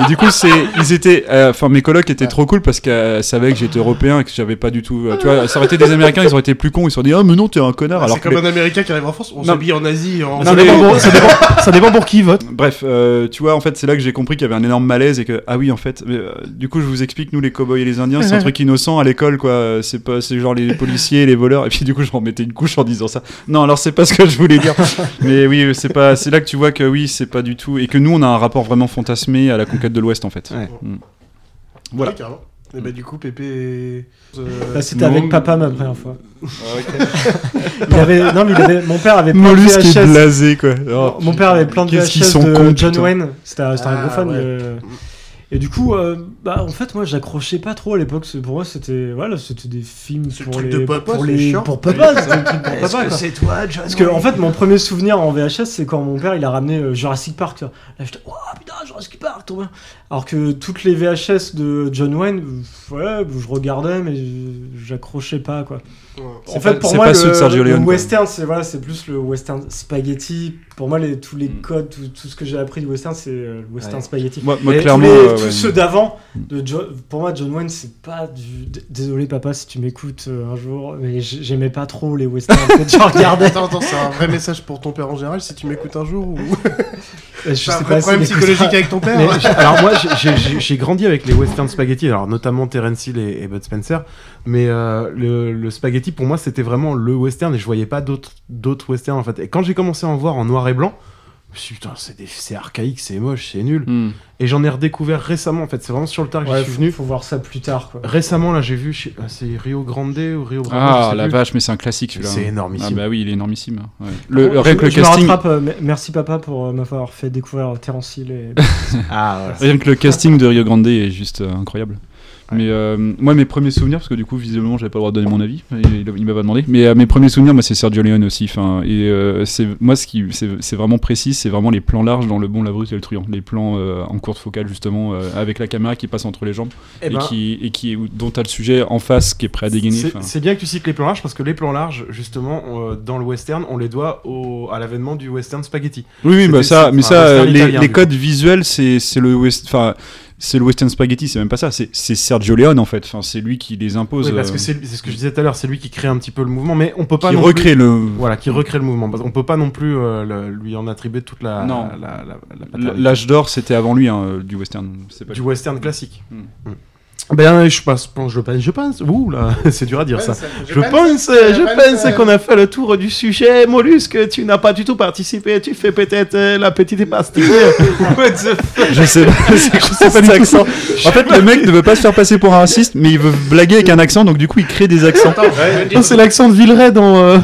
Et du coup, c'est, ils étaient, euh, enfin mes colocs étaient trop cool parce qu'elles savaient que j'étais européen et que j'avais pas du tout, tu vois, ça aurait été des Américains, ils auraient été plus cons, ils se sont dit ah mais non t'es un connard. Ah, alors c'est comme les- un Américain qui arrive en France, on Non. s'habille en Asie. En... Ça dépend pour- ça dépend- ça dépend pour qui il vote. Bref, euh, tu vois, en fait, c'est là que j'ai compris qu'il y avait un énorme malaise et que, ah oui, en fait, mais, euh, du coup, je vous explique, nous, les cowboys et les indiens, c'est un truc innocent à l'école, quoi. C'est pas, c'est genre les policiers, les voleurs, et puis du coup, je m'en mettais une couche en disant ça. Non, alors c'est pas ce que je voulais dire. mais oui, c'est pas, c'est là que tu vois que oui, c'est pas du tout, et que nous, on a un rapport vraiment fantasmé à la conquête de l'Ouest, en fait. Ouais. Mm. Voilà. Ouais, carrément. Et bah, du coup, Pépé. euh, Bah, c'était avec papa ma première fois. il avait, non, mais il avait, mon père avait plein de est VHS. blasé, quoi. Oh, mon père avait plein de VHS sont de cons, John putain. Wayne. C'était un, un Ah, gros fan. ouais. de- Et du coup, euh, bah, en fait, moi, j'accrochais pas trop à l'époque. Pour moi, c'était voilà, c'était des films le pour truc les, de papa, pour les, chiant. pour papa. Le Est-ce que quoi. c'est toi, John Parce que en fait, mon premier souvenir en VHS, c'est quand mon père il a ramené euh, Jurassic Park. Là, j'étais, oh putain, Jurassic Park, trop bien. Alors que toutes les VHS de John Wayne, ouais, je regardais, mais j'accrochais pas quoi. Ouais. En fait, pas- pour moi, pas le, ceux de Sergio le quoi. western, c'est voilà, c'est plus le western spaghetti. Pour moi, les, tous les codes, tout, tout ce que j'ai appris du western, c'est euh, le western Ouais. spaghetti. Moi, moi, clairement, tous, les- euh, tous ouais. ceux d'avant, de Jo- pour moi, John Wayne, c'est pas du. d- Désolé, papa, si tu m'écoutes euh, un jour, mais j'aimais pas trop les westerns *laughs* que je regardais. Attends, attends, c'est un vrai message pour ton père en général si tu m'écoutes un jour ou? *laughs* Je un sais vrai pas problème psychologique avec ton père. Mais alors moi, j'ai- grandi avec les western spaghetti, alors notamment Terence Hill et, et Bud Spencer, mais euh, le, le spaghetti pour moi c'était vraiment le western et je voyais pas d'autres d'autres westerns en fait. Et quand j'ai commencé à en voir en noir et blanc, je putain c'est des- c'est archaïque, c'est moche, c'est nul. Mm. Et j'en ai redécouvert récemment en fait, c'est vraiment sur le tard que Ouais, j'y suis venu. faut voir ça plus tard. Quoi. Récemment là j'ai vu, je sais- ah, c'est Rio Grande ou Rio je Ah la plus. vache, mais c'est un classique celui-là. C'est hein. énormissime. Ah bah oui, il est énormissime. ouais. Le, Bon, rien que je, le je me casting, rattrape, euh, merci papa pour euh, m'avoir fait découvrir Terence Hill et *laughs* Ah voilà. Rien que le casting de Rio Grande est juste euh, incroyable. Mais euh, moi, mes premiers souvenirs, parce que du coup, visiblement, j'avais pas le droit de donner mon avis, il, il m'a pas demandé. Mais euh, mes premiers souvenirs, moi, c'est Sergio Leone aussi. Enfin, et euh, c'est moi, ce qui, c'est vraiment précis, c'est vraiment les plans larges dans le bon, la brute et le truand, les plans euh, en courte focale justement, euh, avec la caméra qui passe entre les jambes Eh et, ben, qui, et qui, dont t'as le sujet en face qui est prêt à dégainer. C'est bien que tu cites les plans larges parce que les plans larges, justement, on- euh, dans le western, on les doit au, à l'avènement du western spaghetti. Oui, oui, bah ça, mais ça, western les, les codes visuels, c'est c'est le west. C'est le western spaghetti, c'est même pas ça. C'est Sergio Leone en fait. Enfin, c'est lui qui les impose. Oui, parce euh, que c'est c'est ce que je disais tout à l'heure, c'est lui qui crée un petit peu le mouvement, mais on peut pas Qui non recrée plus- le- voilà, qui recrée le mouvement. Qu'on peut pas non plus euh, le- lui en attribuer toute la Non. la, la- la. L'âge d'or, c'était avant lui hein, du western. Pas du western classique. Hmm. Hmm. Ben, je pense, je pense, je pense, ouh là, *laughs* c'est dur à dire ça. je pense, je pense, pense qu'on a fait le tour du sujet. Mollusque, tu n'as pas du tout participé. Tu fais peut-être euh, la petite pastille. *laughs* What the fuck? Je sais pas, je sais pas l'accent. En fait, le mec ne veut pas se faire passer pour un raciste, mais il veut blaguer avec un accent, donc du coup, il crée des accents. Non, c'est l'accent de Villeray dans, euh,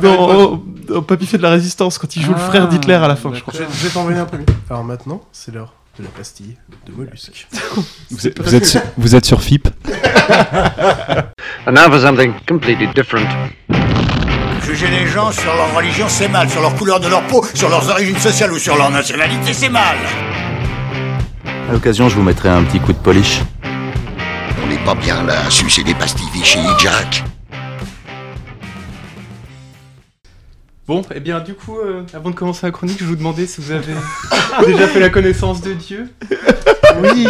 dans Papy fait de la résistance quand il joue le Ah, frère d'Hitler à la fin, je crois. Je, je vais t'envoyer un premier. Alors maintenant, c'est l'heure de la pastille de mollusque. *laughs* Vous êtes, vous êtes sur, vous êtes sur FIP *laughs* And now for something completely different. Juger les gens sur leur religion, c'est mal. Sur leur couleur de leur peau, sur leurs origines sociales ou sur leur nationalité, c'est mal. À l'occasion, je vous mettrai un petit coup de polish. On n'est pas bien là à sucer des pastilles Vichy, Jack. Bon, et bien du coup, euh, avant de commencer la chronique, je vous demandais si vous avez *laughs* déjà fait la connaissance de Dieu. Oui.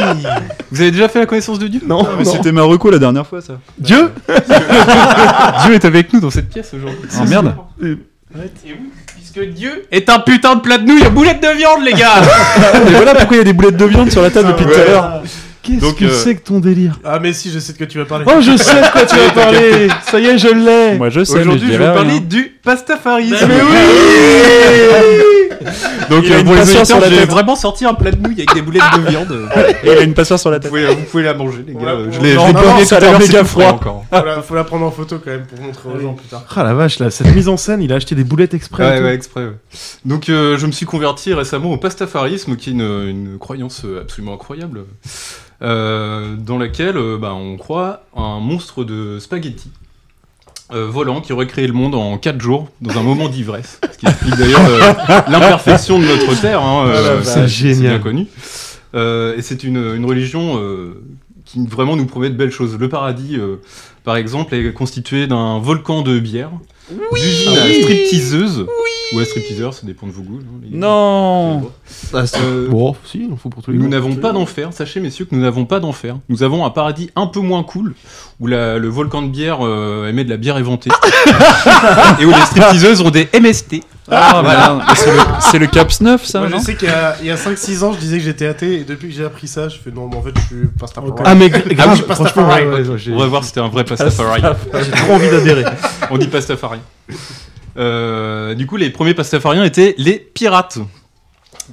Vous avez déjà fait la connaissance de Dieu? Non, Mais c'était Marocco la dernière fois, ça. Dieu? *laughs* Dieu est avec nous dans cette pièce aujourd'hui. Oh merde. Et oui, puisque Dieu est un putain de plat de nouilles à boulettes de viande, les gars *laughs* Et voilà pourquoi il y a des boulettes de viande sur la table depuis tout à l'heure. Qu'est-ce Donc, que euh, c'est que ton délire Ah, mais si, je sais de quoi tu vas parler. Oh, je sais de quoi tu vas *laughs* parler Ça y est, je l'ai Moi, je sais, mais je Aujourd'hui, je vais parler du pastafarisme. Mais oui Donc, Il a euh, la j'ai tête. vraiment sorti un plat de nouilles avec des boulettes de viande. *laughs* Et il a une passoire sur la Vous tête. pouvez, vous pouvez la manger, les gars. Voilà, je l'ai a tout à l'heure, méga froid. encore. Faut la, faut la prendre en photo quand même pour montrer aux gens plus tard. Ah la vache, là, cette mise en scène, il a acheté des boulettes exprès. Ouais, ouais, exprès. ouais. Donc, euh, je me suis converti récemment au pastafarisme, qui est une, une croyance euh, absolument incroyable, euh, dans laquelle euh, bah, on croit un monstre de spaghetti. euh, volant qui aurait créé le monde en 4 jours dans un moment d'ivresse. Ce qui explique d'ailleurs euh, *laughs* l'imperfection de notre terre. hein, euh, Ah vache. C'est génial. bien connu. Euh, et c'est une, une religion euh, qui vraiment nous promet de belles choses. Le paradis, euh, par exemple, est constitué d'un volcan de bière, d'usine à stripteaseuse, ou à stripteaseur, ça dépend de vos goûts. les- Non Ah, Euh, Bon, si, il en faut pour tous les Nous n'avons pas d'enfer, sachez messieurs que nous n'avons pas d'enfer. Nous avons un paradis un peu moins cool, où la- le volcan de bière euh, émet de la bière éventée, *laughs* et où les stripteaseuses ont des MST. Ah. Mais C'est le, le Caps 9, ça, Moi, non je sais qu'il y a, a 5-6 ans, je disais que j'étais athée, et depuis que j'ai appris ça, je fais non, mais en fait, je suis Pastafari. Ah, mais Ah oui, grave, je suis franchement, Pastafari. ouais, ouais, ouais, j'ai- On va voir si c'était un vrai pastafari. J'ai trop envie d'adhérer. On dit pastafari. Euh, du coup, les premiers pastafariens étaient les pirates.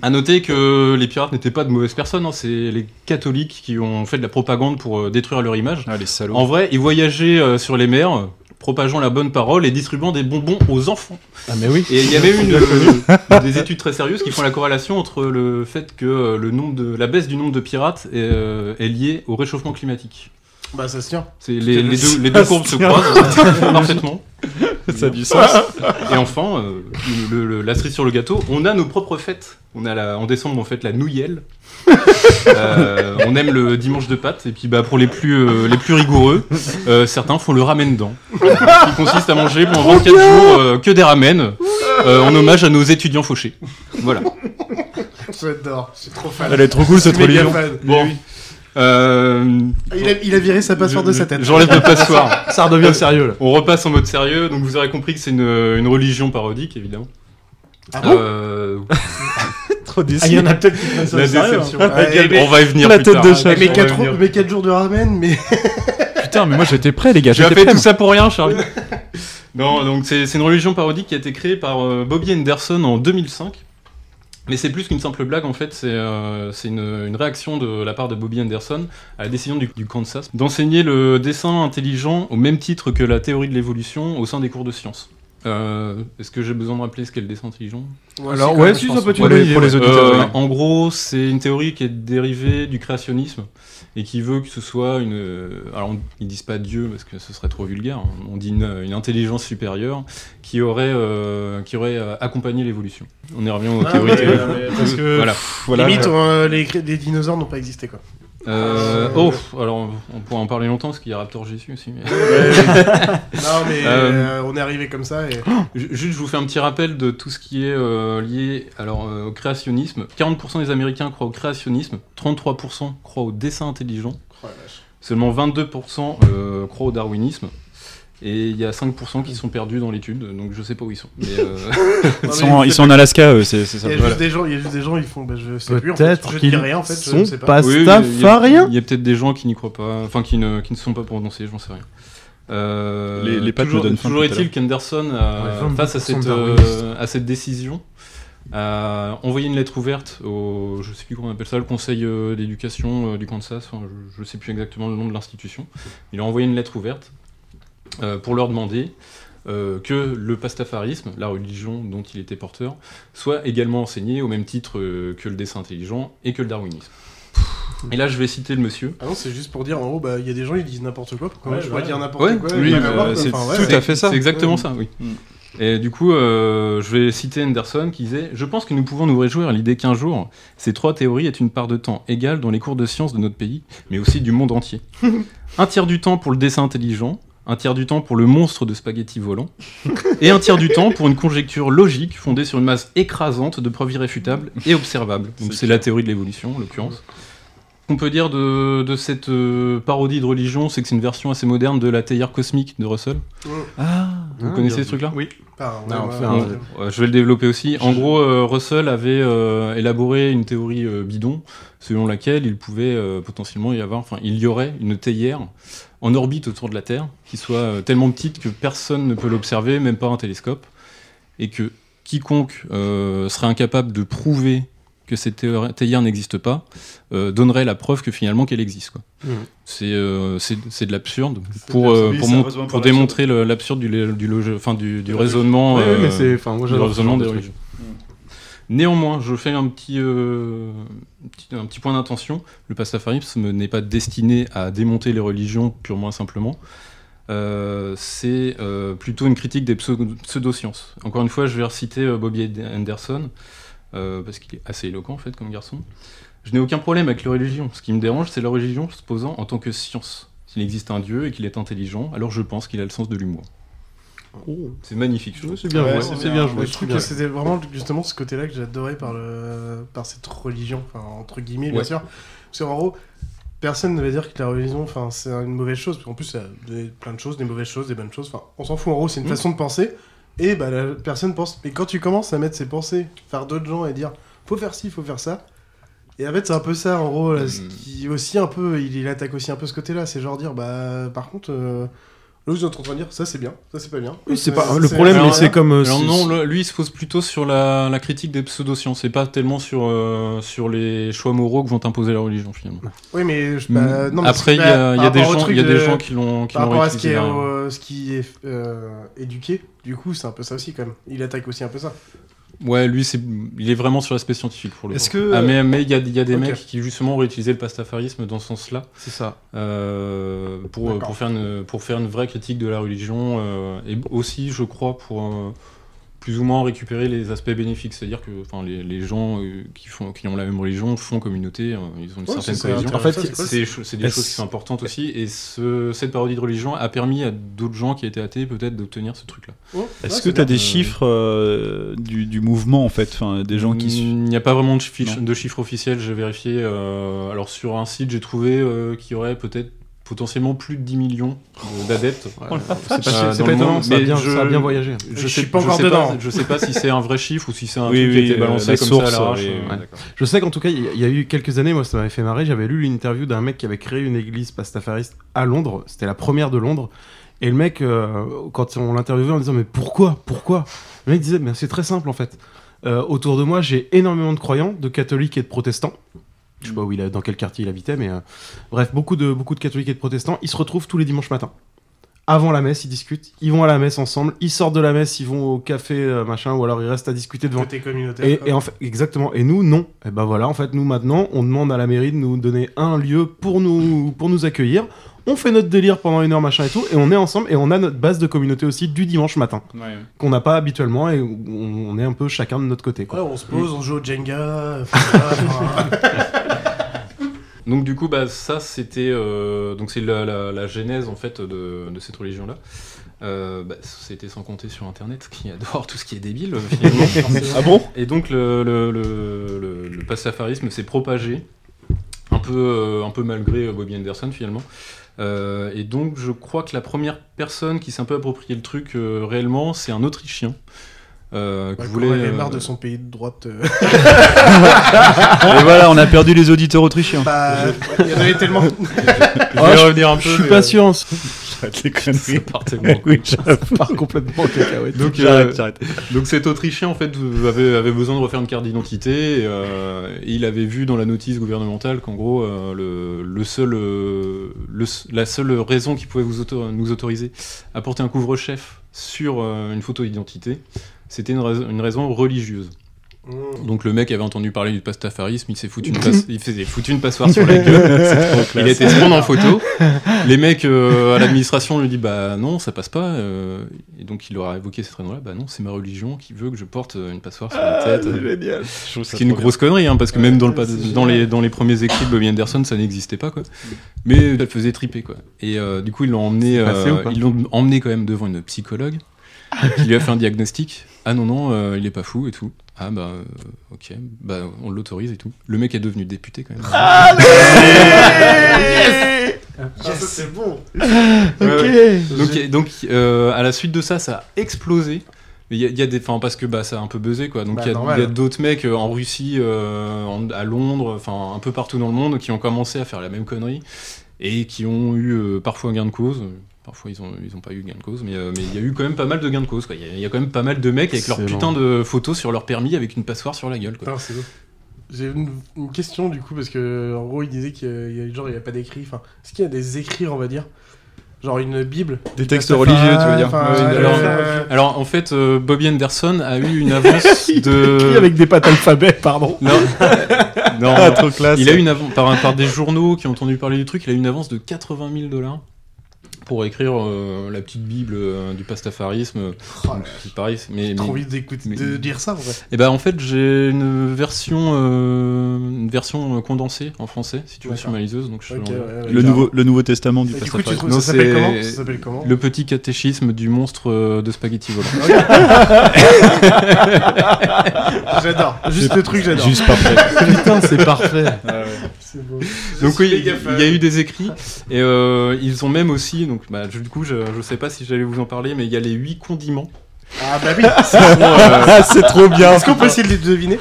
À noter que les pirates n'étaient pas de mauvaises personnes, hein, c'est les catholiques qui ont fait de la propagande pour euh, détruire leur image. Ah, les salauds. En vrai, ils voyageaient euh, sur les mers, euh, propageant la bonne parole et distribuant des bonbons aux enfants. Ah, mais oui. Et il y avait *laughs* une, euh, des études très sérieuses qui font la corrélation entre le fait que euh, le nombre de, la baisse du nombre de pirates est, euh, est liée au réchauffement climatique. Bah, ça se tient. C'est les, les deux, les courbes se croisent *laughs* parfaitement. Ça a du sens. Et enfin, euh, le- le- la cerise sur le gâteau, on a nos propres fêtes. On a la, en décembre, on fête la nouillelle. *laughs* Euh, on aime le dimanche de Pâques. Et puis, bah, pour les plus, euh, les plus rigoureux, euh, certains font le ramen dents, qui consiste à manger pendant 24 jours euh, que des ramen, euh, en hommage à nos étudiants fauchés. Voilà. J'adore, je suis trop fan. Elle est trop cool, cette religion. Bon. Euh, Ah, Il a, il a viré sa passoire de sa tête. J'enlève le passoire. *laughs* Ça redevient sérieux, là. On repasse en mode sérieux, donc vous aurez compris que c'est une, une religion parodique, évidemment. Ah bon Euh, *laughs* Trop déçu. Ah, il y en a peut-être qui prennent ça la au sérieux, déception. hein. Mais- on va y venir La plus tête tard. de chat. Y 4 venir. mais quatre jours de ramen, mais. *laughs* Putain, mais moi j'étais prêt, les gars. Tu as J'étais fait prêt. tout moi. ça pour rien, Charlie Non, donc c'est c'est une religion parodique qui a été créée par euh, Bobby Henderson en 2005. Mais c'est plus qu'une simple blague, en fait, c'est euh, une, réaction de la part de Bobby Henderson à la décision du, du Kansas d'enseigner le dessin intelligent au même titre que la théorie de l'évolution au sein des cours de sciences. Euh, Est-ce que j'ai besoin de rappeler ce qu'est le dessin intelligent Alors, ouais, si, ça peut être une Pour les- idée. pour les ouais. auditeurs. Euh, ouais. En gros, c'est une théorie qui est dérivée du créationnisme et qui veut que ce soit une. euh, Alors, on- ils disent pas Dieu parce que ce serait trop vulgaire. hein. On dit une, une intelligence supérieure qui aurait, euh, qui aurait accompagné l'évolution. On y revient aux Ah, théories. ouais, théoriques. ouais, ouais, parce que- voilà. Voilà. Limite, euh, les, les dinosaures n'ont pas existé, quoi. Euh, oh, alors on pourrait en parler longtemps parce qu'il y a Raptor Jésus aussi. Mais... *laughs* non, mais Euh, euh, on est arrivé comme ça et. Ju- Juste, je vous fais un petit rappel de tout ce qui est euh, lié alors, euh, au créationnisme. 40% des Américains croient au créationnisme, 33% croient au dessin intelligent, Oh seulement 22% euh, croient au darwinisme. Et il y a 5% qui sont perdus dans l'étude, donc je sais pas où ils sont. Mais, euh, *laughs* Ils sont, ils sont en Alaska, eux, c'est ça. Il y a Voilà. juste des gens, il y a juste des gens, ils font, bah, je sais plus. en fait. Peut-être Je qu'ils dis rien en fait, sont ne sais pas. pas- Oui, il y a- il y a- Pastafariens Il y a, peut-être des gens qui n'y croient pas, enfin qui ne, qui ne sont pas prononcés, j'en sais rien. Euh, Les- les pattes me toujours, donnent toujours est-il qu'Anderson, a- Ouais, 22% face à cette, de euh, à cette décision, a envoyé une lettre ouverte au, je sais plus comment on appelle ça, le Conseil euh, d'éducation euh, du Kansas, enfin, je, je sais plus exactement le nom de l'institution. Il a envoyé une lettre ouverte pour leur demander euh, que le pastafarisme, la religion dont il était porteur, soit également enseigné au même titre euh, que le dessin intelligent et que le darwinisme. Et là, je vais citer le monsieur. Ah non, c'est juste pour dire en gros, bah il y a des gens ils disent n'importe quoi. Pourquoi Ouais, je pourrais ouais. dire n'importe Ouais, quoi oui, euh, c'est enfin, ouais, tout à fait ça. C'est exactement Ouais. ça, oui. Et du coup, euh, je vais citer Anderson qui disait Je pense que nous pouvons nous réjouir à l'idée qu'un jour, ces trois théories aient une part de temps égale dans les cours de sciences de notre pays, mais aussi du monde entier. un tiers du temps pour le dessin intelligent, un tiers du temps pour le monstre de spaghetti volant, et un tiers du temps pour une conjecture logique fondée sur une masse écrasante de preuves irréfutables et observables. Donc c'est la théorie de l'évolution, en l'occurrence. Ce qu'on peut dire de, de cette euh, parodie de religion, c'est que c'est une version assez moderne de la théière cosmique de Russell. Ah, Vous Ah, connaissez ce truc-là? Oui. Ouais, Non, ouais, ouais. Ouais, je vais le développer aussi. En gros, euh, Russell avait euh, élaboré une théorie euh, bidon selon laquelle il pouvait euh, potentiellement y avoir, enfin, il y aurait une théière en orbite autour de la Terre qui soit euh, tellement petite que personne ne peut l'observer, même pas un télescope, et que quiconque euh, serait incapable de prouver que cette théière n'existe pas euh, donnerait la preuve que finalement qu'elle existe. Mhm. C'est euh, de l'absurde pour, euh, mon- démontrer l'absurde du, du, loge- enfin, du, du raisonnement, mais euh, moi, des religions. Néanmoins, je fais un petit, euh, point d'intention. Le pastafarisme n'est pas destiné à démonter les religions purement et simplement. Euh, c'est euh, plutôt une critique des pseudo- pseudosciences. Encore une fois, je vais reciter Bobby Anderson, parce qu'il est assez éloquent en fait comme garçon. Je n'ai aucun problème avec la religion. Ce qui me dérange, c'est la religion se posant en tant que science. S'il existe un Dieu et qu'il est intelligent, alors je pense qu'il a le sens de l'humour. C'est magnifique. je trouve. c'est bien Ouais, joué, c'est bien joué. Je trouve que c'était vraiment justement ce côté-là que j'adorais par, le... par cette religion, enfin, entre guillemets, bien Ouais. sûr. Parce qu'en gros, personne ne va dire que la religion, enfin, c'est une mauvaise chose. Qu'en plus, il y a plein de choses, des mauvaises choses, des bonnes choses. Enfin, on s'en fout. En gros, c'est une Mm. façon de penser. Et bah, la personne pense. Mais quand tu commences à mettre ses pensées, faire d'autres gens et dire, faut faire ci, faut faire ça. Et en fait, c'est un peu ça, en gros, là, Mm. ce qui aussi un peu, il, il attaque aussi un peu ce côté-là. C'est genre dire, bah, par contre, euh, là, vous êtes en train de dire, ça c'est bien, ça c'est pas bien. Oui, c'est Ça, pas- le problème, mais c'est comme, euh, alors non, le- lui, il se pose plutôt sur la, la critique des pseudosciences, et pas tellement sur, euh, sur les choix moraux que vont imposer la religion, finalement. Oui, mais je- bah, Mm. non, mais Après, il y a, y des gens, il y a des de- gens qui l'ont qui Par l'ont rapport à ce qui est, réutilisé derrière. euh, ce qui est euh, éduqué, du coup, c'est un peu ça aussi quand même. Il attaque aussi un peu ça. Ouais, lui, c'est, il est vraiment sur l'aspect scientifique pour le Est-ce coup. que- Ah, mais mais il y a, il y a des mecs qui justement ont réutilisé le pastafarisme dans ce sens-là. C'est ça. Euh, pour, faire une, pour faire une vraie critique de la religion euh, et aussi, je crois, pour plus ou moins récupérer les aspects bénéfiques. C'est-à-dire que enfin, les, les gens euh, qui, font, qui ont la même religion font communauté, euh, ils ont une Ouais, certaine cohésion. En fait, c'est des, choses qui sont importantes aussi. Et ce, cette parodie de religion a permis à d'autres gens qui étaient athées peut-être d'obtenir ce truc-là. Est-ce que tu as des chiffres euh, du, du mouvement en fait, enfin, des gens qui suivent Il n'y a pas vraiment de, fiche- Non. de chiffres officiels, j'ai vérifié. euh, alors sur un site, j'ai trouvé euh, qu'il y aurait peut-être potentiellement plus de 10 millions de- d'adeptes. Ouais, Euh, c'est pas- dans c'est le pas étonnant, ça a bien- ça a bien voyagé. Je, Je sais suis pas je encore sais dedans. je sais pas si c'est un vrai chiffre ou si c'est un Oui, truc oui, qui a été euh, balancé la comme source, ça à l'arrache. oui, euh, ouais. Je sais qu'en tout cas, il y, il y a eu quelques années, moi ça m'avait fait marrer, j'avais lu l'interview d'un mec qui avait créé une église pastafariste à Londres, c'était la première de Londres, et le mec, euh, quand on l'interviewait en disant mais pourquoi, pourquoi? Le mec disait mais c'est très simple en fait. Euh, autour de moi, j'ai énormément de croyants, de catholiques et de protestants. Je sais pas où il a, dans quel quartier il habitait, mais euh, bref, beaucoup de, beaucoup de catholiques et de protestants. Ils se retrouvent tous les dimanches matins. Avant la messe, ils discutent. Ils vont à la messe ensemble. Ils sortent de la messe, ils vont au café, euh, machin, ou alors ils restent à discuter devant. Côté communautaire. Et, quoi. et en fait, exactement. Et nous, non. Et ben voilà, en fait, nous maintenant, on demande à la mairie de nous donner un lieu pour nous, pour nous accueillir. On fait notre délire pendant une heure, machin et tout, et on est ensemble, et on a notre base de communauté aussi du dimanche matin, Ouais, ouais. qu'on n'a pas habituellement, et on, on est un peu chacun de notre côté. Ouais, on se pose, on joue au Jenga. *laughs* enfin, voilà, enfin, Donc du coup, bah, ça c'était euh, donc c'est la, la- la genèse en fait de, de cette religion-là. Euh, bah, c'était sans compter sur Internet, qui adore tout ce qui est débile. finalement. *laughs* Ah bon? Et donc le, le, le, le- pastafarisme s'est propagé un peu, euh, un peu malgré euh, Bobby Anderson finalement. Euh, et donc je crois que la première personne qui s'est un peu approprié le truc euh, réellement, c'est un Autrichien. Euh, voulait avait euh, marre de son pays de droite. euh. *laughs* Et voilà, on a perdu les auditeurs autrichiens. Bah, il y en avait tellement. *laughs* Je vais revenir un peu. Je suis pas euh, sûr. *laughs* J'arrête les conneries. Ça part tellement oui, Ça part complètement en cacahuète. Donc, J'arrête, euh, j'arrête. donc cet Autrichien en fait avait, avait besoin de refaire une carte d'identité et, euh, et il avait vu dans la notice gouvernementale qu'en gros euh, le, le seul, euh, le la seule raison qui pouvait vous auto- nous autoriser à porter un couvre-chef sur euh, une photo d'identité, c'était une, rais- une raison religieuse. Donc le mec avait entendu parler du pastafarisme, il s'est foutu une, *laughs* passe- il s'est foutu une passoire sur la gueule, *laughs* il a classe. été se prendre en photo. Les mecs euh, à l'administration lui disent bah non ça passe pas, euh, et donc il leur a évoqué cette raison-là, bah non c'est ma religion qui veut que je porte euh, une passoire sur la tête. c'est Euh, génial. Je Ce qui est une grosse connerie, hein, parce que même dans, le, dans, les, dans les premiers écrits de Bobby Anderson, ça n'existait pas, quoi. Mais elle faisait triper, quoi. Et euh, du coup, ils l'ont emmené, ils l'ont emmené quand même devant une psychologue, *laughs* qui lui a fait un diagnostic. Ah non, non, euh, il est pas fou et tout. Ah bah, euh, ok, bah, on l'autorise et tout. Le mec est devenu député, quand même. Yes Ah, ça, c'est bon. Ouais. Donc, donc euh, à la suite de ça, ça a explosé. Mais Il y, a- il y a des, enfin parce que bah ça a un peu buzzé quoi. Donc Bah, il y a- d'autres mecs en Russie, euh, en- à Londres, enfin un peu partout dans le monde, qui ont commencé à faire la même connerie et qui ont eu euh, parfois gain de cause. Parfois ils ont ils ont pas eu gain de cause, mais euh, mais il y a eu quand même pas mal de gains de cause quoi. Il y a- il y, a quand même pas mal de mecs avec leur Excellent. putain de photos sur leur permis avec une passoire sur la gueule quoi. Putain, c'est beau. J'ai une, une question du coup parce que en gros il disait qu'il y a genre il y a pas d'écrit. Enfin, est-ce qu'il y a des écrits on va dire, genre une bible, Des textes religieux, tu veux dire. enfin, Ouais, euh, alors, euh, alors en fait, euh, Bobby Anderson a eu une avance *laughs* de. Écrit avec des pattes alphabet, pardon. Non, *laughs* non, Ah, non. trop classe. Il a eu une avance par, par des journaux qui ont entendu parler du truc. Il a eu une avance de 80 000 dollars pour écrire euh, la petite bible euh, du pastafarisme. Oh c'est pareil, mais, J'ai trop mais- envie d'écouter, mais- de dire ça en vrai. Et ben en fait j'ai une version euh, une version condensée en français si tu veux sur ma liseuse donc je Ok, te l'envoie. ouais, ouais, Le nouveau, le nouveau testament du pastafarisme. ça Non, s'appelle c'est comment Ça s'appelle comment Le petit catéchisme du monstre de spaghetti volant. *laughs* J'adore. Juste le truc, j'adore. Juste parfait. *laughs* Putain, c'est parfait. C'est beau. Donc oui, il y, y a eu des écrits et euh, ils ont même aussi donc bah, du coup je, je sais pas si j'allais vous en parler mais il y a les huit condiments. Ah bah oui. *laughs* Euh, c'est trop bien. Est-ce qu'on peut essayer de les deviner?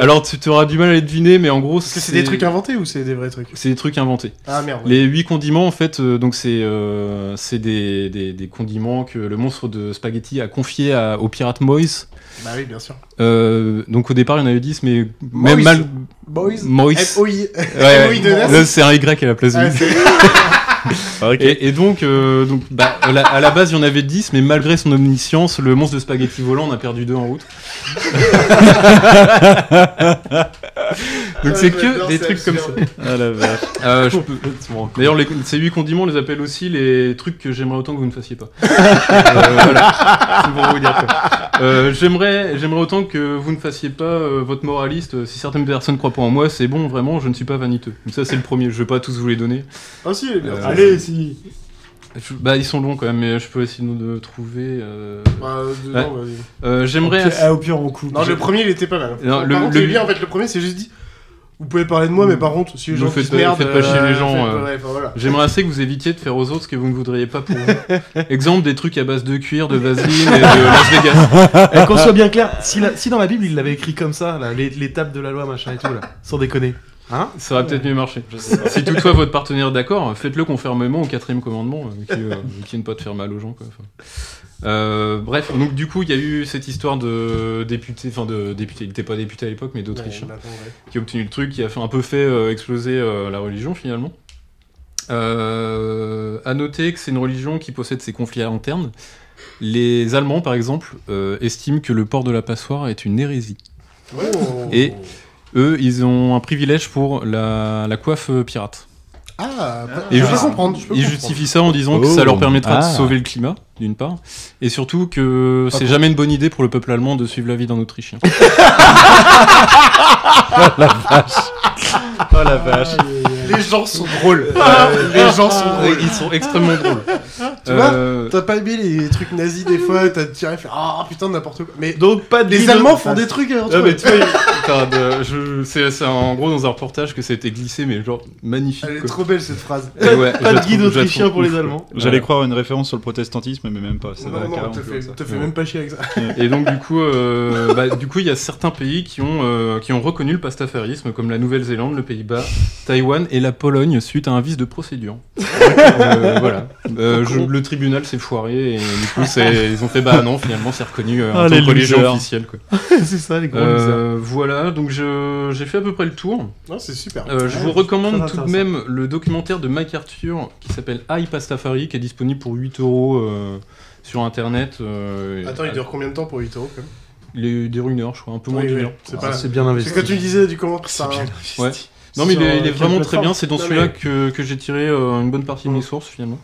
Alors tu auras du mal à les deviner mais en gros Est-ce que c'est des trucs inventés ou c'est des vrais trucs? C'est des trucs inventés. Ah merde. Les huit condiments, en fait, euh, donc c'est euh, c'est des, des, des condiments que le monstre de spaghetti a confié à- au pirate Moïse. Bah oui, bien sûr. Euh, donc au départ, il y en avait 10, mais même Moïse. mal. Boys. Moïse. M-O-I. Ouais, ouais. C'est un Y à la place de Ah, *laughs* *laughs* *laughs* Et, et donc, euh, donc bah, à, la, à la base, il y en avait 10, mais malgré son omniscience, le monstre de spaghetti volant en a perdu deux en route. *laughs* donc c'est que des trucs comme ça. Ah la vache. Euh, je peux- D'ailleurs, les- ces huit condiments, on les appelle aussi les trucs que j'aimerais autant que vous ne fassiez pas. *laughs* Euh, voilà. C'est pour vous dire quoi. Euh, j'aimerais, j'aimerais autant que vous ne fassiez pas euh, votre moraliste. Si certaines personnes croient pas en moi, c'est bon, vraiment, je ne suis pas vaniteux. Donc ça, c'est le premier. Je vais pas tous vous les donner. Ah si. Euh, Allez, si. Je- bah, ils sont longs quand même, mais je peux essayer de trouver. euh, Bah, ouais. vas-y. Euh, j'aimerais. Au pire- ah, au pire, on coupe. Non, le premier il était pas mal. Non, le- contre, le- bien en fait. Le premier c'est juste dit. Vous pouvez parler de moi, mais par contre, si les Ne gens faites se pas- merdent, faites pas chier les euh, gens. faites- euh, ouais, enfin, voilà. J'aimerais assez que vous évitiez de faire aux autres ce que vous ne voudriez pas pour vous. *laughs* Exemple, des trucs à base de cuir, de vaseline et de Las Vegas. Et qu'on soit bien clair, si, la- si dans la Bible il l'avait écrit comme ça, là, les- l'étape de la loi, machin et tout, là, sans déconner. Hein Ça aurait peut-être mieux marché. Si toutefois votre partenaire est d'accord, faites-le conformément au quatrième commandement, euh, qui, euh, *laughs* qui est ne pas de faire mal aux gens. Quoi. Euh, bref, donc du coup, il y a eu cette histoire de député, enfin de député, il n'était pas député à l'époque, mais Ouais, ouais. qui a obtenu le truc, qui a fait un peu fait euh, exploser euh, la religion finalement. À noter que c'est une religion qui possède ses conflits internes. Les Allemands, par exemple, estiment que le port de la passoire est une hérésie. Oh. Et eux, ils ont un privilège pour la, la coiffe euh, pirate. Ah, bah, Et je ju- peux comprendre. je peux ils comprendre. justifient ça en disant que Oh. ça leur permettra Ah. de sauver le climat, d'une part, et surtout que c'est jamais une bonne idée pour le peuple allemand de suivre la vie d'un Autrichien. Oh *laughs* la vache. Oh la vache. Les gens sont drôles. Euh, les gens sont oui, drôles. ils sont extrêmement drôles. Tu vois, Euh, t'as pas aimé les trucs nazis des fois, t'as tiré fait ah putain n'importe quoi. Mais Donc pas de les Allemands font des trucs. hein, Ah, tu mais vois. tu vois, enfin, de- je- c'est en gros dans un reportage que ça a été glissé, mais genre magnifique. Elle est quoi. trop belle cette phrase. Ouais, Pas de guide autrichien pour les. Allemands. J'allais croire une référence sur le protestantisme, mais même pas. Ça Non, va non, carrément te fais, ça. te fais même pas chier avec ça. Et donc du coup, euh, bah, du coup, il y a certains pays qui ont euh, qui ont reconnu le pastafarisme, comme la Nouvelle-Zélande, le Pays-Bas, Taïwan et la Pologne, suite à un vice de procédure. *laughs* Euh, voilà. Euh, je- le tribunal s'est foiré et du coup, ils ont fait bah non, finalement, c'est reconnu euh, en Ah, tant les que religion losers. officielle. Quoi. *laughs* c'est ça les gros Euh, voilà, donc je- j'ai fait à peu près le tour. Non, c'est super. Euh, je Ouais, vous recommande tout de même le documentaire de Mike Arthur qui s'appelle I Pastafari, qui est disponible pour 8 euros sur internet. euh, Attends, il dure combien de temps pour 8 euros quand même? Il est dure une heure, je crois, un peu moins Oui, d'une oui, heure. c'est Ah, pas- c'est bien investi. C'est quand tu disais du comment ça. Ouais. Non mais il est, il est quelle vraiment très bien, c'est dans celui-là mais- que, que j'ai tiré euh, une bonne partie de mes sources finalement.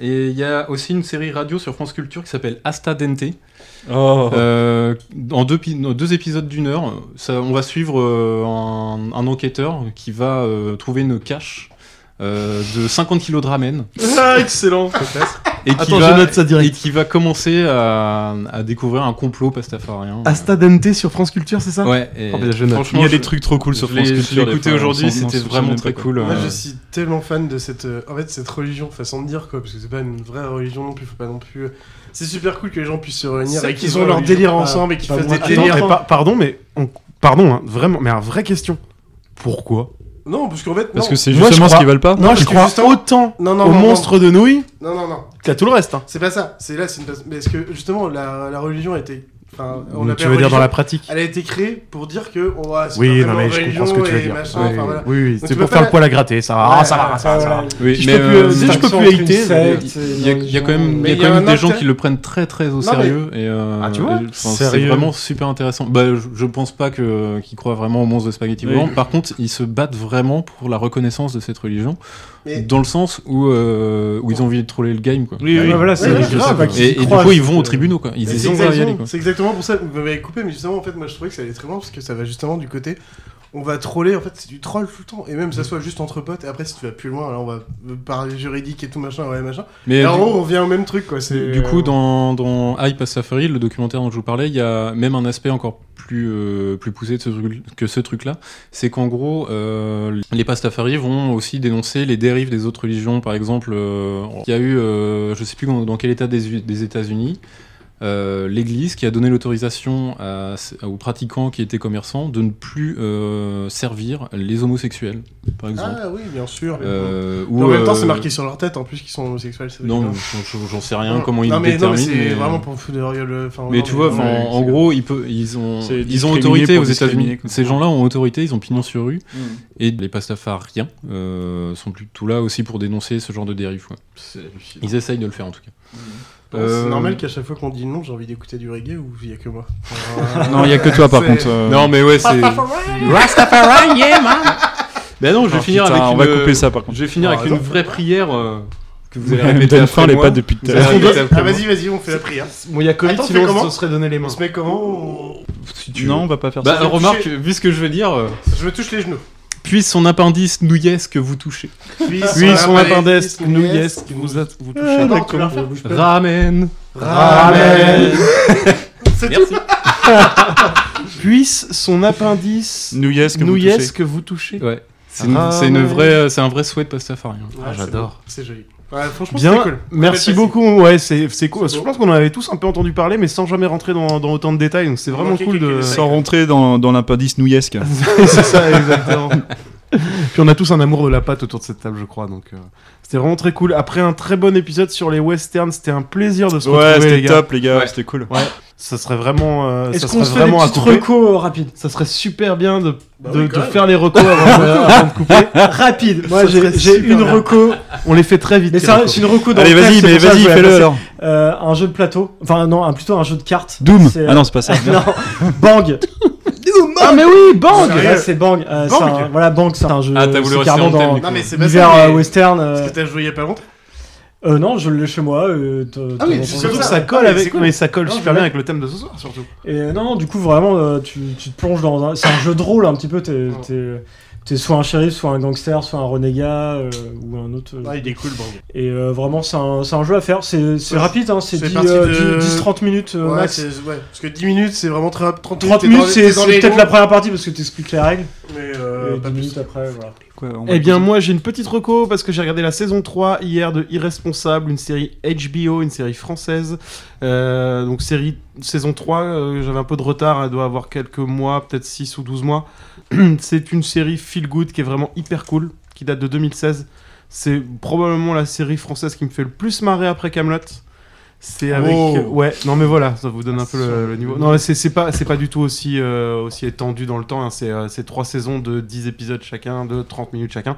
Et il y a aussi une série radio sur France Culture qui s'appelle Asta Dente. Oh. Euh, en deux, en deux épisodes d'une heure, ça, on va suivre euh, un, un enquêteur qui va euh, trouver une cache euh, de 50 kilos de ramen Ah, excellent. Et qui, Attends, va, je note ça direct. et qui va commencer à, à découvrir un complot pastafarien. Asta Dente sur France Culture, c'est ça Ouais, et Oh, ben, je note. franchement, Il y a des trucs trop cool sur je France Culture. Je l'ai des écouté fois, aujourd'hui, on s'en- on c'était vraiment très pas, cool. Moi, euh. je suis tellement fan de cette, euh, en fait, cette religion, façon de dire quoi, parce que c'est pas une vraie religion non plus, faut pas non plus. C'est super cool que les gens puissent se réunir C'est et qu'ils ont leur religion. délire ensemble et qu'ils pas fassent des Attends, délires. mais pardon, mais on- pardon, hein, vraiment, mais une vraie question. Pourquoi Non, parce qu'en fait, Parce non. que c'est Moi, je justement ce qu'ils veulent pas. Moi, parce je que crois justement- autant Non, non, aux non, non. monstres de nouilles Non, non, non. qu'à tout le reste. Hein. C'est pas ça. C'est là, c'est une. Mais est-ce que justement la, la religion a été. Enfin, on tu veux dire dans la pratique Elle a été créée pour dire que Oui, non, mais je comprends ce que tu veux dire. machin, Oui, enfin, voilà. oui, oui, Donc, c'est pour faire pas le poil à gratter. Ça va, Ouais, ah, ça va, ça va, ça va. voilà. Oui, Si je mais peux plus, euh, euh, si je peux plus éviter. Il y, a, il y a quand même, y a y a des gens qui le prennent très très au sérieux et euh, Ah, tu vois c'est vraiment super intéressant. Bah, je, pense pas que qu'ils croient vraiment aux monstres de spaghetti volant. Par contre, ils se battent vraiment pour la reconnaissance de cette religion, Mais- dans le sens où euh, où ils ont envie de troller le game quoi. Oui, oui. Ouais, voilà, c'est Ouais, grave. qui Et, et du coup, ils vont aux que- tribunaux quoi. Ils hésitent C'est à y aller c'est exactement pour ça que vous m'avez coupé, mais justement, en fait, moi je trouvais que ça allait très loin parce que ça va justement du côté. On va troller, en fait, c'est du troll tout le temps. Et même, que ça soit juste entre potes, et après, si tu vas plus loin, alors on va parler juridique et tout machin, ouais, machin. Mais gros, on revient au même truc, quoi. c'est- Du coup, dans, dans Hype à Safari, le documentaire dont je vous parlais, il y a même un aspect encore plus, euh, plus poussé de ce truc- que ce truc-là. C'est qu'en gros, euh, les Pastafari vont aussi dénoncer les dérives des autres religions. Par exemple, euh, il y a eu, euh, je sais plus dans quel état des, des États-Unis, euh, l'Église qui a donné l'autorisation aux pratiquants qui étaient commerçants de ne plus euh, servir les homosexuels, par exemple. Ah oui, bien sûr. Euh, ou, en même temps, euh, c'est marqué sur leur tête en plus qu'ils sont homosexuels. Non, j'en- sais rien Non. comment ils non, le mais, non, mais déterminent. c'est mais- vraiment pour foutre le. le- enfin, Mais non, tu vois, en gros, ils, peuvent, ils, ont, ils ont autorité aux États-Unis. Ces gens-là ont autorité, ils ont pignon sur rue. Mm. Et les pastafariens euh, sont plutôt là aussi pour dénoncer ce genre de dérive. quoi. Ils essayent de le faire en tout cas. Euh, C'est normal qu'à chaque fois qu'on dit non, j'ai envie d'écouter du reggae ou il y a que moi? Non, il y a que toi par *laughs* contre. euh. Non, mais ouais, c'est. Rastafari, yeah, man. Ben non, je vais Ah, finir putain, avec on une. va couper ça, par contre. Je vais finir Ah, avec une vraie prière euh, que vous *laughs* allez répéter faim, les pattes depuis tout à l'heure. Ah, vas-y, vas-y, on fait la prière. Bon, il y a Covid, Attends, sinon on se serait donné les mains. On se met comment on- Si tu Non, veux. on va pas faire Bah, ça. remarque, vu ce que je vais dire, euh, Je me touche les genoux. puisse son appendice nouillesque vous toucher. Puis Oui, son appendice, yes, vous vous faire bouge pas. Ramen. Ramen. *laughs* C'est tout. *laughs* Puisse son appendice Nouillesque, vous nouillesque vous touchez. Ouais. C'est une, une vraie, c'est un vrai souhait de pastafarien. Ouais, Ah, c'est j'adore. C'est joli. Ouais, franchement, Bien, c'est cool. merci Très beaucoup. Ouais, c'est c'est cool. Je beau. pense qu'on en avait tous un peu entendu parler, mais sans jamais rentrer dans, dans autant de détails. Donc c'est On vraiment cool de. Sans rentrer dans, dans l'appendice nouillesque. *laughs* c'est ça, exactement. Puis on a tous un amour de la pâte autour de cette table, je crois. Donc euh, c'était vraiment très cool. Après un très bon épisode sur les westerns, c'était un plaisir de se Ouais, retrouver, les c'était gars. top, les gars, Ouais. c'était cool. Ouais, ça serait vraiment, euh, ça Est-ce serait qu'on se fait des vraiment à couper. recos rapides Ça serait super bien de, Bah de, oui, de faire les recos avant, de- *laughs* avant de couper. Rapide. Moi, j'ai une reco. On les fait très vite. Mais c'est une reco dans Allez, le vas-y, mais vas-y, fais-le alors. Euh, un jeu de plateau. Enfin, non, un, plutôt un jeu de cartes. Doom Ah non, c'est pas ça. *laughs* non, Bang. Ah mais oui, bang Ouais, c'est Bang. Euh, c'est Bang. un- voilà, Bang, c'est un jeu. Ah, t'as voulu coup. Non, mais c'est pas ça. euh, mais- western. Parce euh, que t'as joué il y a pas longtemps. Euh, non, je l'ai chez moi. euh, t- Ah oui, Surtout ça. que ça colle Ah, mais avec, cool. mais ça colle Non, super bien avec le thème de ce soir surtout. Et euh, non, du coup, vraiment, euh, tu, tu te plonges dans un. C'est un jeu de rôle un petit peu. T'es, t'es- C'est soit un shérif, soit un gangster, soit un renégat euh, ou un autre. euh, Ah, il est cool, Bang. Et euh, vraiment, c'est un, c'est un jeu à faire. C'est c'est Ouais, rapide, hein, c'est c'est 10, parti euh, de- 10 10-30 minutes euh, Ouais, max. c'est- ouais, parce que 10 minutes, c'est vraiment très rapide. 30, 30 t'es minutes, dans- c'est t'es dans c'est les peut-être la première partie parce que tu expliques les règles. Mais euh, et pas 10 plus. minutes après, voilà. Eh bien, moi, j'ai une petite reco parce que j'ai regardé la saison 3 hier de Irresponsable, une série HBO, une série française. Euh, donc, série saison 3, euh, j'avais un peu de retard, elle doit avoir quelques mois, peut-être 6 ou 12 mois. *clears throat* C'est une série feel good qui est vraiment hyper cool, qui date de 2016. C'est probablement la série française qui me fait le plus marrer après Camelot. C'est avec Oh. ouais non mais voilà ça vous donne un peu le, le niveau non c'est c'est pas c'est pas du tout aussi euh, aussi étendu dans le temps hein. c'est euh, c'est trois saisons de 10 épisodes chacun de 30 minutes chacun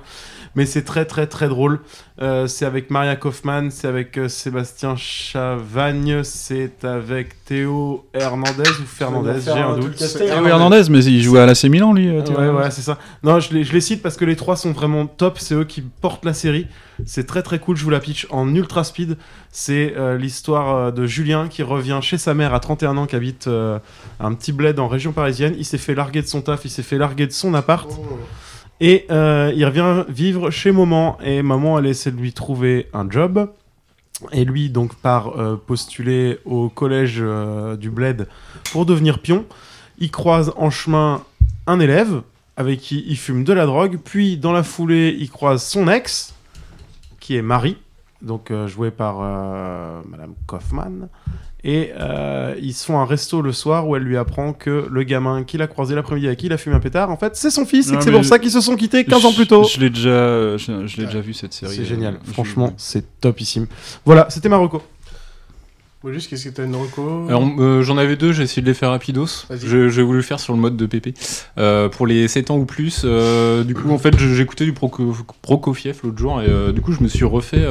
mais c'est très très très drôle Euh, c'est avec Maria Kaufman c'est avec euh, Sébastien Chavagne c'est avec Théo Hernandez ou Fernandez j'ai un doute Théo Hernandez, mais il jouait à l'AC Milan, lui. euh, Théo Ouais, ouais, c'est ça. Non, je les, je les cite parce que les trois sont vraiment top. C'est eux qui portent la série. C'est très très cool. Je vous la pitch en ultra speed. C'est euh, l'histoire euh, de Julien qui revient chez sa mère à 31 ans, qui habite euh, un petit bled en région parisienne. Il s'est fait larguer de son taf, il s'est fait larguer de son appart. Et euh, il revient vivre chez maman. Et maman, elle essaie de lui trouver un job. Et lui, donc, part postuler au collège du Bled pour devenir pion. Il croise en chemin un élève avec qui il fume de la drogue. Puis, dans la foulée, il croise son ex, qui est Marie, donc euh, jouée par euh, Madame Kaufman. Et euh, ils se font un resto le soir où elle lui apprend que le gamin qu'il a croisé l'après-midi avec qui il a fumé un pétard, en fait, c'est son fils et c'est pour ça qu'ils se sont quittés 15 ans plus tôt. Je, l'ai déjà, je, je l'ai déjà vu cette série. C'est euh, génial, je- franchement, c'est topissime. Voilà, c'était Marocco. Mollusque, qu'est-ce que t'as une reco? Alors, euh, j'en avais deux, j'ai essayé de les faire rapidos. J'ai voulu le faire sur le mode de PP. Euh, pour les 7 ans ou plus, euh, du coup, en fait, j'écoutais du Prokofiev l'autre jour et du coup, je me suis refait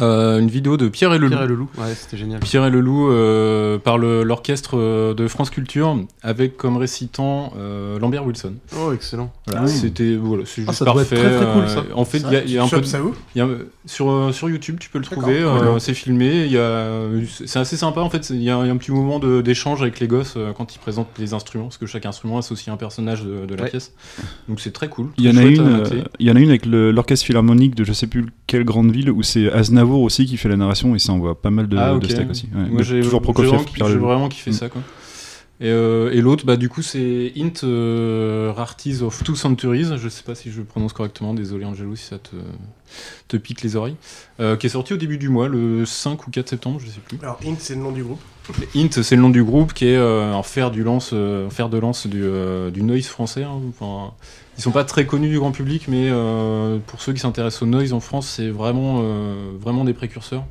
euh, euh, une vidéo de Pierre et le Pierre Loup. et le Loup, ouais, c'était génial. Pierre et le Loup euh, par l'orchestre euh, de France Culture avec comme récitant euh, Lambert Wilson. Oh, excellent. Voilà, Ah oui. C'était voilà, c'est Ah, juste doit parfait. être très, très cool, euh, ça. En fait, il y a, y un peu de- ça où il y a, sur euh, sur YouTube, tu peux le trouver. euh, c'est filmé. Il y a c'est assez sympa en fait. Il y, a il y a un petit moment d'échange avec les gosses euh, quand ils présentent les instruments parce que chaque instrument associe un personnage de, de la Ouais. pièce. Donc c'est très cool. Il y en a une, euh, il y en a une avec l'orchestre philharmonique de je sais plus quelle grande ville où c'est Aznavour aussi qui fait la narration et ça envoie pas mal de, Ah, de steak aussi. Ouais, Moi, j'ai toujours j'ai Prokofiev, j'ai vraiment kiffé Mm. ça quoi. Et, euh, et l'autre, bah du coup, c'est Int euh, Rarities of Two Centuries. Je sais pas si je le prononce correctement. Désolé Angelo si ça te, te pique les oreilles. Euh, qui est sorti au début du mois, le 5 ou 4 septembre, je sais plus. Alors, Int, c'est le nom du groupe. Int, c'est le nom du groupe qui est euh, en fer du lance, euh, en fer de lance du, euh, du noise français. hein. Enfin, ils sont pas très connus du grand public, mais euh, pour ceux qui s'intéressent au noise en France, c'est vraiment, euh, vraiment des précurseurs.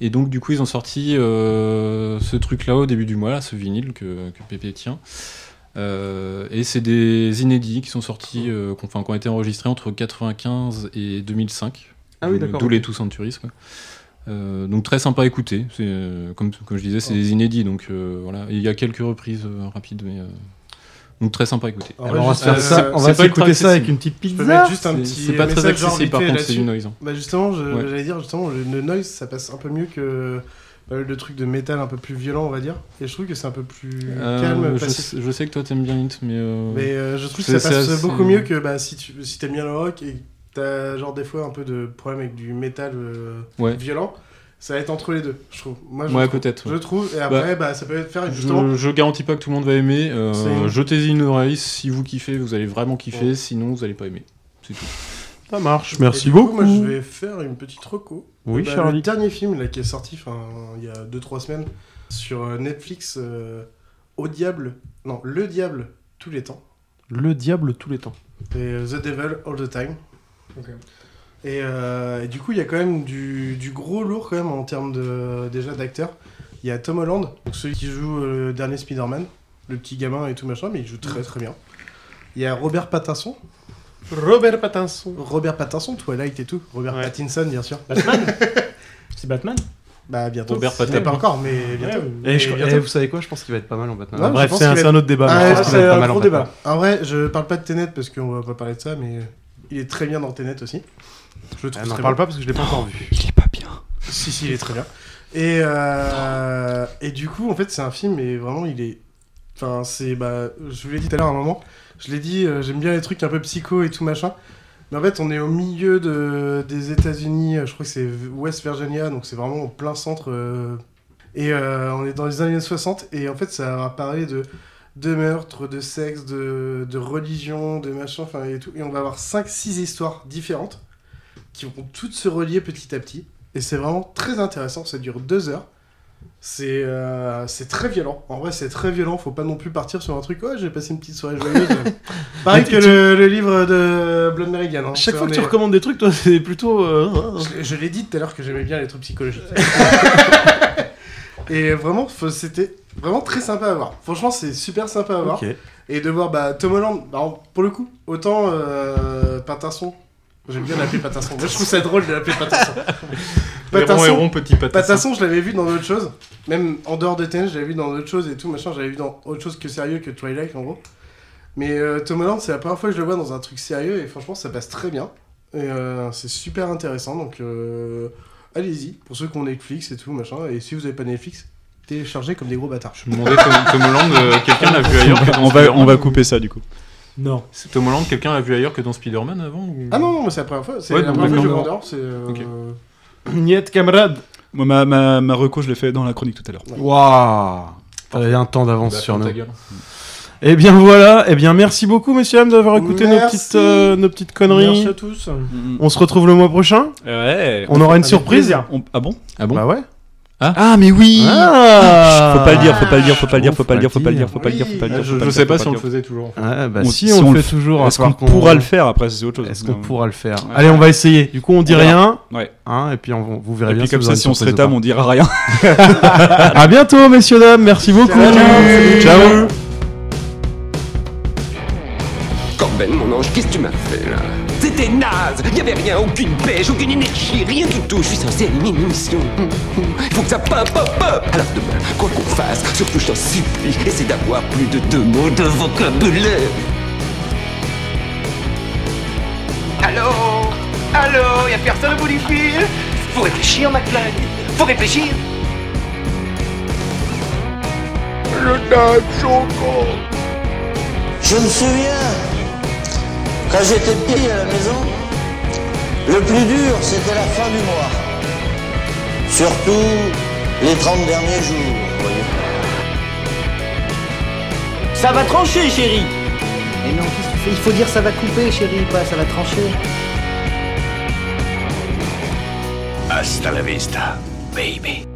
Et donc du coup, ils ont sorti euh, ce truc-là au début du mois, là, ce vinyle que, que Pépé tient. Et c'est des inédits qui sont sortis, qui ont- enfin, ont été enregistrés entre 95 et 2005. Ah oui, d'accord, D'où les Two Centuries, quoi. Euh, donc très sympa à écouter. Euh, comme, comme je disais, c'est des inédits, donc euh, voilà. Et Il y a quelques reprises rapides, mais donc très sympa à écouter. Alors, on va juste, se faire euh, ça, on va s'écouter avec une petite pizza. mettre juste un C'est- petit c'est pas très accessible, par contre, c'est du noise, hein. Bah justement, Ouais. j'allais dire justement le, noise ça passe un peu mieux que euh, le truc de métal un peu plus violent on va dire. Et je trouve que c'est un peu plus Euh, calme, je, sais, je sais que toi t'aimes bien Int, mais. euh, Mais euh, je trouve que ça passe beaucoup mieux que bah, si tu si t'aimes bien le rock et que t'as genre des fois un peu de problème avec du métal euh, Ouais. violent. Ça va être entre les deux, je trouve. Moi, je Ouais, trouve. peut-être, ouais. Je trouve. Et après, bah, ça peut faire justement. Je, je garantis pas que tout le monde va aimer. euh, Jetez-y une oreille. Si vous kiffez, vous allez vraiment kiffer. Ouais. Sinon, vous allez pas aimer. C'est tout. Ça marche, Et merci du coup, beaucoup. Moi, je vais faire une petite reco. Oui, Bah, Charlie. Le dernier film là, qui est sorti enfin, il y a 2-3 semaines sur euh, Netflix, euh, Au Diable. Non, Le Diable, tous les temps. Le diable tous les temps. Et euh, The Devil All the Time. Et, euh, et du coup, il y a quand même du, du gros lourd quand même en termes de, déjà d'acteurs. Il y a Tom Holland, donc celui qui joue euh, le dernier Spider-Man, le petit gamin et tout machin, mais il joue très très bien. Il y a Robert Pattinson. Robert Pattinson. Robert Pattinson, Twilight et tout. Robert Ouais. Pattinson, bien sûr. Batman *laughs* C'est Batman Bah bientôt. Robert Pattinson. Pas encore, mais bientôt. Et, Mais je- bientôt. et vous savez quoi Je pense qu'il va être pas mal en Batman. Ouais, Bref, c'est un, autre débat. Ah, mais je ouais, pense qu'il c'est va être un pas mal en gros débat. En vrai, je parle pas de Tenet parce qu'on va pas parler de ça, mais il est très bien dans Tenet aussi. Je trouve Elle n'en parle bon. pas parce que je l'ai pas encore vu. Il est pas bien. Si, si, il est très bien. Et, euh, et du coup, en fait, c'est un film, et vraiment, il est Enfin, c'est. Bah, je vous l'ai dit tout à l'heure à un moment. Je l'ai dit, euh, j'aime bien les trucs un peu psycho et tout machin. Mais en fait, on est au milieu de, des États-Unis. Je crois que c'est West Virginia, donc c'est vraiment au plein centre. euh, et euh, on est dans les années 60. Et en fait, ça va parler de, de meurtres, de sexe, de, de religion, de machin, enfin et tout. Et on va avoir 5-6 histoires différentes qui vont toutes se relier petit à petit. Et c'est vraiment très intéressant. Ça dure deux heures. C'est euh, c'est très violent. En vrai, c'est très violent. Faut pas non plus partir sur un truc. Ouais, j'ai passé une petite soirée joyeuse. *laughs* Pareil que tu- le, le livre de Blood Meridian. hein. Chaque fois que tu recommandes des trucs, toi, c'est plutôt. euh, Je, l'ai- je l'ai dit tout à l'heure que j'aimais bien les trucs psychologiques. *laughs* Et vraiment, c'était vraiment très sympa à voir. Franchement, c'est super sympa à voir. Et de voir bah, Tom Holland, alors, pour le coup, autant euh, Patterson. J'aime bien l'appeler Patterson. Moi, je trouve ça drôle de l'appeler. *laughs* Héron, Héron, petit Patterson. Patterson, je l'avais vu dans d'autres choses. Même en dehors de TN, je l'avais vu dans d'autres choses et tout, machin. J'avais vu dans autre chose que sérieux que Twilight, en gros. Mais euh, Tom Holland, c'est la première fois que je le vois dans un truc sérieux et franchement, ça passe très bien. Et euh, c'est super intéressant, donc euh, allez-y, pour ceux qui ont Netflix et tout, machin. Et si vous avez pas Netflix, téléchargez comme des gros bâtards. Je me demandais, Tom, Tom Holland, euh, quelqu'un l'a vu ailleurs *laughs* on va, on va ou- couper ça du coup. Non. C'est Tom Holland, quelqu'un l'a vu ailleurs que dans Spider-Man avant ou- Ah non, non, mais c'est la première fois. C'est Ouais, la première fois que je dehors, c'est. euh, camarade. Moi, ma, ma, ma reco, je l'ai fait dans la chronique tout à l'heure. Waouh T'avais un temps d'avance Bah, sur nous. Eh bien voilà, eh bien merci beaucoup messieurs dames d'avoir écouté nos petites, euh, nos petites conneries. Merci à tous. On se retrouve le mois prochain. Ouais. On aura une Avec surprise. On- Ah bon? Ah bon? Bah ouais. Ah, mais oui Ah. Faut pas le dire, faut pas le dire, faut pas le dire, On faut pas le dire, faut pas le dire, faut pas le dire, faut pas le dire. Je, sais pas si on le faisait toujours. Ah, bah On- si, on, le fait toujours. Est-ce qu'on pourra le faire après C'est autre chose. Est-ce qu'on pourra le faire. Allez, on va essayer. Du coup, on dit rien. Ouais. Hein, et puis on, vous verrez Et bien puis comme ça, si on se rétame, on dira rien. *laughs* à bientôt, messieurs dames. Merci beaucoup. Ciao. Ciao. Corben, mon ange, qu'est-ce que tu m'as fait là? C'était naze. Y'avait rien, aucune pêche, aucune énergie, rien du tout. Je suis censé animer une émission. Il *laughs* faut que ça pop, pop, pop. Alors demain, quoi qu'on fasse, surtout je t'en supplie, essaie d'avoir plus de deux mots de vocabulaire. Allô? Allô? Y'a personne au bout du fil? Faut réfléchir, McFly Faut réfléchir. Le dame choco. Je me souviens, quand j'étais petit à la maison, le plus dur, c'était la fin du mois. Surtout les 30 derniers jours, vous voyez. Ça va trancher, chérie Mais non, qu'est-ce que tu fais? Il faut dire ça va couper, chérie, pas ça va trancher. Hasta la vista, baby.